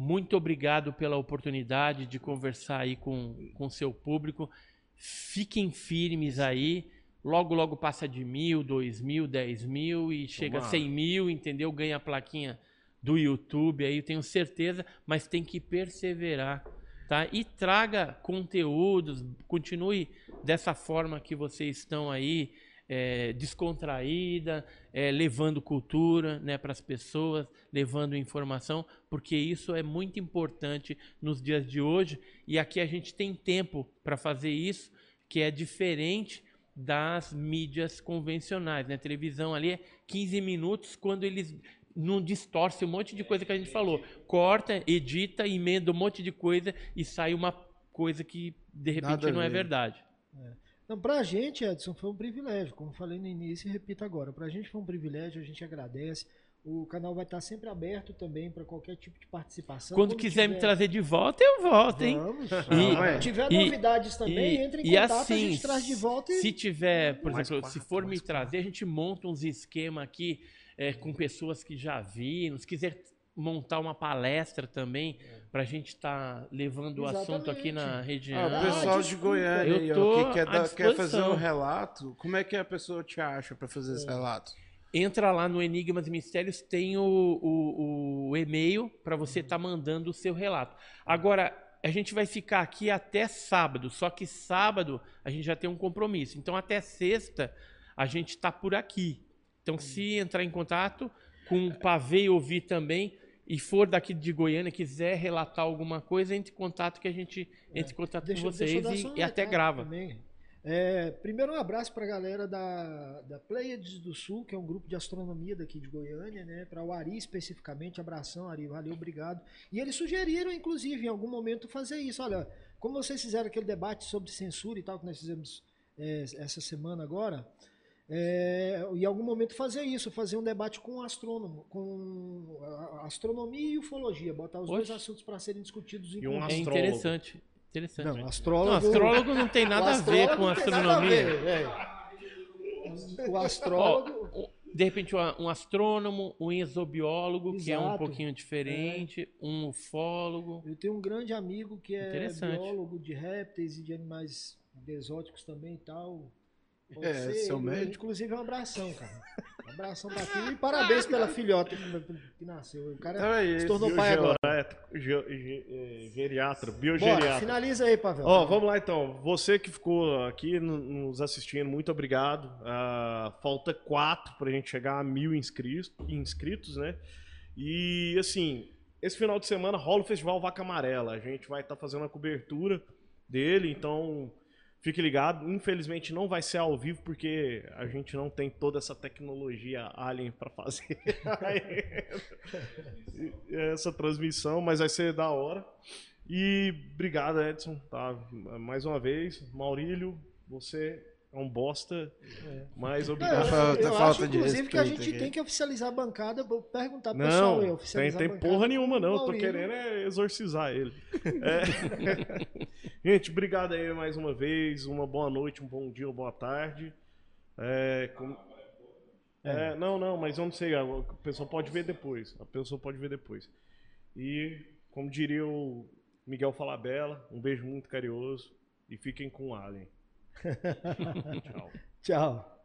muito obrigado pela oportunidade de conversar aí com o seu público. Fiquem firmes aí. Logo, logo passa de mil, dois mil, dez mil e chega a cem mil, entendeu? Ganha a plaquinha do YouTube aí, tenho certeza, mas tem que perseverar, tá? E traga conteúdos, continue dessa forma que vocês estão aí, é, descontraída, é, levando cultura né, para as pessoas, levando informação, porque isso é muito importante nos dias de hoje. E aqui a gente tem tempo para fazer isso, que é diferente das mídias convencionais. Né? A televisão ali é 15 minutos quando eles não distorce um monte de coisa que a gente falou. Corta, edita, emenda um monte de coisa e sai uma coisa que de repente Nada não é verdade. É. Então, para a gente, Edson, foi um privilégio. Como falei no início e repito agora. Para a gente foi um privilégio, a gente agradece. O canal vai estar sempre aberto também para qualquer tipo de participação. Quando, Quando quiser tiver... me trazer de volta, eu volto, hein? Vamos. E, Se tiver e, novidades também, e, entre em contato, assim, a gente traz de volta. Se tiver, por exemplo, se for me trazer, a gente monta uns esquemas aqui é, com pessoas que já viram. Se quiser montar uma palestra também para a gente estar tá levando Exatamente. o assunto aqui na região. Ah, o pessoal ah, de Goiânia eu tô que quer, dar, quer fazer um relato, como é que a pessoa te acha para fazer é. esse relato? Entra lá no Enigmas e Mistérios, tem o, o, o e-mail para você estar tá mandando o seu relato. Agora, a gente vai ficar aqui até sábado, só que sábado a gente já tem um compromisso. Então, até sexta, a gente está por aqui. Então, se entrar em contato com o Pavê e ouvir também, e for daqui de Goiânia, quiser relatar alguma coisa, entre em contato que a gente entre em contato deixa, com vocês e, e até grava. Também. É, primeiro um abraço para a galera da, da Pleiades do Sul, que é um grupo de astronomia daqui de Goiânia, né? Para o Ari especificamente, abração Ari, valeu, obrigado. E eles sugeriram, inclusive, em algum momento fazer isso. Olha, como vocês fizeram aquele debate sobre censura e tal que nós fizemos é, essa semana agora, é, em algum momento fazer isso, fazer um debate com o astrônomo, com astronomia e ufologia, botar os Oxe. dois assuntos para serem discutidos em e um É interessante. Interessante. Não, astrólogo, não, astrólogo não tem nada a ver com astronomia. Ver, é. O astrólogo. de repente, um astrônomo, um exobiólogo, Exato. que é um pouquinho diferente, é. um ufólogo. Eu tenho um grande amigo que é biólogo de répteis e de animais exóticos também e tal. É, ser, seu médico. Inclusive, um abração, cara. Um abração pra ti e parabéns pela filhota que nasceu. O cara então é se tornou pai agora. Geriatra, biogeriatra. Bora, finaliza aí, Pavel. Ó, vamos lá então. Você que ficou aqui nos assistindo, muito obrigado. Uh, falta quatro pra gente chegar a mil inscritos, inscritos, né? E assim, esse final de semana rola o Festival Vaca Amarela. A gente vai estar tá fazendo a cobertura dele, então Fique ligado, infelizmente não vai ser ao vivo porque a gente não tem toda essa tecnologia alien para fazer essa transmissão, mas vai ser da hora. E obrigado, Edson, tá? Mais uma vez, Maurílio, você é um bosta, é. mas obrigado. É, eu, eu falta acho, inclusive, que a gente aqui. tem que oficializar a bancada, vou perguntar pro pessoal aí, oficializar tem, tem porra nenhuma não, eu tô querendo é exorcizar ele. É. gente, obrigado aí mais uma vez, uma boa noite, um bom dia, uma boa tarde. É, com... é, não, não, mas eu não sei, a pessoa pode ver depois, a pessoa pode ver depois. E, como diria o Miguel Falabella, um beijo muito carinhoso e fiquem com o Alien. Tchau. Tchau.